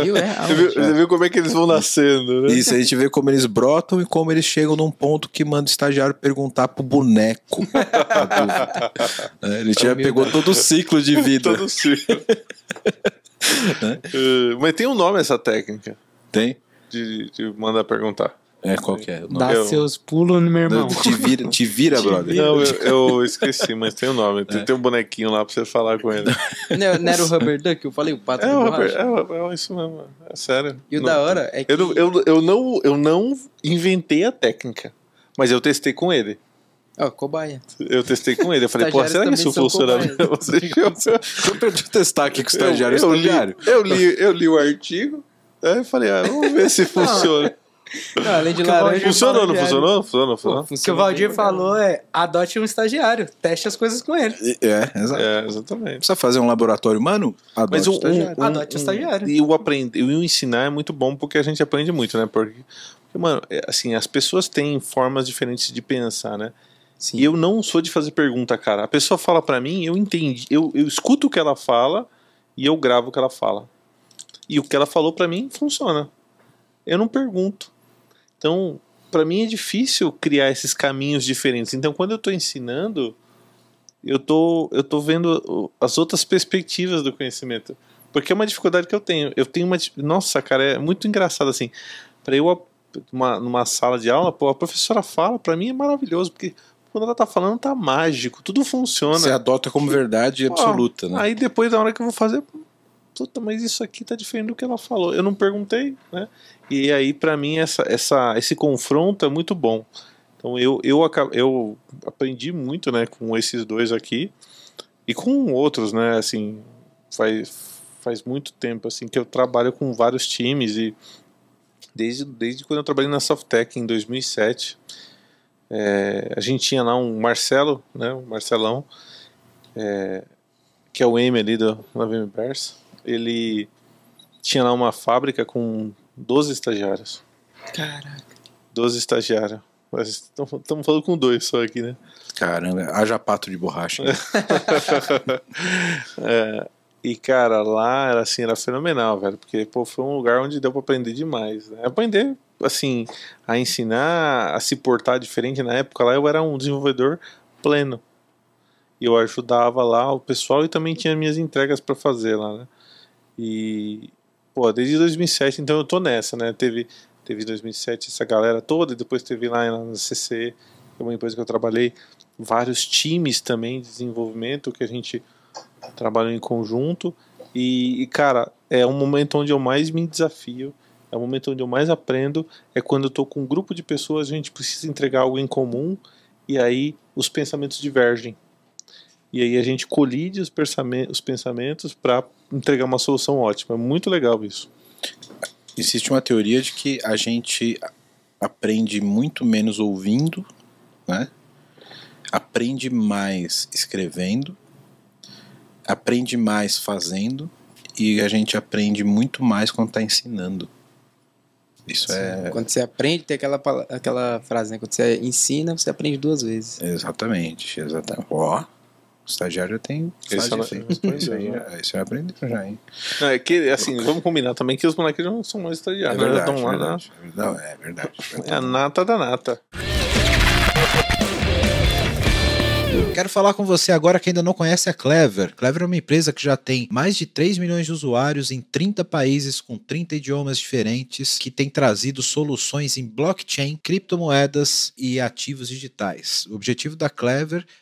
Viu? É, Você viu, você viu como é que eles vão nascendo, né? Isso, a gente vê como eles brotam e como eles chegam num ponto que manda o estagiário perguntar pro boneco. É, Ele já pegou todo o ciclo de vida. Todo ciclo. Eh, Mas tem um nome essa técnica Tem? de, de mandar perguntar. É, qual que é? o? Dá Eu- seus pulos no meu irmão. Te vira, te vira brother. Não, eu, eu esqueci, mas tem um nome. Tem, tem um bonequinho lá pra você falar com ele. Não, não era o Rubber Duck? Eu falei o pato É, de o borracha. Robert, é, é isso mesmo. É sério. E o Não- da hora é que... Eu não, eu, eu, não, eu não inventei a técnica, mas eu testei com ele. Ó, cobaia. Eu testei com ele. Eu falei, pô, será que isso funciona mesmo? eu, perdi o testar aqui com o estagiário. eu, eu, li, eu, li, eu li o artigo, aí eu falei, ah, vamos ver se funciona. Não, além de laranja... Funcionou, não funcionou? Funcionou, Pô, funcionou. O que o Valdir bem, falou é: adote um estagiário, teste as coisas com ele. É, exato. É, exatamente. Precisa fazer um laboratório humano? Adote Mas o um, estagiário. um, Adote o estagiário. E o aprender, e o ensinar é muito bom porque a gente aprende muito, né? Porque, porque, mano, é, assim, as pessoas têm formas diferentes de pensar, né? Sim. E eu não sou de fazer pergunta, cara. A pessoa fala pra mim, eu entendi, eu, eu escuto o que ela fala e eu gravo o que ela fala. E o que ela falou pra mim funciona. Eu não pergunto. Então, pra mim é difícil criar esses caminhos diferentes. Então, quando eu tô ensinando, eu tô, eu tô vendo as outras perspectivas do conhecimento. Porque é uma dificuldade que eu tenho. Eu tenho uma. Nossa, cara, é muito engraçado assim. Pra eu, uma, numa sala de aula, pô, a professora fala, pra mim é maravilhoso, porque quando ela tá falando, tá mágico, tudo funciona. Você adota como verdade Pô, absoluta, né? Aí depois, na hora que eu vou fazer, puta, mas isso aqui tá diferente do que ela falou. Eu não perguntei, né? E aí, pra mim, essa, essa, esse confronto é muito bom. Então, eu, eu, eu aprendi muito, né, com esses dois aqui e com outros, né, assim, faz, faz muito tempo, assim, que eu trabalho com vários times e desde, desde quando eu trabalhei na Softec em 2007, é, a gente tinha lá um Marcelo, né, o Marcelão, é, que é o M ali do da VMverse, ele tinha lá uma fábrica com 12 estagiários. Caraca. 12 estagiários. Estamos falando com dois só aqui, né? Caramba, haja pato de borracha. É, e, cara, lá era assim, era fenomenal, velho. Porque, pô, foi um lugar onde deu pra aprender demais. Né? Aprender, assim, a ensinar, a se portar diferente. Na época lá eu era um desenvolvedor pleno. E eu ajudava lá o pessoal e também tinha minhas entregas pra fazer lá, né? E, pô, desde 2007, então eu tô nessa, né? Teve, teve 2007 essa galera toda, depois teve lá na CC, que é uma empresa que eu trabalhei, vários times também de desenvolvimento que a gente trabalhou em conjunto. E, e, cara, é um momento onde eu mais me desafio, é o momento onde eu mais aprendo, é quando eu tô com um grupo de pessoas, a gente precisa entregar algo em comum, e aí os pensamentos divergem. E aí a gente colide os os pensamentos para entregar uma solução ótima. É muito legal isso. Existe uma teoria de que a gente aprende muito menos ouvindo, né? Aprende mais escrevendo, aprende mais fazendo e a gente aprende muito mais quando está ensinando. Isso é Quando você aprende, tem aquela, aquela frase, né? Quando você ensina, você aprende duas vezes. exatamente, exatamente. Ó, estagiário tem Esse faz eu não- efeito. Isso aí, já- isso eu aprendi já, hein? Não, é que, assim, vamos combinar também que os moleques não são mais É estagiários. né? verdade, Estão lá na- verdade, é verdade, é verdade. É a nata da nata. Quero falar com você agora que ainda não conhece a Clever. Clever é uma empresa que já tem mais de 3 milhões de usuários em 30 países com 30 idiomas diferentes, que tem trazido soluções em blockchain, criptomoedas e ativos digitais. O objetivo da Clever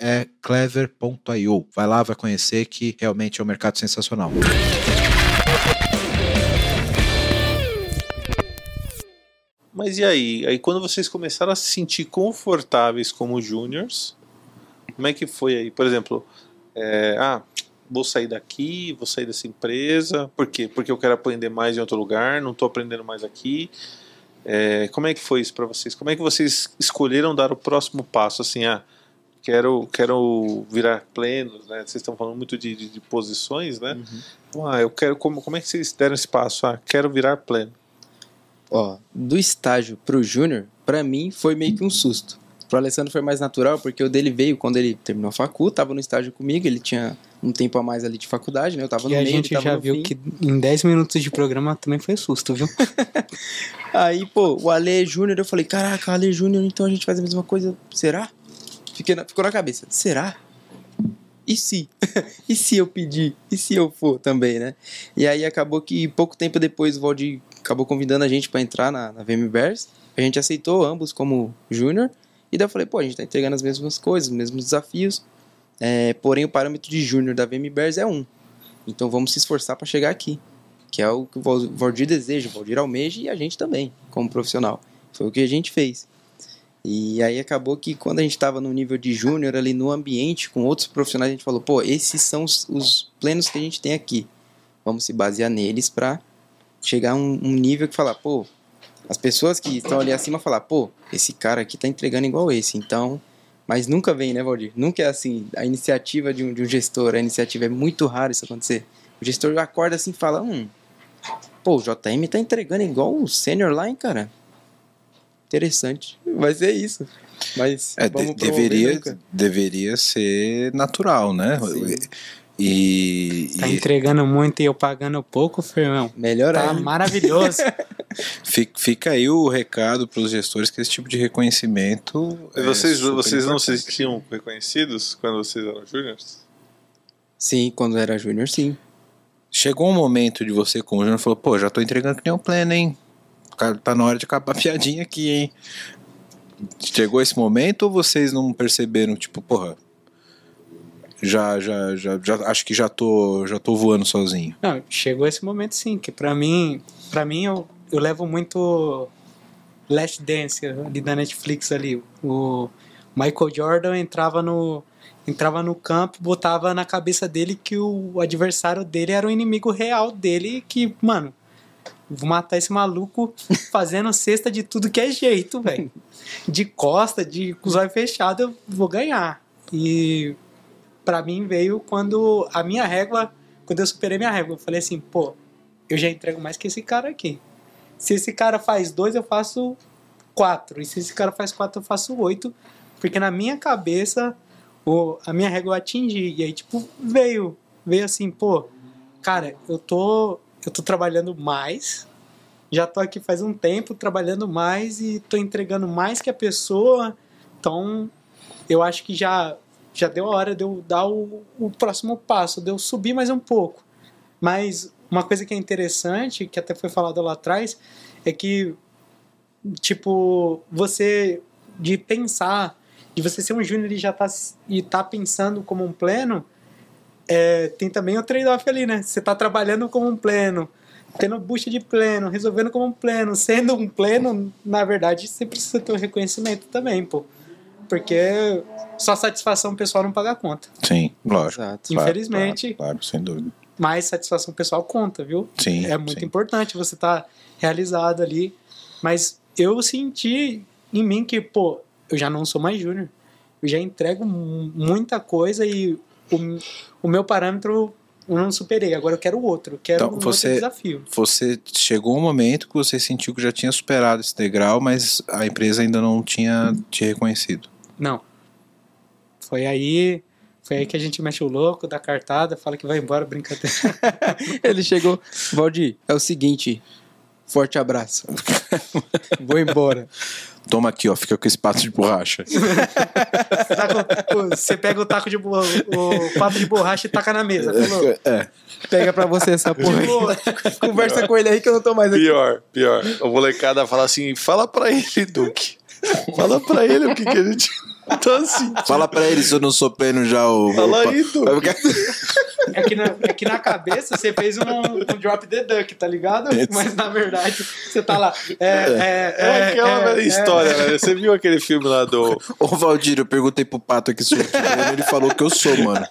é clever.io. Vai lá, vai conhecer que realmente é um mercado sensacional. Mas e aí? Aí quando vocês começaram a se sentir confortáveis como júniors, como é que foi aí? Por exemplo, é, ah, vou sair daqui, vou sair dessa empresa, por quê? Porque eu quero aprender mais em outro lugar, não estou aprendendo mais aqui. É, como é que foi isso para vocês? Como é que vocês escolheram dar o próximo passo? Assim, ah, quero, quero virar plenos, né? Vocês estão falando muito de, de, de posições, né? Ah, eu quero. Como, como é que vocês deram esse passo? Ah, quero virar pleno. Ó, do estágio pro júnior, pra mim foi meio que um susto. Pro Alessandro foi mais natural, porque o dele veio quando ele terminou a facu, tava no estágio comigo, ele tinha um tempo a mais ali de faculdade, né? Eu tava no E a meio, gente já no viu fim. que em 10 minutos de programa também foi susto, viu? Aí, pô, o Ale Júnior, eu falei, caraca, Ale Júnior, então a gente faz a mesma coisa, será? Fiquei na- ficou na cabeça, será? E se? e se eu pedir? E se eu for também, né? E aí acabou que pouco tempo depois o Valdir acabou convidando a gente pra entrar na, na VMBers. A gente aceitou ambos como júnior. E daí eu falei, pô, a gente tá entregando as mesmas coisas, os mesmos desafios. É, porém, o parâmetro de júnior da VMBers é um. Então vamos se esforçar pra chegar aqui que é o que o Val- Valdir deseja, o Valdir almeja e a gente também, como profissional. Foi o que a gente fez. E aí acabou que quando a gente estava no nível de júnior ali no ambiente com outros profissionais, a gente falou, pô, esses são os, os plenos que a gente tem aqui. Vamos se basear neles para chegar a um, um nível que falar, pô, as pessoas que estão ali acima falar, pô, esse cara aqui tá entregando igual esse, então... Mas nunca vem, né, Valdir? Nunca é assim, a iniciativa de um, de um gestor, a iniciativa é muito raro isso acontecer. O gestor acorda assim e fala, hum, Pô, o JM tá entregando igual o sênior lá, hein, cara? Interessante. Vai ser isso. Mas É, de- deveria, nunca. deveria ser natural, né? Sim. E, Tá e entregando muito e eu pagando pouco, firmão. Melhor Tá maravilhoso. fi- fica aí o recado para os gestores que esse tipo de reconhecimento. E é vocês, super vocês não se sentiam reconhecidos quando vocês eram júniors? Sim, quando era júnior, sim. Chegou um momento de você com o Júnior e falou: pô, já tô entregando que nem um pleno, hein? Tá na hora de acabar a piadinha aqui, hein? Chegou esse momento ou vocês não perceberam, tipo, porra, já, já, já, já acho que já tô, já tô voando sozinho. Não, chegou esse momento sim, que pra mim, para mim eu, eu levo muito Last Dance ali da Netflix ali. O Michael Jordan entrava no entrava no campo, botava na cabeça dele que o adversário dele era o inimigo real dele, que, mano, vou matar esse maluco fazendo cesta de tudo que é jeito, velho. De costa, de com os olhos fechados, eu vou ganhar. E pra mim veio quando a minha régua, quando eu superei minha régua, eu falei assim, pô, eu já entrego mais que esse cara aqui. Se esse cara faz dois, eu faço quatro. E se esse cara faz quatro, eu faço oito. Porque na minha cabeça, o, a minha régua eu atingi. E aí, tipo, veio. Veio assim, pô, cara, eu tô, eu tô trabalhando mais. Já tô aqui faz um tempo trabalhando mais e tô entregando mais que a pessoa. Então, eu acho que já já deu a hora de eu dar o, o próximo passo, de eu subir mais um pouco. Mas uma coisa que é interessante, que até foi falado lá atrás, é que, tipo, você, de pensar, de você ser um júnior e já tá, e tá pensando como um pleno, é, tem também o trade-off ali, né? Você tá trabalhando como um pleno, tendo bucha de pleno, resolvendo como um pleno, sendo um pleno, na verdade, você precisa ter um reconhecimento também, pô. Porque só satisfação pessoal não paga a conta. Sim, lógico. Exato. Claro, Infelizmente. Claro, claro, sem dúvida. Mas satisfação pessoal conta, viu? Sim. É muito sim. importante você estar realizado ali. Mas eu senti em mim que, pô, eu já não sou mais júnior. Eu já entrego mu- muita coisa e o, o meu parâmetro eu não superei. Agora eu quero outro. Eu quero Então, um você- outro desafio. Você chegou um momento que você sentiu que já tinha superado esse degrau, mas a empresa ainda não tinha te reconhecido. Não. Foi aí. Foi aí que a gente mexe o louco, dá cartada, fala que vai embora, brincadeira. Ele chegou, Valdir, é o seguinte, forte abraço. Vou embora. Toma aqui, ó, fica com esse pato de borracha. O- o- Você pega o taco de bo- o pato de borracha e taca na mesa. Falou. É, Pega pra você essa porra. Conversa com ele aí que eu não tô mais aqui. Pior, pior. A molecada fala assim: fala pra ele, Duque. Fala pra ele o que, que a gente tá assim. Fala pra ele se eu não sou pleno já, o. Fala aí, Duque. É, que na, é que na cabeça você fez um, um drop the duck, tá ligado? Mas na verdade você tá lá. É, é, É, é, aquela é, velha é. história, né? Você viu aquele filme lá do. Ô, Valdir, eu perguntei pro Pato aqui sobre ele falou que eu sou, mano.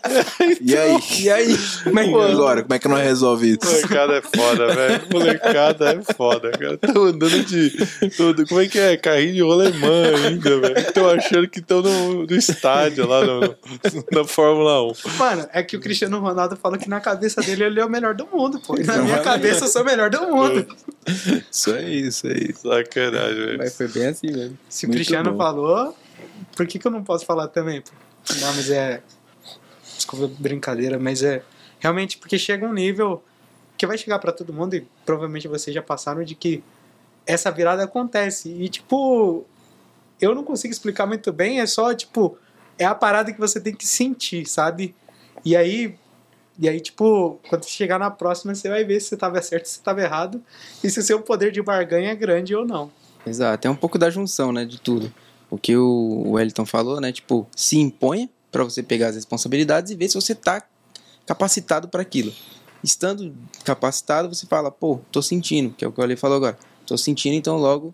E aí? E aí? Mas e agora? Como é que nós resolve isso? Molecada é foda, velho. Molecada é foda, cara. Tão andando de. Tudo. Como é que é? Carrinho de rolemã ainda, velho. Estão achando que estão no, no estádio lá no, na Fórmula 1. Mano, é que o Cristiano Ronaldo falou que na cabeça dele ele é o melhor do mundo, pô. E na minha cabeça eu sou o melhor do mundo. Isso aí, isso aí. Sacanagem, velho. Mas foi bem assim mesmo. Se o Cristiano bom. falou, por que, que eu não posso falar também? pô? Não, mas é. Desculpa, brincadeira, mas é. Realmente, porque chega um nível que vai chegar pra todo mundo, e provavelmente vocês já passaram, de que essa virada acontece. E, tipo, eu não consigo explicar muito bem, é só, tipo, é a parada que você tem que sentir, sabe? E aí. E aí, tipo, quando chegar na próxima, você vai ver se você tava certo, se você tava errado, e se o seu poder de barganha é grande ou não. Exato, é um pouco da junção, né, de tudo. O que o Wellington falou, né, tipo, se imponha pra você pegar as responsabilidades e ver se você tá capacitado para aquilo. Estando capacitado, você fala, pô, tô sentindo, que é o que o Ale falou agora. Tô sentindo, então logo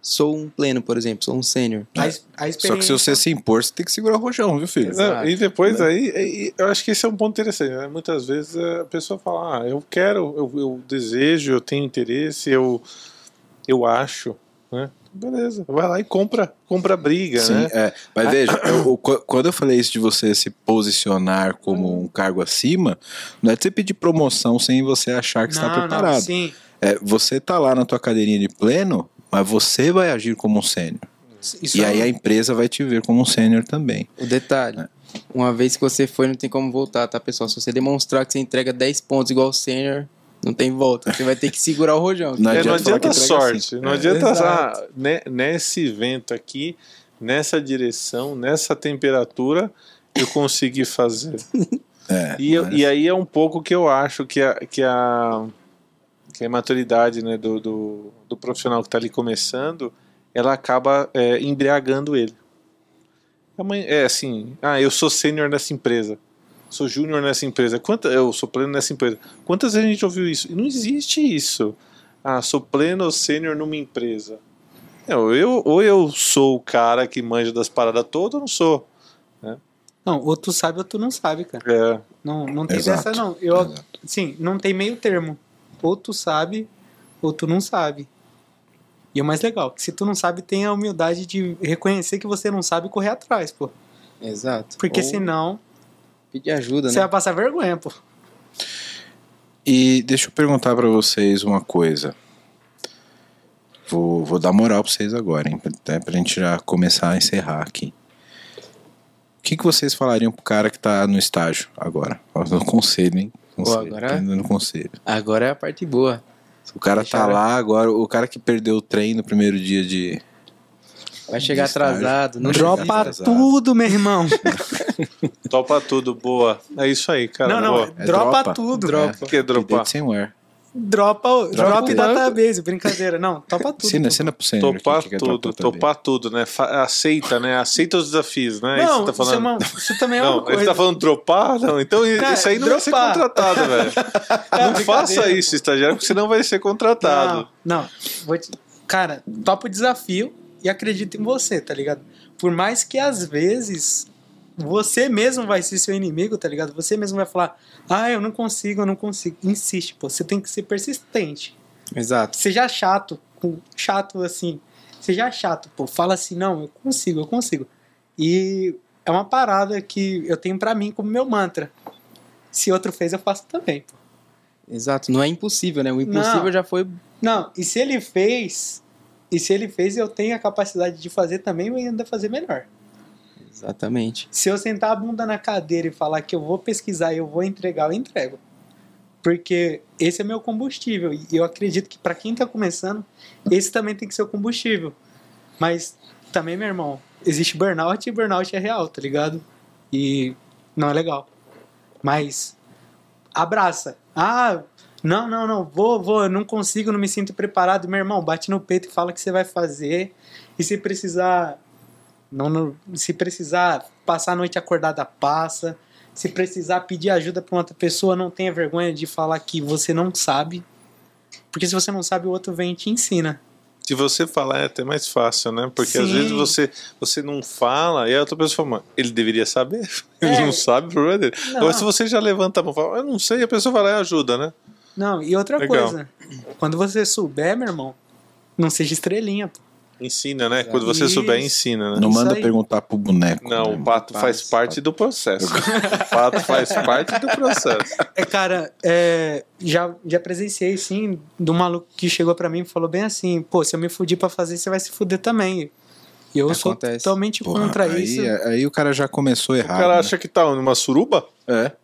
sou um pleno, por exemplo, sou um sênior. A, es- a Só que experiência... se você se impor, você tem que segurar o rojão, viu, filho? Não, e depois aí, aí, eu acho que esse é um ponto interessante. Né? Muitas vezes a pessoa fala, ah, eu quero, eu, eu desejo, eu tenho interesse, eu, eu acho, né? Beleza, vai lá e compra, compra a briga, Sim, né? é. Mas veja, eu- quando eu falei isso de você se posicionar como um cargo acima, não é de você pedir promoção sem você achar que está Não, preparado. Não, sim. É, você tá lá na tua cadeirinha de pleno, mas você vai agir como um sênior. Isso E é aí um- a empresa vai te ver como um sênior também. O detalhe, uma vez que você foi, não tem como voltar, tá, pessoal? Se você demonstrar que você entrega 10 pontos igual o sênior, não tem volta. Você vai ter que segurar o rojão. Não É, não adianta adianta sorte, assim. não É, adianta exato. ah, ne- nesse evento aqui, nessa direção, nessa temperatura, eu consegui fazer. É, E, eu- e aí é um pouco que eu acho que a, que a, que a maturidade né, do, do, do profissional que está ali começando, ela acaba é, embriagando ele. É assim, ah, eu sou sênior nessa empresa, sou júnior nessa empresa, Quanta, eu sou pleno nessa empresa. Quantas vezes a gente ouviu isso? Não existe isso. Ah, sou pleno ou sênior numa empresa. Não, eu, ou eu sou o cara que manja das paradas todas ou não sou. Não, ou tu sabe ou tu não sabe, cara. É, Não, não tem Exato, dessa, não. Eu, exato. sim, não tem meio termo. Ou tu sabe, ou tu não sabe. E o mais legal, que se tu não sabe, tem a humildade de reconhecer que você não sabe e correr atrás, pô. Exato. Porque Ou senão, pedir ajuda, você né? vai passar vergonha, pô. E deixa eu perguntar pra vocês uma coisa. Vou, vou dar moral pra vocês agora, hein? Até pra gente já começar a encerrar aqui. O que, que vocês falariam pro cara que tá no estágio agora? No conselho, hein? Conselho, agora- tá indo no conselho. Agora é a parte boa. O cara tá lá agora, o cara que perdeu o trem no primeiro dia de. Vai chegar De atrasado. Não Dropa Dropa atrasado. tudo, meu irmão. topa tudo, boa. É isso aí, cara. não, não, boa. É dropa, dropa. tudo. Dropa. O que é dropar? Somewhere. Dropa, o- drop tudo. database, brincadeira. Não, topa tudo. Cena, cena pro Topar quer tudo, dropar também. topar tudo, né? Fa- aceita, né? Aceita os desafios, né? Não, isso, tá isso, é falando. uma- isso também é uma Não, coisa. ele tá falando dropar? Não, então Cara, isso aí não vai ser dropar. contratado, velho. Não faça isso, estagiário, porque você não vai ser contratado. Não, não. Vou te- Cara, topa o desafio e acredita em você, tá ligado? Por mais que às vezes você mesmo vai ser seu inimigo, tá ligado? Você mesmo vai falar, ah, eu não consigo, eu não consigo. Insiste, pô. Você tem que ser persistente. Exato. Seja chato, com- chato assim. Seja chato, pô. Fala assim, não, eu consigo, eu consigo. E é uma parada que eu tenho pra mim como meu mantra. Se outro fez, eu faço também, pô. Exato. Não é impossível, né? O impossível Não. já foi. Não, e se ele fez, e se ele fez, eu tenho a capacidade de fazer também e ainda fazer melhor. Exatamente. Se eu sentar a bunda na cadeira e falar que eu vou pesquisar e eu vou entregar, eu entrego. Porque esse é meu combustível. E eu acredito que para quem tá começando, esse também tem que ser o combustível. Mas também, meu irmão, existe burnout e burnout é real, tá ligado? E não é legal. Mas abraça. Ah, não, não, não, vou, vou, não consigo, não me sinto preparado. Meu irmão, bate no peito e fala que você vai fazer. E se precisar, não, não- se precisar passar a noite acordada, passa. Se precisar pedir ajuda pra outra pessoa, não tenha vergonha de falar que você não sabe. Porque se você não sabe, o outro vem e te ensina. Se você falar é até mais fácil, né? Porque às Sim. vezes você, você não fala e a outra pessoa fala, "Mas ele deveria saber. Ele É. não sabe, o problema dele. Não. Agora, se você já levanta a mão e fala, eu não sei, a pessoa vai lá e ajuda, né? Não, e outra Legal. coisa. Quando você souber, meu irmão, não seja estrelinha, pô. Ensina, né? Quando você Isso. souber, ensina, né? Não Isso manda aí. perguntar pro boneco. Não, né? o pato faz Faz. parte do processo. O pato faz parte do processo. É, cara, é, já, já presenciei, sim, do maluco que chegou pra mim e falou bem assim: pô, se eu me fudir pra fazer, você vai se fuder também. E eu sou Acontece. totalmente Porra, contra aí, isso. aí o cara já começou O errado. cara né? acha que tá numa suruba? É.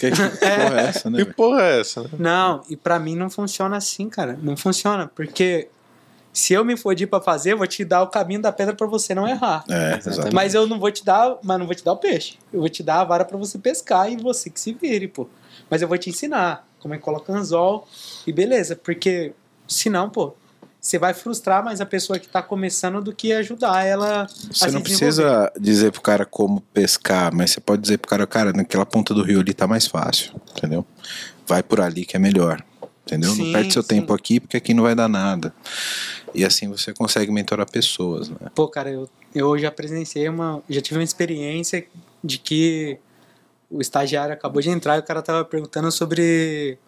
Que, que porra é essa, né? Que porra é essa, né? Não, e pra mim não funciona assim, cara. Não funciona, porque se eu me fodir pra fazer, eu vou te dar o caminho da pedra pra você não errar. É, exatamente. Mas eu não vou te dar, mas não vou te dar o peixe. Eu vou te dar a vara pra você pescar e você que se vire, pô. Mas eu vou te ensinar como é que coloca anzol e beleza, porque senão, pô, você vai frustrar mais a pessoa que tá começando do que ajudar ela a Você se não precisa dizer pro cara como pescar, mas você pode dizer pro cara, cara, naquela ponta do rio ali tá mais fácil, entendeu? Vai por ali que é melhor, entendeu? Sim, não perde seu sim. tempo aqui porque aqui não vai dar nada. E assim você consegue mentorar pessoas, né? Pô, cara, eu, eu já presenciei uma. Já tive uma experiência de que o estagiário acabou de entrar e o cara tava perguntando sobre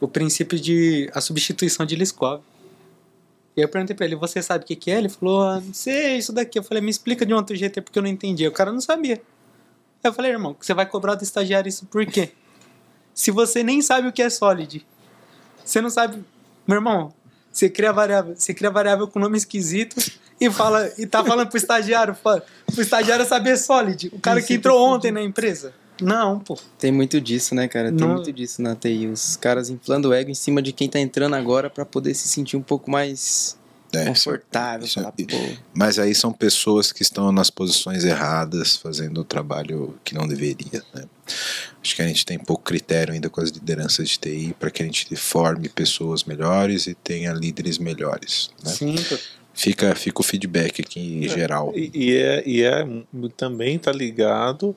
o princípio de. a substituição de Liskov. E eu perguntei pra ele, você sabe o que, que é? Ele falou, ah, não sei, isso daqui. Eu falei, me explica de um outro jeito porque eu não entendi. O cara não sabia. Eu falei, irmão, você vai cobrar do estagiário isso por quê? Se você nem sabe o que é solid, você não sabe. Meu irmão, você cria variável, você cria variável com nome esquisito e fala e tá falando pro estagiário, pro estagiário saber solid. O cara que entrou ontem na empresa. Não, pô. Tem muito disso, né, cara? Tem Não- muito disso na TI. Os caras inflando o ego em cima de quem tá entrando agora pra poder se sentir um pouco mais É, confortável. isso é- falar, Mas aí são pessoas que estão nas posições erradas, fazendo o trabalho que não deveria. Né? Acho que a gente tem pouco critério ainda com as lideranças de TI para que a gente forme pessoas melhores e tenha líderes melhores. Né? Sim, pô. Fica, fica o feedback aqui em geral. E, e é, e é também tá ligado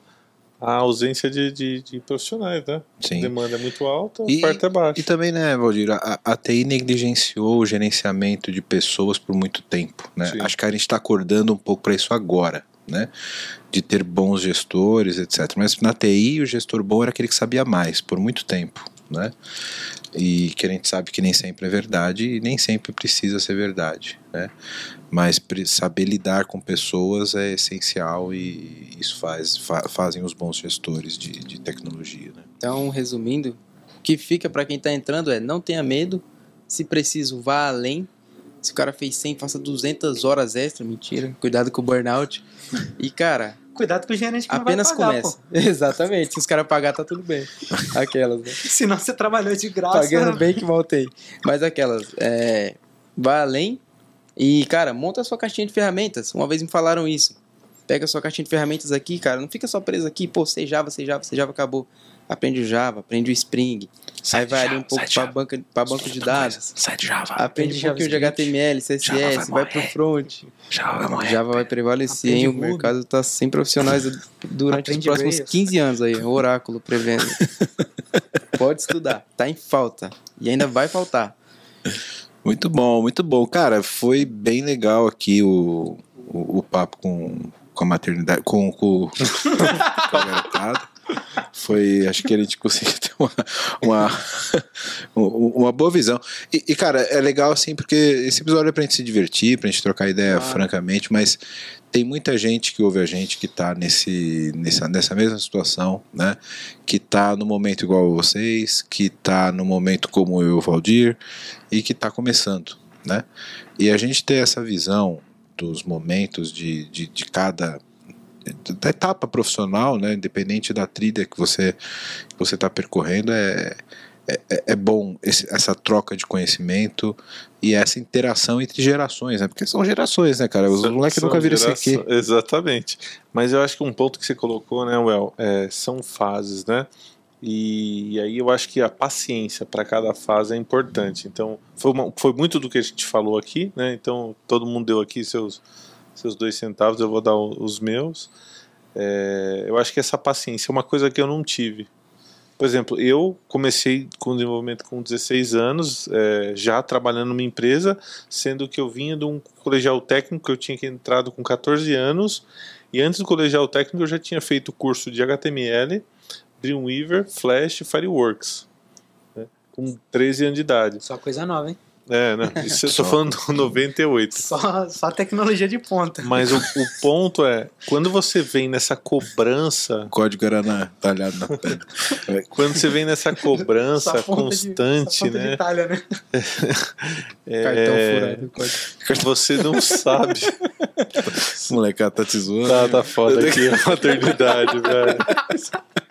à ausência de, de, de profissionais, né? A Sim. demanda é muito alta, a E- oferta é baixa. E também, né, Valdir, a, a TI negligenciou o gerenciamento de pessoas por muito tempo. Né? Sim. Acho que a gente está acordando um pouco para isso agora, né? De ter bons gestores, etc. Mas na TI, o gestor bom era aquele que sabia mais, por muito tempo, né? E que a gente sabe que nem sempre é verdade e nem sempre precisa ser verdade, né? Mas saber lidar com pessoas é essencial e isso faz, fa- fazem os bons gestores de, de tecnologia, né? Então, resumindo, o que fica pra quem tá entrando é não tenha medo, se preciso, vá além. Se o cara fez 100, faça 200 horas extra, mentira. Cuidado com o burnout. E, cara, Cuidado com o gerente que apenas não vai pagar, começa. Exatamente. Se os caras pagar, tá tudo bem. Aquelas, né? pô. Senão você trabalhou de graça. Pagando bem que voltei. Mas aquelas, é, vá além e, cara, monta a sua caixinha de ferramentas. Uma vez me falaram isso. Pega a sua caixinha de ferramentas aqui, cara. Não fica só preso aqui, pô, sei Java, sei Java, sei Java, acabou. Aprende o Java, aprende o Spring. Aí vai ali um pouco pra, banca, pra banco de dados. Sai de Java. Aprende um pouquinho de. HTML, CSS, vai pro front. Java vai Java vai prevalecer, hein? O mercado tá sem profissionais durante Aprende os próximos Rails. 15 anos aí. O Oráculo prevendo. Pode estudar, tá em falta. E ainda vai faltar. Muito bom, muito bom. Cara, foi bem legal aqui o, o, o papo com, com a maternidade, com, com, com a garotada. Foi, acho que a gente conseguiu ter uma, uma, uma boa visão. E, e, cara, é legal assim, porque esse episódio é pra gente se divertir, pra gente trocar ideia Claro. francamente, mas tem muita gente que ouve a gente que tá nesse, nessa, nessa mesma situação, né? Que tá no momento igual a vocês, que tá no momento como eu e o Valdir, e que tá começando, né? E a gente ter essa visão dos momentos de, de, de cada da etapa profissional, né, independente da trilha que você que você está percorrendo, é, é, é bom esse- essa troca de conhecimento e essa interação entre gerações, né? Porque são gerações, né, cara? Os São- moleques são nunca viram isso aqui. Exatamente. Mas eu acho que um ponto que você colocou, né, Well, é, são fases, né? E, e aí eu acho que a paciência para cada fase é importante. Então, foi, uma- foi muito do que a gente falou aqui, né? Então, todo mundo deu aqui seus, seus dois centavos, eu vou dar os meus. É, eu acho que essa paciência é uma coisa que eu não tive. Por exemplo, eu comecei com desenvolvimento com 16 anos, é, já trabalhando numa empresa, sendo que eu vinha de um colegial técnico, eu tinha entrado com 14 anos, e antes do colegial técnico eu já tinha feito curso de HTML, Dreamweaver, Flash e Fireworks, né, com 13 anos de idade. Só coisa nova, hein? É, né? Isso eu tô falando do 98. Só, só tecnologia de ponta. Mas o, o ponto é, quando você vem nessa cobrança, O código era na, talhado na pedra. quando você vem nessa cobrança Só ponta de- constante, de né? Itália, né? Cartão É, furado. código. você não sabe. Esse molecada tá te zoando. Tá, tá foda aqui a maternidade, velho.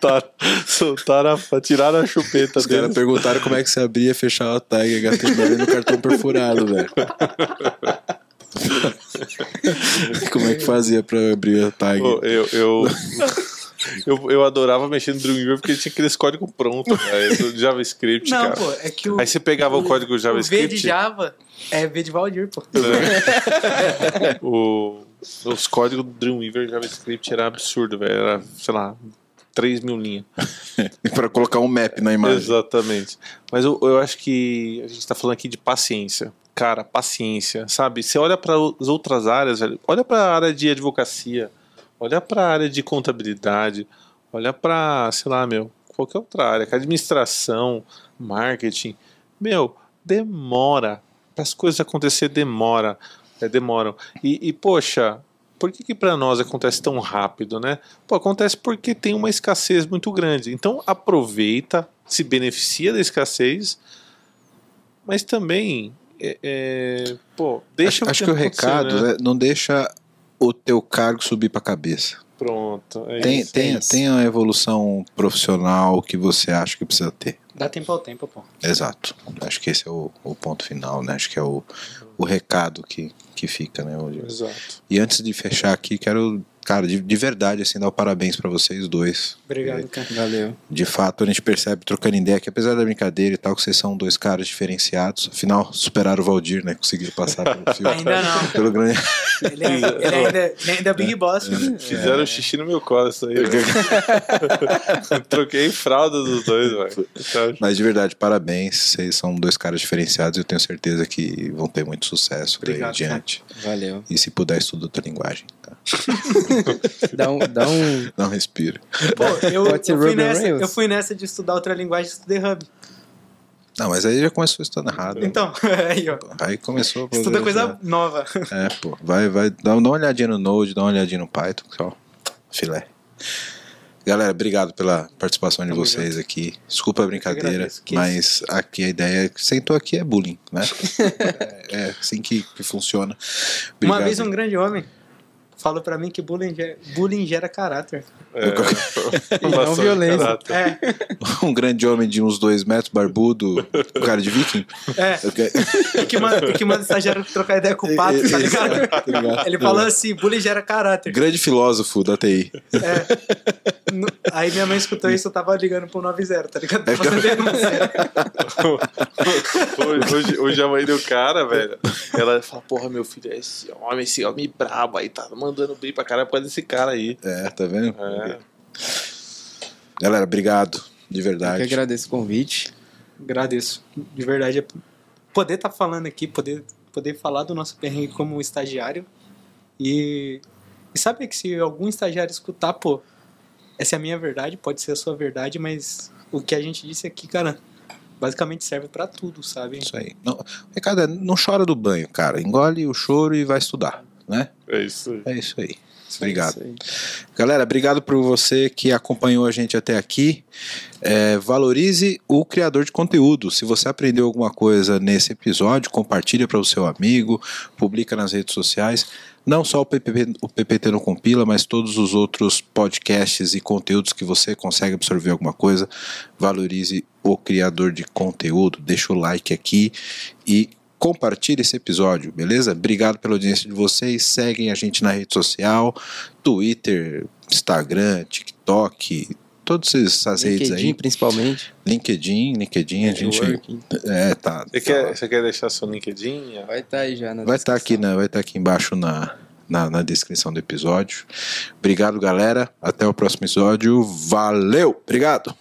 Tá, soltaram a, tiraram a chupeta Os caras dele. perguntaram como é que você abria e fechava a tag HTML no cartão perfurado, velho. como é que fazia pra abrir a tag? Pô, eu, eu, eu, eu adorava mexer no Dreamweaver porque tinha aqueles códigos prontos, velho, do JavaScript, Não, cara. pô, é que o, Aí você pegava o código o V JavaScript. de Java é V de Valdir, pô. o, os códigos do Dreamweaver JavaScript era absurdo, velho. Era, sei lá, 3 mil linhas. pra colocar um map na imagem. Exatamente. Mas eu, eu acho que a gente tá falando aqui de paciência. Cara, paciência, sabe? Você olha para as outras áreas, velho. Olha para a área de advocacia, olha para a área de contabilidade, olha para, sei lá, meu, qualquer outra área, que administração, marketing. Meu, demora. As coisas acontecer, demora. É, demoram. E, e, poxa, por que, que para nós acontece tão rápido, né? Pô, acontece porque tem uma escassez muito grande. Então aproveita, se beneficia da escassez, mas também, é, é, pô, deixa acho, acho que o recado né? né, não deixa o teu cargo subir pra cabeça. Pronto, é Tem, isso. tem, é isso. tem a evolução profissional que você acha que precisa ter. Dá tempo ao tempo, pô. Exato. Acho que esse é o, o ponto final, né? Acho que é o, o recado que, que fica, né, hoje. Exato. E antes de fechar aqui, quero, cara, de, de verdade, assim, dar o parabéns pra vocês dois. Obrigado, cara. Valeu. De fato, a gente percebe, trocando ideia, que apesar da brincadeira e tal, que vocês são dois caras diferenciados. Afinal, superaram o Valdir, né? Conseguiram passar pelo fio. Ainda não. Pelo grande... Ele, é- ele ainda, ele ainda é Big Boss. né? Fizeram xixi no meu colo isso aí. Troquei fralda dos dois, velho. Então, Mas de verdade, parabéns. Vocês são dois caras diferenciados e eu tenho certeza que vão ter muito sucesso por aí Obrigado, adiante. Valeu. E se puder, estuda outra linguagem. Tá? Dá um, dá um, Não respira. Pô, eu, eu, fui nessa, eu fui nessa de estudar outra linguagem, estudei Hub. Não, mas aí já começou estudando errado. Então, aí, ó. Aí começou Estuda coisa já. nova. É, pô. Vai, vai. Dá, dá uma olhadinha no Node, dá uma olhadinha no Python. Só. Filé. Galera, obrigado pela participação de vocês aqui. Desculpa a brincadeira, agradeço. Mas aqui a ideia é que sentou aqui é bullying, né? é, é assim que, que funciona. Uma Obrigado. vez um grande homem falou pra mim que bullying gera, bullying gera caráter. é, não violência. caráter. É, um grande homem de uns dois metros, barbudo, com cara de viking. é. Que- E que manda, e que manda estagiário trocar ideia com o pato, tá ligado? Tá ligado? Ele falou assim, bullying gera caráter. Grande filósofo da TI. É. Aí minha mãe escutou isso, eu tava ligando pro 90, tá ligado? Pra fazer denúncia. hoje, hoje, hoje a mãe do cara, velho, ela fala, porra, meu filho, é esse homem, esse homem brabo aí, tá mandando bem pra caralho por causa desse cara aí. É, tá vendo? É. Galera, obrigado. De eu que verdade. agradeço o convite. Agradeço. De verdade, é poder estar falando aqui, poder, poder falar do nosso perrengue como estagiário. E, e saber que se algum estagiário escutar, pô, essa é a minha verdade, pode ser a sua verdade, mas o que a gente disse aqui, cara, basicamente serve pra tudo, sabe? Isso aí. Não, recado é, não chora do banho, cara. Engole o choro e vai estudar, né? É isso aí. É isso aí. Obrigado. Isso aí. Galera, obrigado por você que acompanhou a gente até aqui. É, valorize o criador de conteúdo. Se você aprendeu alguma coisa nesse episódio, compartilha para o seu amigo, publica nas redes sociais. Não só o PPT, o PPT não compila, mas todos os outros podcasts e conteúdos que você consegue absorver alguma coisa. Valorize o criador de conteúdo. Deixa o like aqui e compartilhe esse episódio, beleza? Obrigado pela audiência de vocês. Seguem a gente na rede social, Twitter, Instagram, TikTok, todas essas redes LinkedIn, aí. principalmente. LinkedIn, LinkedIn, a gente. É, tá. Você quer, você quer deixar seu LinkedIn? Vai estar aí já na Vai estar aqui, descrição. né? Vai estar aqui embaixo na, na, na descrição do episódio. Obrigado, galera. Até o próximo episódio. Valeu! Obrigado!